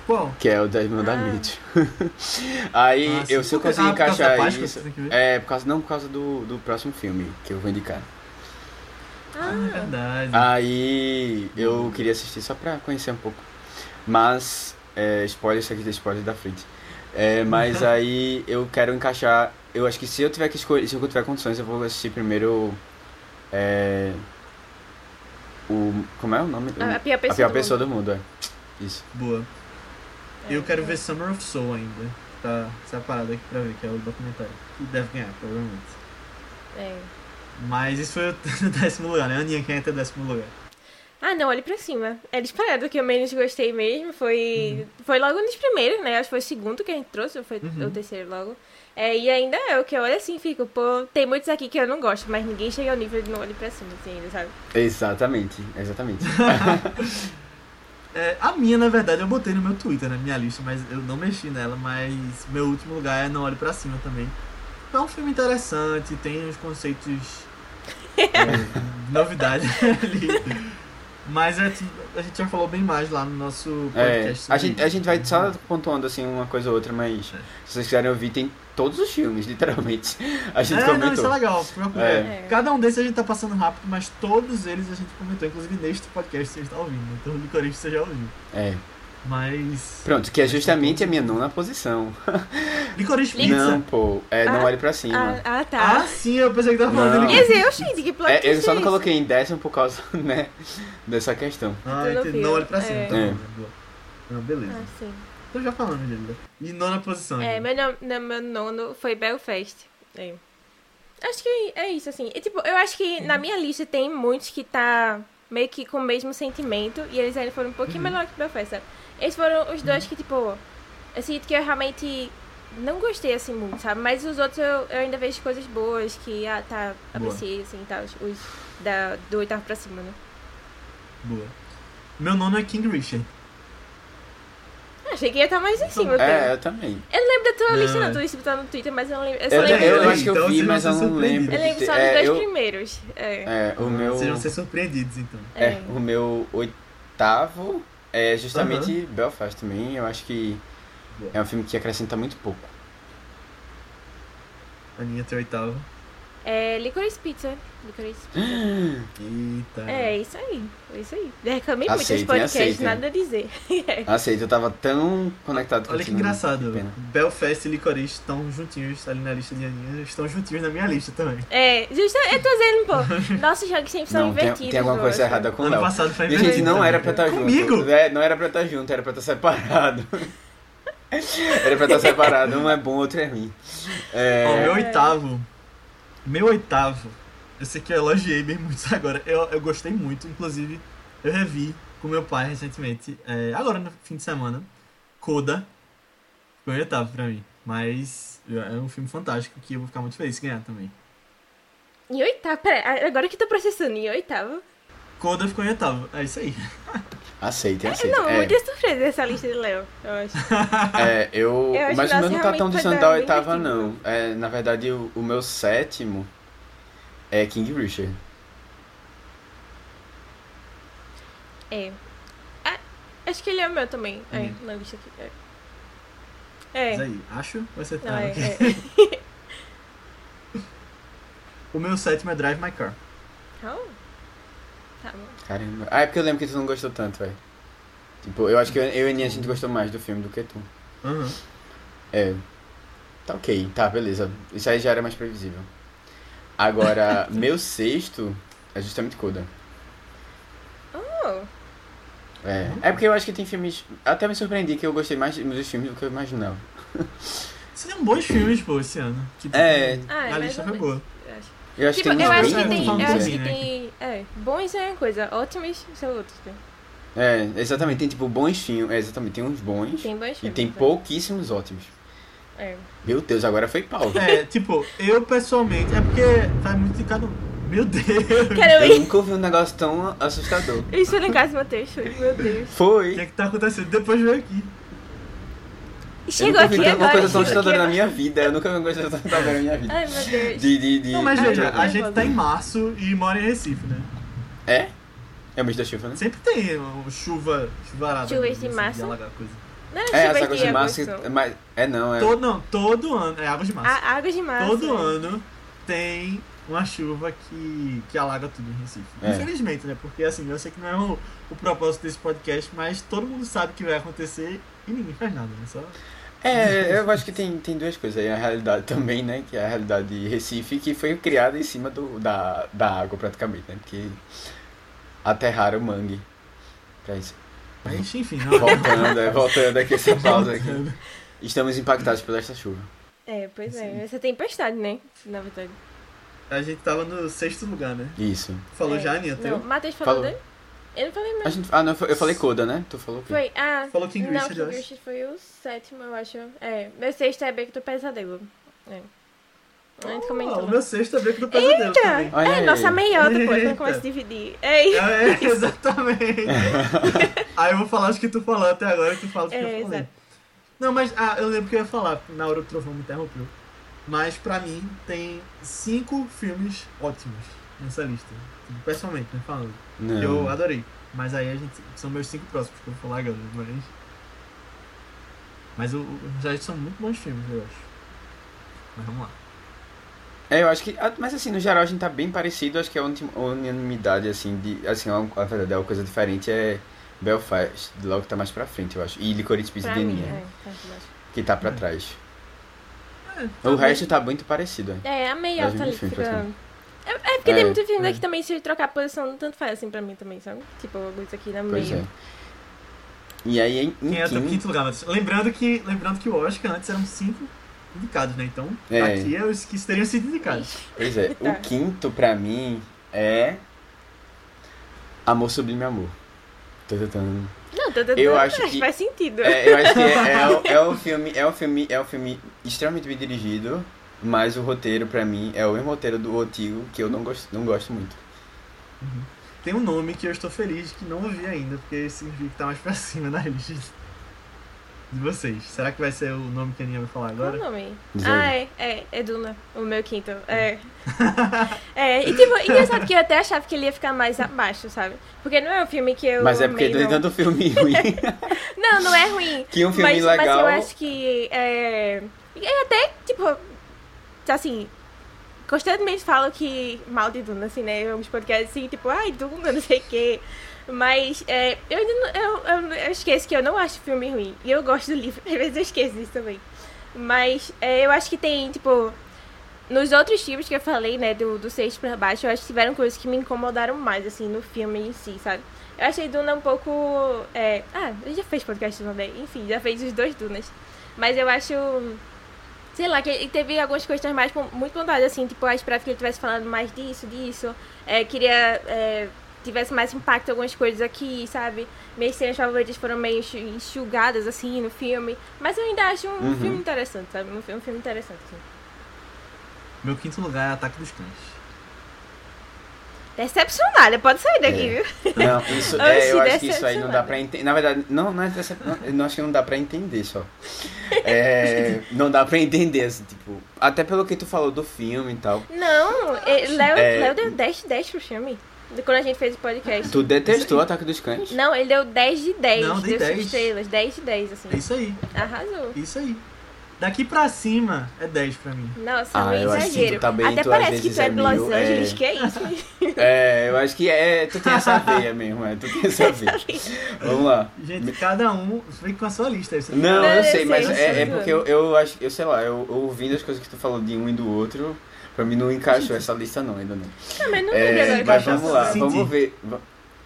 A: Qual?
B: que é o 10 Mandamentos. Aí,
A: Ah, sim.
B: eu se eu conseguir
A: ah,
B: encaixar
A: Páscoa,
B: isso, é por causa não por causa do, do próximo filme que eu vou indicar.
A: Ah,
C: Ah,
A: verdade.
B: Aí eu queria assistir só pra conhecer um pouco. Mas, é, spoiler, isso aqui tem spoiler da frente. É, mas aí eu quero encaixar. Eu acho que se eu tiver que escolher, se eu tiver condições, eu vou assistir primeiro. É, o. Como é o nome?
C: A- a pior pessoa
B: a pior
C: do
B: pessoa do mundo, é. Isso.
A: Boa.
C: É.
A: Eu quero ver Summer of Soul ainda. Tá separado aqui pra ver, que é o documentário. Que deve ganhar, provavelmente.
C: é.
A: Mas isso foi o décimo lugar, né? Aninha, quem é teu décimo lugar?
C: Ah, não, olhe pra cima. É disparado o que eu menos gostei mesmo. Foi. Foi logo nos primeiros, né? Acho que foi o segundo que a gente trouxe, ou foi
A: Uhum.
C: o terceiro logo. É, e ainda é o que eu olho assim e fico, pô, tem muitos aqui que eu não gosto, mas ninguém chega ao nível de não olhe pra cima, assim, ainda, sabe?
B: Exatamente, exatamente.
A: É, a minha, na verdade, eu botei no meu Twitter, na minha lista, mas eu não mexi nela. Mas meu último lugar é Não Olhe Pra Cima também. É um filme interessante, tem uns conceitos. é, novidade ali. Mas é, a gente já falou bem mais lá no nosso
B: É,
A: podcast.
B: a,
A: sobre
B: gente, a gente vai só pontuando assim uma coisa ou outra, mas se vocês quiserem ouvir, tem todos os filmes, literalmente. A gente
A: É, não, isso é
B: comentou.
A: legal. procura.
B: É.
A: Cada um desses a gente tá passando rápido, mas todos eles a gente comentou, inclusive neste podcast que você está ouvindo. Então o Licorice você já ouviu.
B: É.
A: Mas.
B: Pronto, que é justamente a minha nona posição.
A: Licorice Pizza?
B: Não, pô, é não
C: Ah,
B: olhe pra cima.
C: Ah, ah, tá.
A: Ah, sim, eu pensei que tava falando
B: Não.
A: de
C: Quer
A: Licorice.
C: dizer, eu gente, que plot
B: É, eu só
C: é
B: não
C: esse?
B: coloquei em décimo por causa, né, dessa questão.
A: Ah,
C: não
A: entendi. Não olhe pra cima.
C: É.
A: Então,
B: É.
A: né? Boa. Não, beleza.
C: Ah, sim.
A: Tô já falando, Lila. E nona posição.
C: É, meu, no- meu nono foi Belfast. É. Acho que é isso, assim. E, tipo, eu acho que na minha lista tem muitos que tá meio que com o mesmo sentimento e eles ainda foram um pouquinho melhor que Belfast, sabe? Esses foram os dois que, tipo, eu sinto que eu realmente não gostei, assim, muito, sabe? Mas os outros eu, eu ainda vejo coisas boas que, ah, tá, apreciei, assim, tá, os, os da, do oitavo pra cima, né?
A: Boa. Meu nono é King Richard.
C: Achei que ia estar mais em cima,
B: É,
C: é,
B: eu também.
C: Eu não lembro da tua
A: Não,
C: lista,
A: é.
C: não. Tu disse que tá no Twitter, mas eu não lembro. Eu só
B: Eu,
C: lembro.
B: eu, acho que eu
A: Então
B: vi, mas eu não lembro.
C: Eu lembro só dos
B: é,
C: dois
B: eu-
C: primeiros. É.
B: É, o meu.
A: Vocês vão ser surpreendidos, então.
B: É,
C: É.
B: o meu oitavo é justamente Belfast também. Eu acho que é um filme que acrescenta muito pouco.
A: Aninha, teu oitavo.
C: É Licorice Pizza. Licorice Pizza.
A: Eita.
C: É, isso aí. É isso aí. Reclamei muito
B: Aceitem,
C: podcast,
B: aceitem.
C: nada a dizer.
B: Aceito, eu tava tão conectado com
A: Olha que engraçado.
B: que.
A: Belfast e Licorice estão juntinhos ali na lista de Aninha. Estão juntinhos na minha lista também.
C: É, justo, eu tô dizendo, pô. Nossos jogos sempre são
B: Não, tem,
C: invertidos.
B: tem alguma
C: eu
B: coisa
C: acho.
B: errada com o Léo.
A: passado foi
B: E,
A: invertido.
B: gente, não
A: também.
B: era pra estar junto.
A: Comigo?
B: É, não era pra estar junto, era pra estar separado. era pra estar separado. Um é bom, outro é ruim. É,
A: Ó, meu oitavo. Meu oitavo. Esse aqui eu elogiei bem muito agora. Eu, eu gostei muito. Inclusive, eu revi com meu pai recentemente. é, agora no fim de semana. Coda. Foi o oitavo pra mim. Mas é um filme fantástico que eu vou ficar muito feliz em ganhar também.
C: Em oitavo, pera, agora que eu tô processando, em oitavo.
A: Coda ficou em oitavo. É isso aí.
B: Aceitem, aceitem.
C: Não,
B: é,
C: muita surpresa essa lista de Léo, eu acho.
B: é, eu,
C: Eu
B: mas o meu não tá tão distante da oitava, não. É, na verdade, o, o meu sétimo é King Richard.
C: É. Ah, acho que ele é o meu também. É,
A: Uhum.
C: na lista aqui. É.
A: Mas
C: É.
A: aí, acho ser
C: Não,
A: tá,
C: é,
A: ok.
C: é.
A: O meu sétimo é Drive My Car.
C: Oh. Tá bom.
B: Caramba. Ah, é porque eu lembro que tu não gostou tanto, velho. Tipo, eu acho que eu, eu e a Aninha a gente gostou mais do filme do que tu.
A: Aham.
B: É. Tá ok, tá, beleza. Isso aí já era mais previsível. Agora, meu sexto é justamente Coda.
C: Oh,
B: É. É porque eu acho que tem filmes. Até me surpreendi que eu gostei mais dos filmes do que eu imaginava.
A: Seriam bons filmes, pô, esse ano. Que, tipo,
B: É.
C: Ah, é
A: a lista foi boa.
C: Eu acho.
B: Eu acho
C: Tipo,
B: que tem
C: eu acho que tem.
A: bons
C: Eu acho
A: também,
C: que
A: né?
C: tem. É, bons é uma coisa, ótimos são outros. né?
B: É, exatamente. Tem tipo bons filmes. É, exatamente. Tem uns bons.
C: Tem bons
B: E
C: filmes.
B: tem
C: né?
B: pouquíssimos ótimos.
C: É.
B: Meu Deus, agora foi pau.
A: É, tipo, eu pessoalmente. É porque vai muito de cada um. Meu Deus!
C: Quero
B: Eu
C: ir.
B: nunca ouvi um negócio tão assustador.
C: Isso foi no caso do Matheus, foi. Meu Deus.
A: O
B: Foi.
A: que é que tá acontecendo? Depois veio aqui.
B: Eu
C: Chegou aqui agora.
B: uma coisa tão assustadora na minha vida. Eu nunca vi uma coisa tão assustadora na minha vida.
C: Ai, meu Deus.
B: De, de, de...
A: Não, mas veja, a gente tá em março e mora em Recife, né?
B: É? É o mês da chuva, né?
A: Sempre tem um, chuva, chuvarada.
C: Chuvas
A: mesmo,
C: de
A: assim,
C: março? Não,
B: É,
C: chuva
B: as águas de março.
C: agosto.
B: Mas, é não, é.
A: Todo, não, todo ano. É águas de março.
C: A águas de março.
A: todo
C: é.
A: ano tem uma chuva que, que alaga tudo em Recife.
B: É.
A: Infelizmente, né? Porque assim, eu sei que não é o, o propósito desse podcast, mas todo mundo sabe que vai acontecer e ninguém faz nada, né? Só.
B: É, eu acho que tem, tem duas coisas aí. A realidade também, né? Que é a realidade de Recife, que foi criada em cima do, da, da água, praticamente, né? Porque aterraram o mangue pra isso.
A: Mas enfim, não.
B: Voltando, é, voltando aqui essa pausa aqui. Estamos impactados por esta chuva.
C: É, pois é. Essa tempestade, né? Na verdade.
A: A gente tava no sexto lugar, né?
B: Isso.
A: Falou
C: É.
A: já, Aninha?
C: Não,
A: Teu?
C: Matheus falou
B: Falou.
C: dele? Eu não falei
B: A
C: mais.
B: gente, ah, não, eu falei Coda, né? Tu falou o quê?
C: Foi, ah.
A: Falou King
C: não, King. Richard foi o sétimo, eu acho. É, meu sexto é Beco do Pesadelo. É. A gente
A: Ah,
C: comentou.
A: o meu sexto é Beco do Pesadelo também.
B: Olha
C: É,
B: aí.
C: nossa meiota, pô,
A: Eita.
C: quando começa a dividir. Ei!
A: É, é, exatamente. Aí eu vou falar os que tu falou até agora que tu fala os que
C: É,
A: eu falei.
C: exato.
A: Não, mas ah, eu lembro que eu ia falar, na hora o Trovão me interrompeu. Mas pra mim tem cinco filmes ótimos nessa lista. Pessoalmente, né? Falando.
B: Não.
A: Eu adorei. Mas aí a gente. São meus cinco próximos que eu vou falar agora. Mas. Mas o, o- já são muito bons filmes, eu acho. Mas vamos lá.
B: É, eu acho que. ah, Mas assim, no geral a gente tá bem parecido. Acho que a ultim- a unanimidade, assim, de. Assim, a, a verdade, a coisa diferente é Belfast, logo tá mais pra frente, eu acho. E Licorice Pizza de
C: mim,
B: Aninha,
C: é, tá
B: que tá pra
A: É.
B: trás.
A: É,
B: O
A: também-
B: resto tá muito parecido. é.
C: É, a meiota
B: muito
C: ali fica. É, é porque
B: É,
C: tem muito filme
A: é.
C: daqui também, se trocar a posição, tanto faz assim pra mim também, sabe? Tipo, alguns aqui na
B: Pois
C: meio.
B: é. E aí, em, em
A: Quem é o
B: quinto,
A: quinto lugar, Matheus? Lembrando que, lembrando que o Oscar antes eram cinco indicados, né? Então,
B: É.
A: aqui é os que teriam sido indicados.
B: Pois é,
C: Tá.
B: o quinto pra mim é. Amor Sublime Amor. Tadadam.
C: Não, tô, tô,
B: Eu
C: tô-
B: acho que-
C: faz sentido.
B: É, eu acho que é, é, o- é o filme, é um filme, é um filme extremamente bem dirigido, mas o roteiro pra mim é o mesmo roteiro do antigo que eu não gosto, não gosto muito.
A: Tem um nome que eu estou feliz que não ouvi ainda, porque significa que tá mais pra cima na lista de vocês. Será que vai ser o nome que a Aninha vai falar
C: Qual o
A: agora?
C: nome?
B: Diz
C: Ah, é, é, é Duna, o meu quinto. É. é, e tipo, engraçado que eu até achava que ele ia ficar mais abaixo, sabe? Porque não é um filme que eu.
B: Mas é porque
C: amei,
B: tem
C: não.
B: tanto filme ruim
C: Não, não é ruim.
B: que um filme
C: mas, mas
B: legal.
C: eu acho que. É, eu até, tipo. Assim. Constantemente falo que mal de Duna, assim, né? Uns podcasts assim, tipo, ai, Duna, não sei o quê. Mas é, eu eu, eu, eu esqueço que eu não acho filme ruim. E eu gosto do livro. Às vezes eu esqueço disso também. Mas é, eu acho que tem, tipo. Nos outros filmes que eu falei, né, do, do sexto pra baixo, eu acho que tiveram coisas que me incomodaram mais, assim, no filme em si, sabe? Eu achei Duna um pouco. É... Ah, ele já fez podcast Duna, né? enfim, já fez os dois Dunas. Mas eu acho. Sei lá, que ele teve algumas questões mais muito pontuais, assim, tipo, eu esperava que ele tivesse falando mais disso, disso. É, queria. É, tivesse mais impacto em algumas coisas aqui, sabe? Minhas cenas favoritas foram meio enxu- enxugadas, assim, no filme. Mas eu ainda acho um
B: Uhum.
C: filme interessante, sabe? Um, um filme interessante, assim.
A: Meu quinto lugar é Ataque dos Cães.
C: Decepcionada, pode sair daqui,
B: É.
C: viu?
B: Não, isso, é, eu acho que isso aí não dá
C: decepcionada.
B: pra entender. Na verdade, não, não é decep... não, eu acho que não dá pra entender só. É, não dá pra entender, assim, tipo. Até pelo que tu falou do filme e tal.
C: Não, é, Léo,
B: É.
C: Léo deu 10 de 10 pro filme. Quando a gente fez o podcast.
B: Tu detestou o Ataque dos Cães?
C: Não, ele deu 10 de 10.
A: Não,
C: deu
A: 10.
C: cinco estrelas. 10 de 10, assim.
A: É isso aí,
C: Arrasou.
A: isso aí. Daqui pra cima é 10 pra mim.
C: Nossa,
B: Ah,
C: meio
B: eu acho que tu
C: exagero.
B: tá bem,
C: Até
B: tu
C: parece que tu é
B: é
C: de Los
B: meio,
C: Angeles,
B: é.
C: que é isso.
B: É, eu acho que é. Tu tem essa veia mesmo, é. Tu tem essa veia. Vamos lá.
A: Gente, cada um vem com a sua lista. aí Você
B: Não,
C: Não,
B: eu
C: eu
B: sei,
C: sei,
B: mas é, é porque eu, eu acho, eu sei lá, eu, eu ouvindo as coisas que tu falou de um e do outro, pra mim não encaixou essa lista não, ainda não.
C: Não, mas não
B: É,
C: agora.
B: mas vamos lá,
A: senti.
B: vamos ver. va-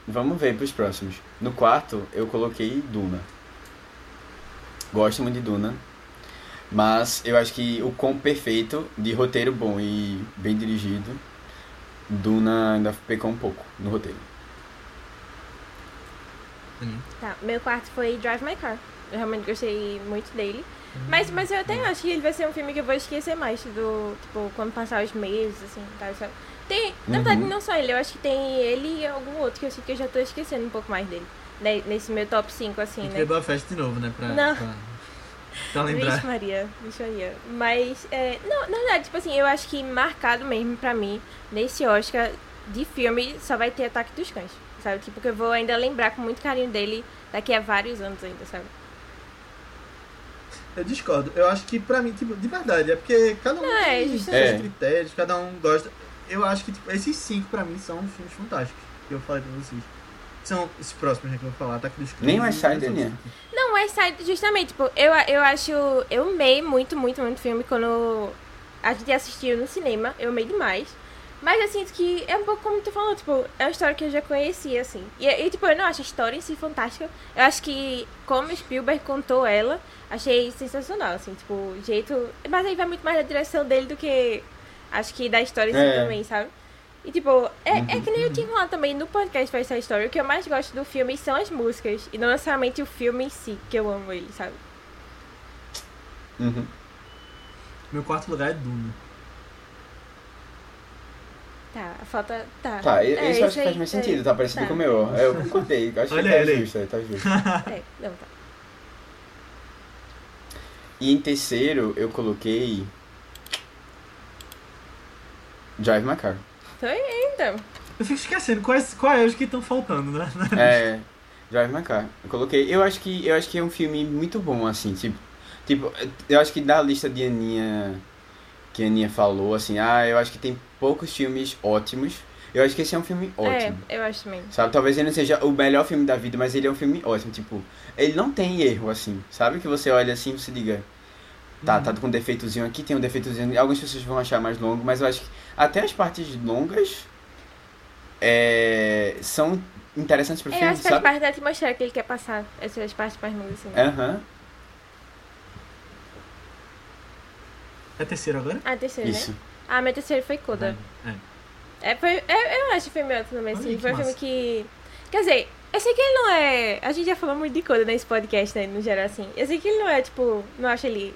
B: Vamos ver pros próximos. No quarto, eu coloquei Duna. Gosto muito de Duna. Mas eu acho que o com perfeito, de roteiro bom e bem dirigido, Duna ainda pecou um pouco no roteiro.
C: Tá, meu quarto foi Drive My Car. Eu realmente gostei muito dele. Mas, mas eu até acho que ele vai ser um filme que eu vou esquecer mais do, tipo, quando passar os meses, assim, sabe? Tem, na
B: Uhum.
C: verdade, não só ele, eu acho que tem ele e algum outro que eu sei que eu já tô esquecendo um pouco mais dele. Ne- Nesse meu top 5, assim,
A: Tem que
C: né?
A: Boa Festa de novo, né? Pra,
C: Não.
A: pra, pra lembrar.
C: Vixe Maria, vixe Maria. Mas, é, não, na verdade, tipo assim, eu acho que marcado mesmo pra mim, nesse Oscar de filme, só vai ter Ataque dos Cães, sabe? Tipo, que eu vou ainda lembrar com muito carinho dele daqui a vários anos ainda, sabe?
A: Eu discordo. Eu acho que pra mim, tipo, de verdade, é porque cada um
C: Não, é,
A: tem
C: justamente.
A: seus critérios, cada um gosta. Eu acho que tipo, esses cinco pra mim são filmes fantásticos que eu falei pra vocês. São esses próximos né, que eu vou falar, Ataque dos Cães.
B: Nem o West Side.
A: Aqui.
C: Não, West Side, justamente, tipo, eu, eu acho. Eu amei muito, muito, muito filme quando a gente assistiu no cinema. Eu amei demais. Mas eu sinto que é um pouco como tu falou, tipo, é uma história que eu já conhecia, assim. E, e, tipo, eu não acho a história em si fantástica. Eu acho que, como Spielberg contou ela, achei sensacional, assim, tipo, o jeito. Mas aí vai muito mais da direção dele do que. Acho que da história em si
B: É.
C: também, sabe? E tipo, é, é que nem eu tinha falado também no podcast West Side Story, o que eu mais gosto do filme são as músicas, e não necessariamente o filme em si, que eu amo ele, sabe?
B: Uhum.
A: Meu quarto lugar é Duna.
C: Tá, a falta. Tá.
B: Tá,
C: É,
B: esse eu acho que faz mais
C: é,
B: sentido, tá parecido
C: tá.
B: com o meu. Eu concordei, acho que
A: Olha
B: tá
A: ele aí.
B: justo, tá justo.
C: É, não, tá.
B: E em terceiro, eu coloquei. Drive My Car.
C: Foi então.
A: Eu fico esquecendo quais, quais os que estão faltando, né?
B: É. Drive My Car. Eu coloquei. Eu acho que eu acho que é um filme muito bom, assim, tipo. Tipo, eu acho que da lista de Aninha. Que a Aninha falou, assim, ah, eu acho que tem poucos filmes ótimos. Eu acho que esse é um filme ótimo.
C: É, eu acho mesmo.
B: Sabe, talvez ele não seja o melhor filme da vida, mas ele é um filme ótimo. Tipo, ele não tem erro, assim. Sabe que você olha assim e você diga. Tá, tá com um defeitozinho aqui, tem um defeitozinho. Algumas pessoas vão achar mais longo, mas eu acho que até as partes longas é, são interessantes pro
C: Eu
B: filme,
C: acho que faz
B: sabe?
C: parte da atmosfera que ele quer passar, essas partes mais longas, assim.
B: Aham,
A: É terceiro agora?
C: Ah, terceiro,
B: isso.
C: né? Ah, meu terceiro foi Coda.
A: É.
C: É, foi, é, eu acho que foi meu também, assim. Foi um filme que. Quer dizer, eu sei que ele não é. A gente já falou muito de Coda nesse podcast, né? No geral, assim. Eu sei que ele não é, tipo. Não acho ele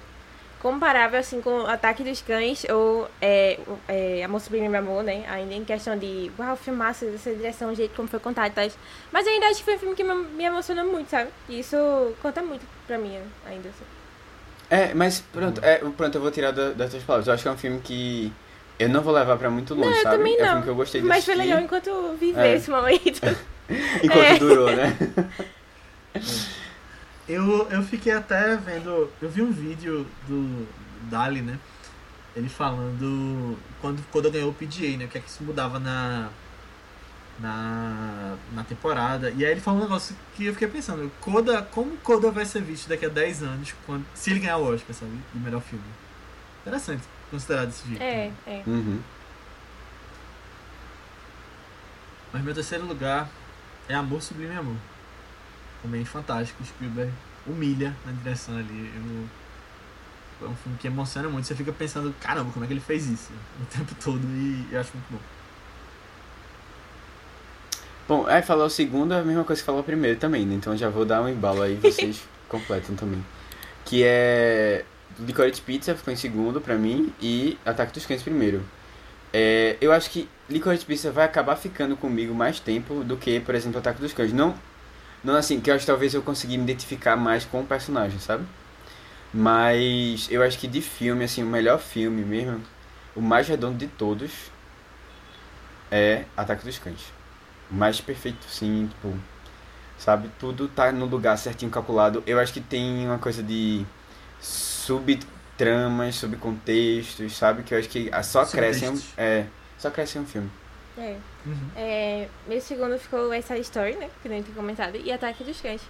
C: comparável, assim, com Ataque dos Cães ou é, é, Amor Sublime Meu Amor, né? Ainda em questão de. Uau, filmaço, essa direção, o jeito como foi contado e tal. Mas eu ainda acho que foi um filme que me, me emocionou muito, sabe? E isso conta muito pra mim, ainda, assim.
B: É, mas pronto, é, pronto, eu vou tirar da- das tuas palavras. Eu acho que é um filme que eu não vou levar pra muito longe,
C: Não, eu
B: sabe?
C: também
B: é um
C: não.
B: filme que eu gostei de
C: Mas foi legal enquanto viveu
B: É.
C: esse momento.
B: enquanto
C: É.
B: durou, né?
A: Eu, eu fiquei até vendo. Eu vi um vídeo do Dali, né? Ele falando quando quando ganhou o PGA, né? O que é que isso mudava na. Na, na temporada. E aí ele falou um negócio que eu fiquei pensando, Koda, como Koda vai ser visto daqui a 10 anos quando, se ele ganhar o Oscar, sabe? Do melhor filme. Interessante considerar desse jeito.
C: É,
A: né?
C: é.
B: Uhum.
A: Mas meu terceiro lugar é Amor Sublime Amor. Também fantástico, Spielberg humilha na direção ali. Eu- É um filme que emociona muito. Você fica pensando, caramba, como é que ele fez isso? O tempo todo e eu acho muito bom.
B: Bom, aí falar o segundo é a mesma coisa que falar o primeiro também, né? Então já vou dar um embalo aí vocês completam também. Que é. Licorice Pizza ficou em segundo pra mim e Ataque dos Cães primeiro. É, eu acho que Licorice Pizza vai acabar ficando comigo mais tempo do que, por exemplo, Ataque dos Cães. Não, não assim, que eu acho que talvez eu consegui me identificar mais com o personagem, sabe? Mas eu acho que de filme, assim, o melhor filme mesmo, o mais redondo de todos é Ataque dos Cães. O mais perfeito, sim, tipo, sabe? Tudo tá no lugar certinho calculado. Eu acho que tem uma coisa de tramas, sobre contextos, sabe? Que eu acho que só crescem. É, só crescem um filme.
C: É.
A: Uhum.
C: É, meu segundo ficou essa Story, né? Que nem tinha comentado. E Ataque dos Cães.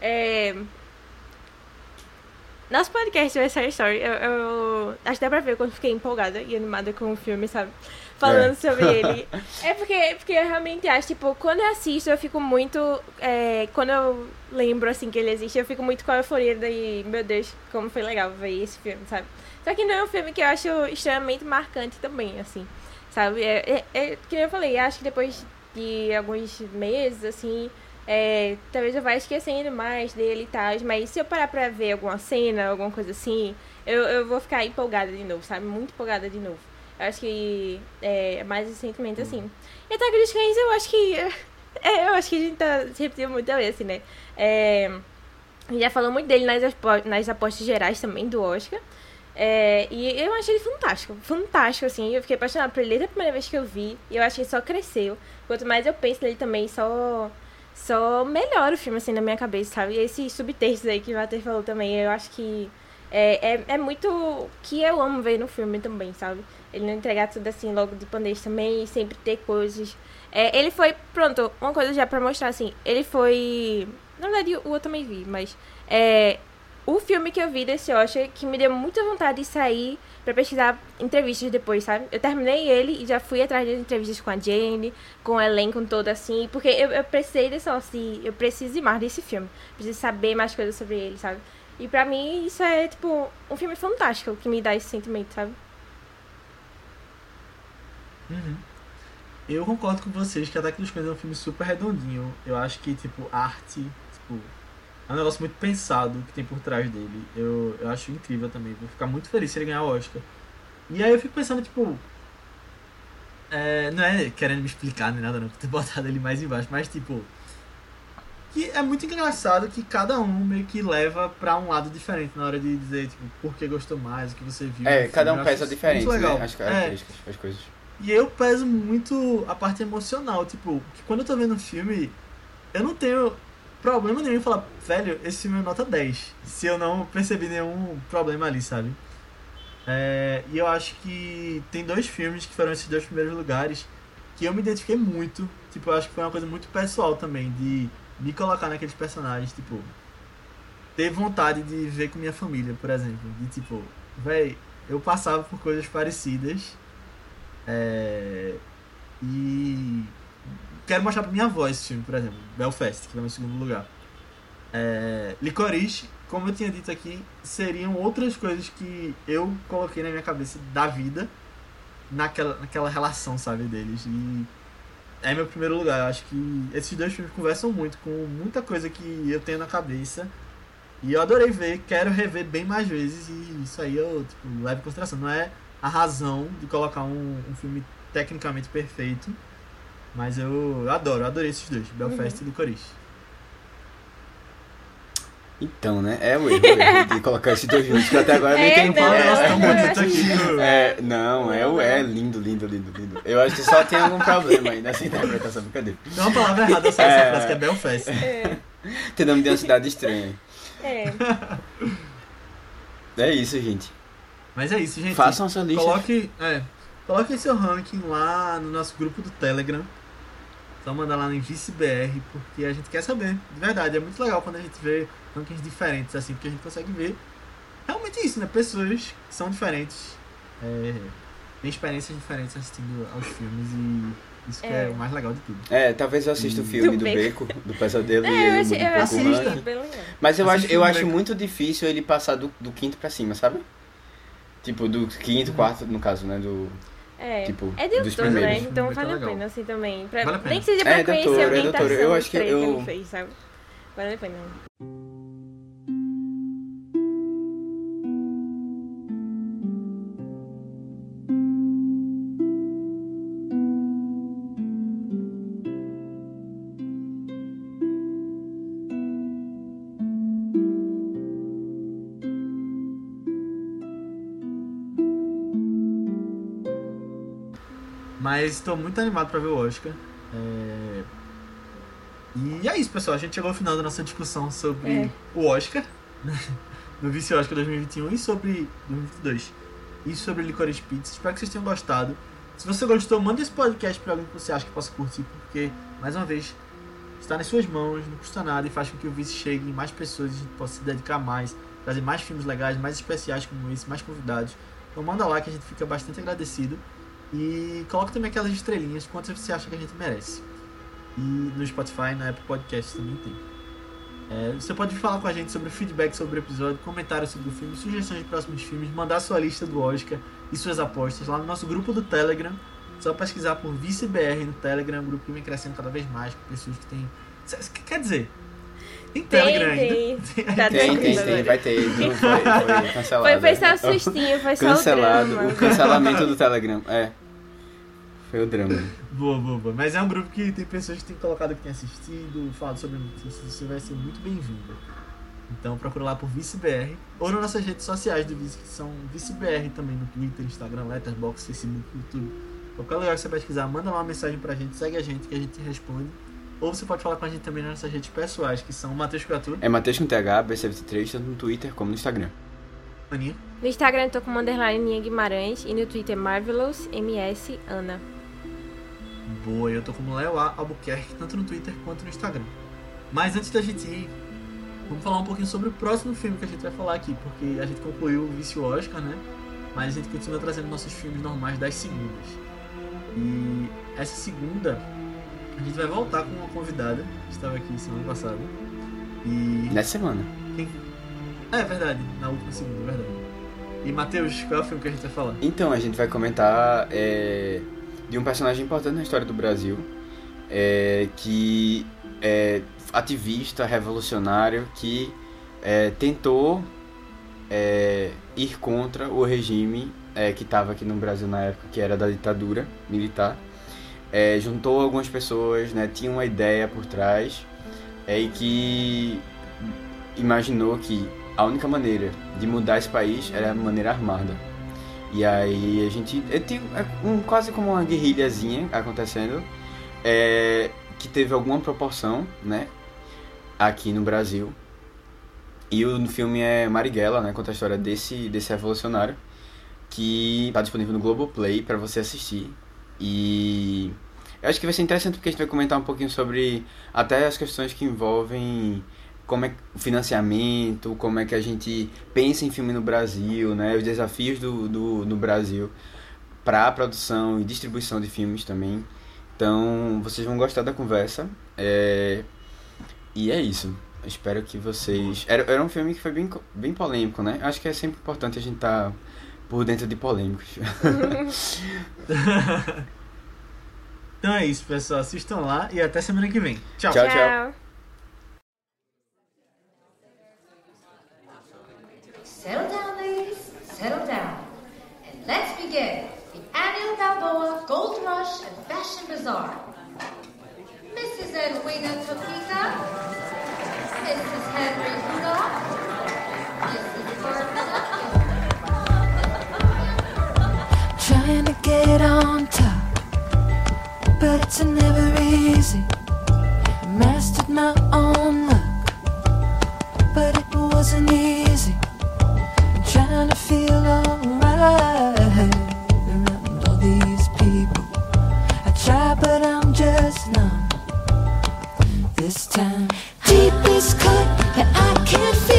C: É... Nosso podcast do Side Story, eu, eu acho que dá pra ver quando fiquei empolgada e animada com o filme, sabe? Falando
B: É.
C: sobre ele. É porque, porque eu realmente acho, tipo, quando eu assisto, eu fico muito. é, quando eu lembro, assim, que ele existe, eu fico muito com a euforia daí, meu Deus, como foi legal ver esse filme, sabe? Só que não é um filme que eu acho extremamente marcante também, assim, sabe? É, é, é que eu falei, acho que depois de alguns meses, assim, é, talvez eu vá esquecendo mais dele e tal, mas se eu parar pra ver alguma cena, alguma coisa assim, eu, eu vou ficar empolgada de novo, sabe? Muito empolgada de novo. Eu acho que é mais recentemente assim. E Ataque dos Cães, eu acho que. É, eu acho que a gente tá se repetindo muito também, assim, né? É, a já falou muito dele nas, nas apostas gerais também do Oscar. É, e eu achei ele fantástico, fantástico, assim. Eu fiquei apaixonada por ele desde a primeira vez que eu vi. E eu acho que ele só cresceu. Quanto mais eu penso nele também, só, só melhora o filme, assim, na minha cabeça, sabe? E esses subtextos aí que o Walter falou também, eu acho que é, é, é muito que eu amo ver no filme também, sabe? Ele não entregar tudo assim logo de bandeja também, e sempre ter coisas. É, ele foi, pronto, uma coisa já pra mostrar assim, ele foi. Na verdade, o eu também vi, mas. É, o filme que eu vi desse Oscar que me deu muita vontade de sair pra pesquisar entrevistas depois, sabe? Eu terminei ele e já fui atrás de entrevistas com a Jane, com o elenco todo assim, porque eu, eu precisei desse Oscar, eu preciso mais desse filme, preciso saber mais coisas sobre ele, sabe? E pra mim isso é, tipo, um filme fantástico que me dá esse sentimento, sabe?
A: Uhum. Eu concordo com vocês que Ataque dos Cães é um filme super redondinho. Eu acho que, tipo, arte, tipo, é um negócio muito pensado que tem por trás dele. Eu, eu acho incrível também. Vou ficar muito feliz se ele ganhar o Oscar. E aí eu fico pensando, tipo. é, não é querendo me explicar nem nada, não, por ter botado ele mais embaixo, mas, tipo. Que é muito engraçado que cada um meio que leva pra um lado diferente na hora de dizer, tipo, por que gostou mais, o que você viu.
B: É, cada um pesa diferente,
A: muito legal.
B: né? As
A: É,
B: características, as coisas.
A: e eu peso muito a parte emocional, tipo, que quando eu tô vendo um filme, eu não tenho problema nenhum em falar, velho, esse filme é nota 10. Se eu não percebi nenhum problema ali, sabe? É, e eu acho que tem dois filmes que foram esses dois primeiros lugares que eu me identifiquei muito. Tipo, eu acho que foi uma coisa muito pessoal também, de me colocar naqueles personagens, tipo, ter vontade de ver com minha família, por exemplo. De tipo, véi, eu passava por coisas parecidas. É, e quero mostrar pra minha avó esse filme, por exemplo, Belfast, que é o meu segundo lugar. É, Licorice, como eu tinha dito aqui, seriam outras coisas que eu coloquei na minha cabeça da vida naquela, naquela relação, sabe, deles. E é meu primeiro lugar. Eu acho que esses dois filmes conversam muito com muita coisa que eu tenho na cabeça. E eu adorei ver, quero rever bem mais vezes e isso aí eu tipo, levo em consideração. Não é a razão de colocar um, um filme tecnicamente perfeito, mas eu, eu adoro, eu adorei esses dois, Belfast e Licorice.
B: Então, né? É o erro, de colocar esses dois juntos, que até agora nem
C: É,
B: tem
C: não, é,
A: tão
C: é,
A: bonito aqui.
B: É, não, é, o- é lindo, lindo, lindo, lindo. Eu acho que só tem algum problema aí nessa interpretação, brincadeira.
A: Tem uma palavra errada só
B: É.
A: essa frase que é Belfast.
C: É.
B: Tem nome de uma cidade estranha.
C: é.
B: É isso, gente.
A: Mas é isso, gente.
B: Façam a sua lista.
A: Coloque, é, coloque seu ranking lá no nosso grupo do Telegram. Só mandar lá no ViceBR, porque a gente quer saber. De verdade, é muito legal quando a gente vê rankings diferentes, assim, porque a gente consegue ver realmente isso, né? Pessoas que são diferentes, é, têm experiências diferentes assistindo aos filmes e isso que é,
C: É.
A: o mais legal de tudo.
B: É, talvez eu assista o filme
C: Do
B: do Beco, do Pesadelo, e
C: É, eu
B: eu mude um
C: eu
B: pouco o
C: achei
B: ranking.
C: bem legal.
B: Mas eu acho, eu acho muito difícil ele passar do, do quinto pra cima, sabe? Tipo, do quinto, quarto, no caso, né? Do.
C: É.
B: Tipo,
C: é autor, né?
B: primeiros.
C: Então
A: Muito
C: vale a
A: legal.
C: pena, assim, também. Pra-
A: Vale a pena.
C: Nem que seja pra
B: É,
C: conhecer
B: doutor,
C: a
B: é, doutor.
C: ambientação
B: Eu acho que eu-
C: ele fez, sabe? Vale a pena.
A: Mas estou muito animado para ver o Oscar. É, E é isso, pessoal. A gente chegou ao final da nossa discussão sobre
C: É.
A: o Oscar. no Vice Oscar 2021 e sobre 2022 e sobre Licorice Pizza. Espero que vocês tenham gostado. Se você gostou, manda esse podcast para alguém que você acha que possa curtir, porque, mais uma vez, está nas suas mãos, não custa nada e faz com que o Vice chegue em mais pessoas e a gente possa se dedicar mais, trazer mais filmes legais, mais especiais como esse, mais convidados. Então manda lá que a gente fica bastante agradecido. E coloca também aquelas estrelinhas, quantas você acha que a gente merece. E no Spotify, na Apple Podcast também tem. É, você pode falar com a gente sobre feedback sobre o episódio, comentários sobre o filme, sugestões de próximos filmes, mandar sua lista do Oscar e suas apostas lá no nosso grupo do Telegram. Só pesquisar por ViceBR no Telegram, um grupo que vem crescendo cada vez mais, com pessoas que têm. Quer dizer, tem Telegram
C: tem,
A: ainda?
C: tem. Tá
B: Tem, tem, tem, vai ter. Não foi, foi cancelado.
C: Foi, foi só o sustinho, foi só o
B: Cancelado.
C: drama.
B: O cancelamento do Telegram. É. Foi o drama.
A: Boa, boa, boa. Mas é um grupo que tem pessoas que têm colocado que têm assistido, falado sobre notícias, você vai ser muito bem-vindo. Então procura lá por ViceBR ou nas nossas redes sociais do Vice, que são ViceBR também no Twitter, Instagram, Letterboxd, Facebook, YouTube. Qualquer lugar que você pesquisar, manda lá uma mensagem pra gente, segue a gente que a gente responde. Ou você pode falar com a gente também nas nossas redes pessoais, que são Matheus Criatura,
B: É Matheus com TH, BC23, tanto no Twitter como no Instagram.
A: Aninha.
C: No Instagram eu tô com underline Ninha Guimarães e no Twitter Marvelous MS Ana.
A: Boa, eu tô como Léo A. Albuquerque, tanto no Twitter quanto no Instagram. Mas antes da gente ir, vamos falar um pouquinho sobre o próximo filme que a gente vai falar aqui, porque a gente concluiu o Vício Oscar, né? Mas a gente continua trazendo nossos filmes normais das segundas. E essa segunda, a gente vai voltar com uma convidada, que estava aqui semana passada. E.
B: Nessa semana.
A: Quem... É verdade, na última segunda, é verdade. E Matheus, qual é o filme que a gente vai falar?
B: Então, a gente vai comentar é, de um personagem importante na história do Brasil, é, que é ativista, revolucionário, que é, tentou é, ir contra o regime é, que estava aqui no Brasil na época, que era da ditadura militar. É, juntou algumas pessoas, né, tinha uma ideia por trás, é, e que imaginou que a única maneira de mudar esse país era a maneira armada. E aí a gente. é, Tem é um, quase como uma guerrilhazinha acontecendo. é, que teve alguma proporção, né? Aqui no Brasil. E o filme é Marighella, né? Conta a história desse, desse revolucionário. Que está disponível no Globoplay para você assistir. E eu acho que vai ser interessante porque a gente vai comentar um pouquinho sobre até as questões que envolvem como é o financiamento, como é que a gente pensa em filme no Brasil, né? Os desafios do, do, no Brasil para a produção e distribuição de filmes também. Então, vocês vão gostar da conversa. É... E é isso. Eu espero que vocês. Era, era um filme que foi bem, bem polêmico, né? Acho que é sempre importante a gente estar por dentro de polêmicos.
A: Então é isso, pessoal. Assistam lá e até semana que vem. Tchau.
B: Tchau. tchau.
D: Gold and Fashion Bazaar. Mrs. Edwina Topeka. Mrs. Henry Rudolph.
E: Trying to get on top, but it's never easy. I mastered my own luck, but it wasn't easy. Trying to feel alright This time, deep is cut, and I can't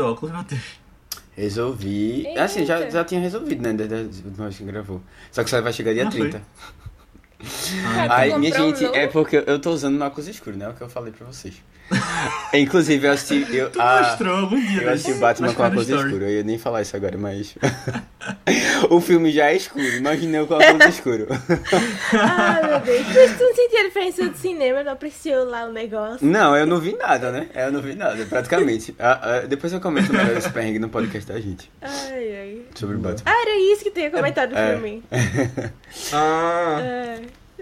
A: teu óculos, Matheus?
B: Resolvi. Assim, já,
C: Eita.
B: já tinha resolvido, né? Desde a última vez que gravou. Só que só vai chegar dia
A: Ah, foi?
B: 30.
C: Ah,
B: Aí,
C: tu
B: minha
C: um
B: gente, é porque eu tô usando óculos escuro, né? É o que eu falei pra vocês. Inclusive, eu assisti. Eu,
A: Tu
B: a-
A: mostrou algum dia.
B: Eu assisti o
A: né?
B: Batman com óculos
A: story.
B: escuro. Eu ia nem falar isso agora, mas. o filme já é escuro. Imagina eu com óculos escuro.
C: Ah, meu Deus. Mas tu não sentiu a diferença do cinema, não apreciou lá o negócio.
B: Não, eu não vi nada, né? Eu não vi nada, praticamente. Ah, ah, depois eu comento melhor esse perrengue no podcast da gente.
C: Ai, ai.
B: Sobre o Batman.
C: Ah, era isso que tu ia comentar do
B: É.
C: filme.
A: Ah,
C: É.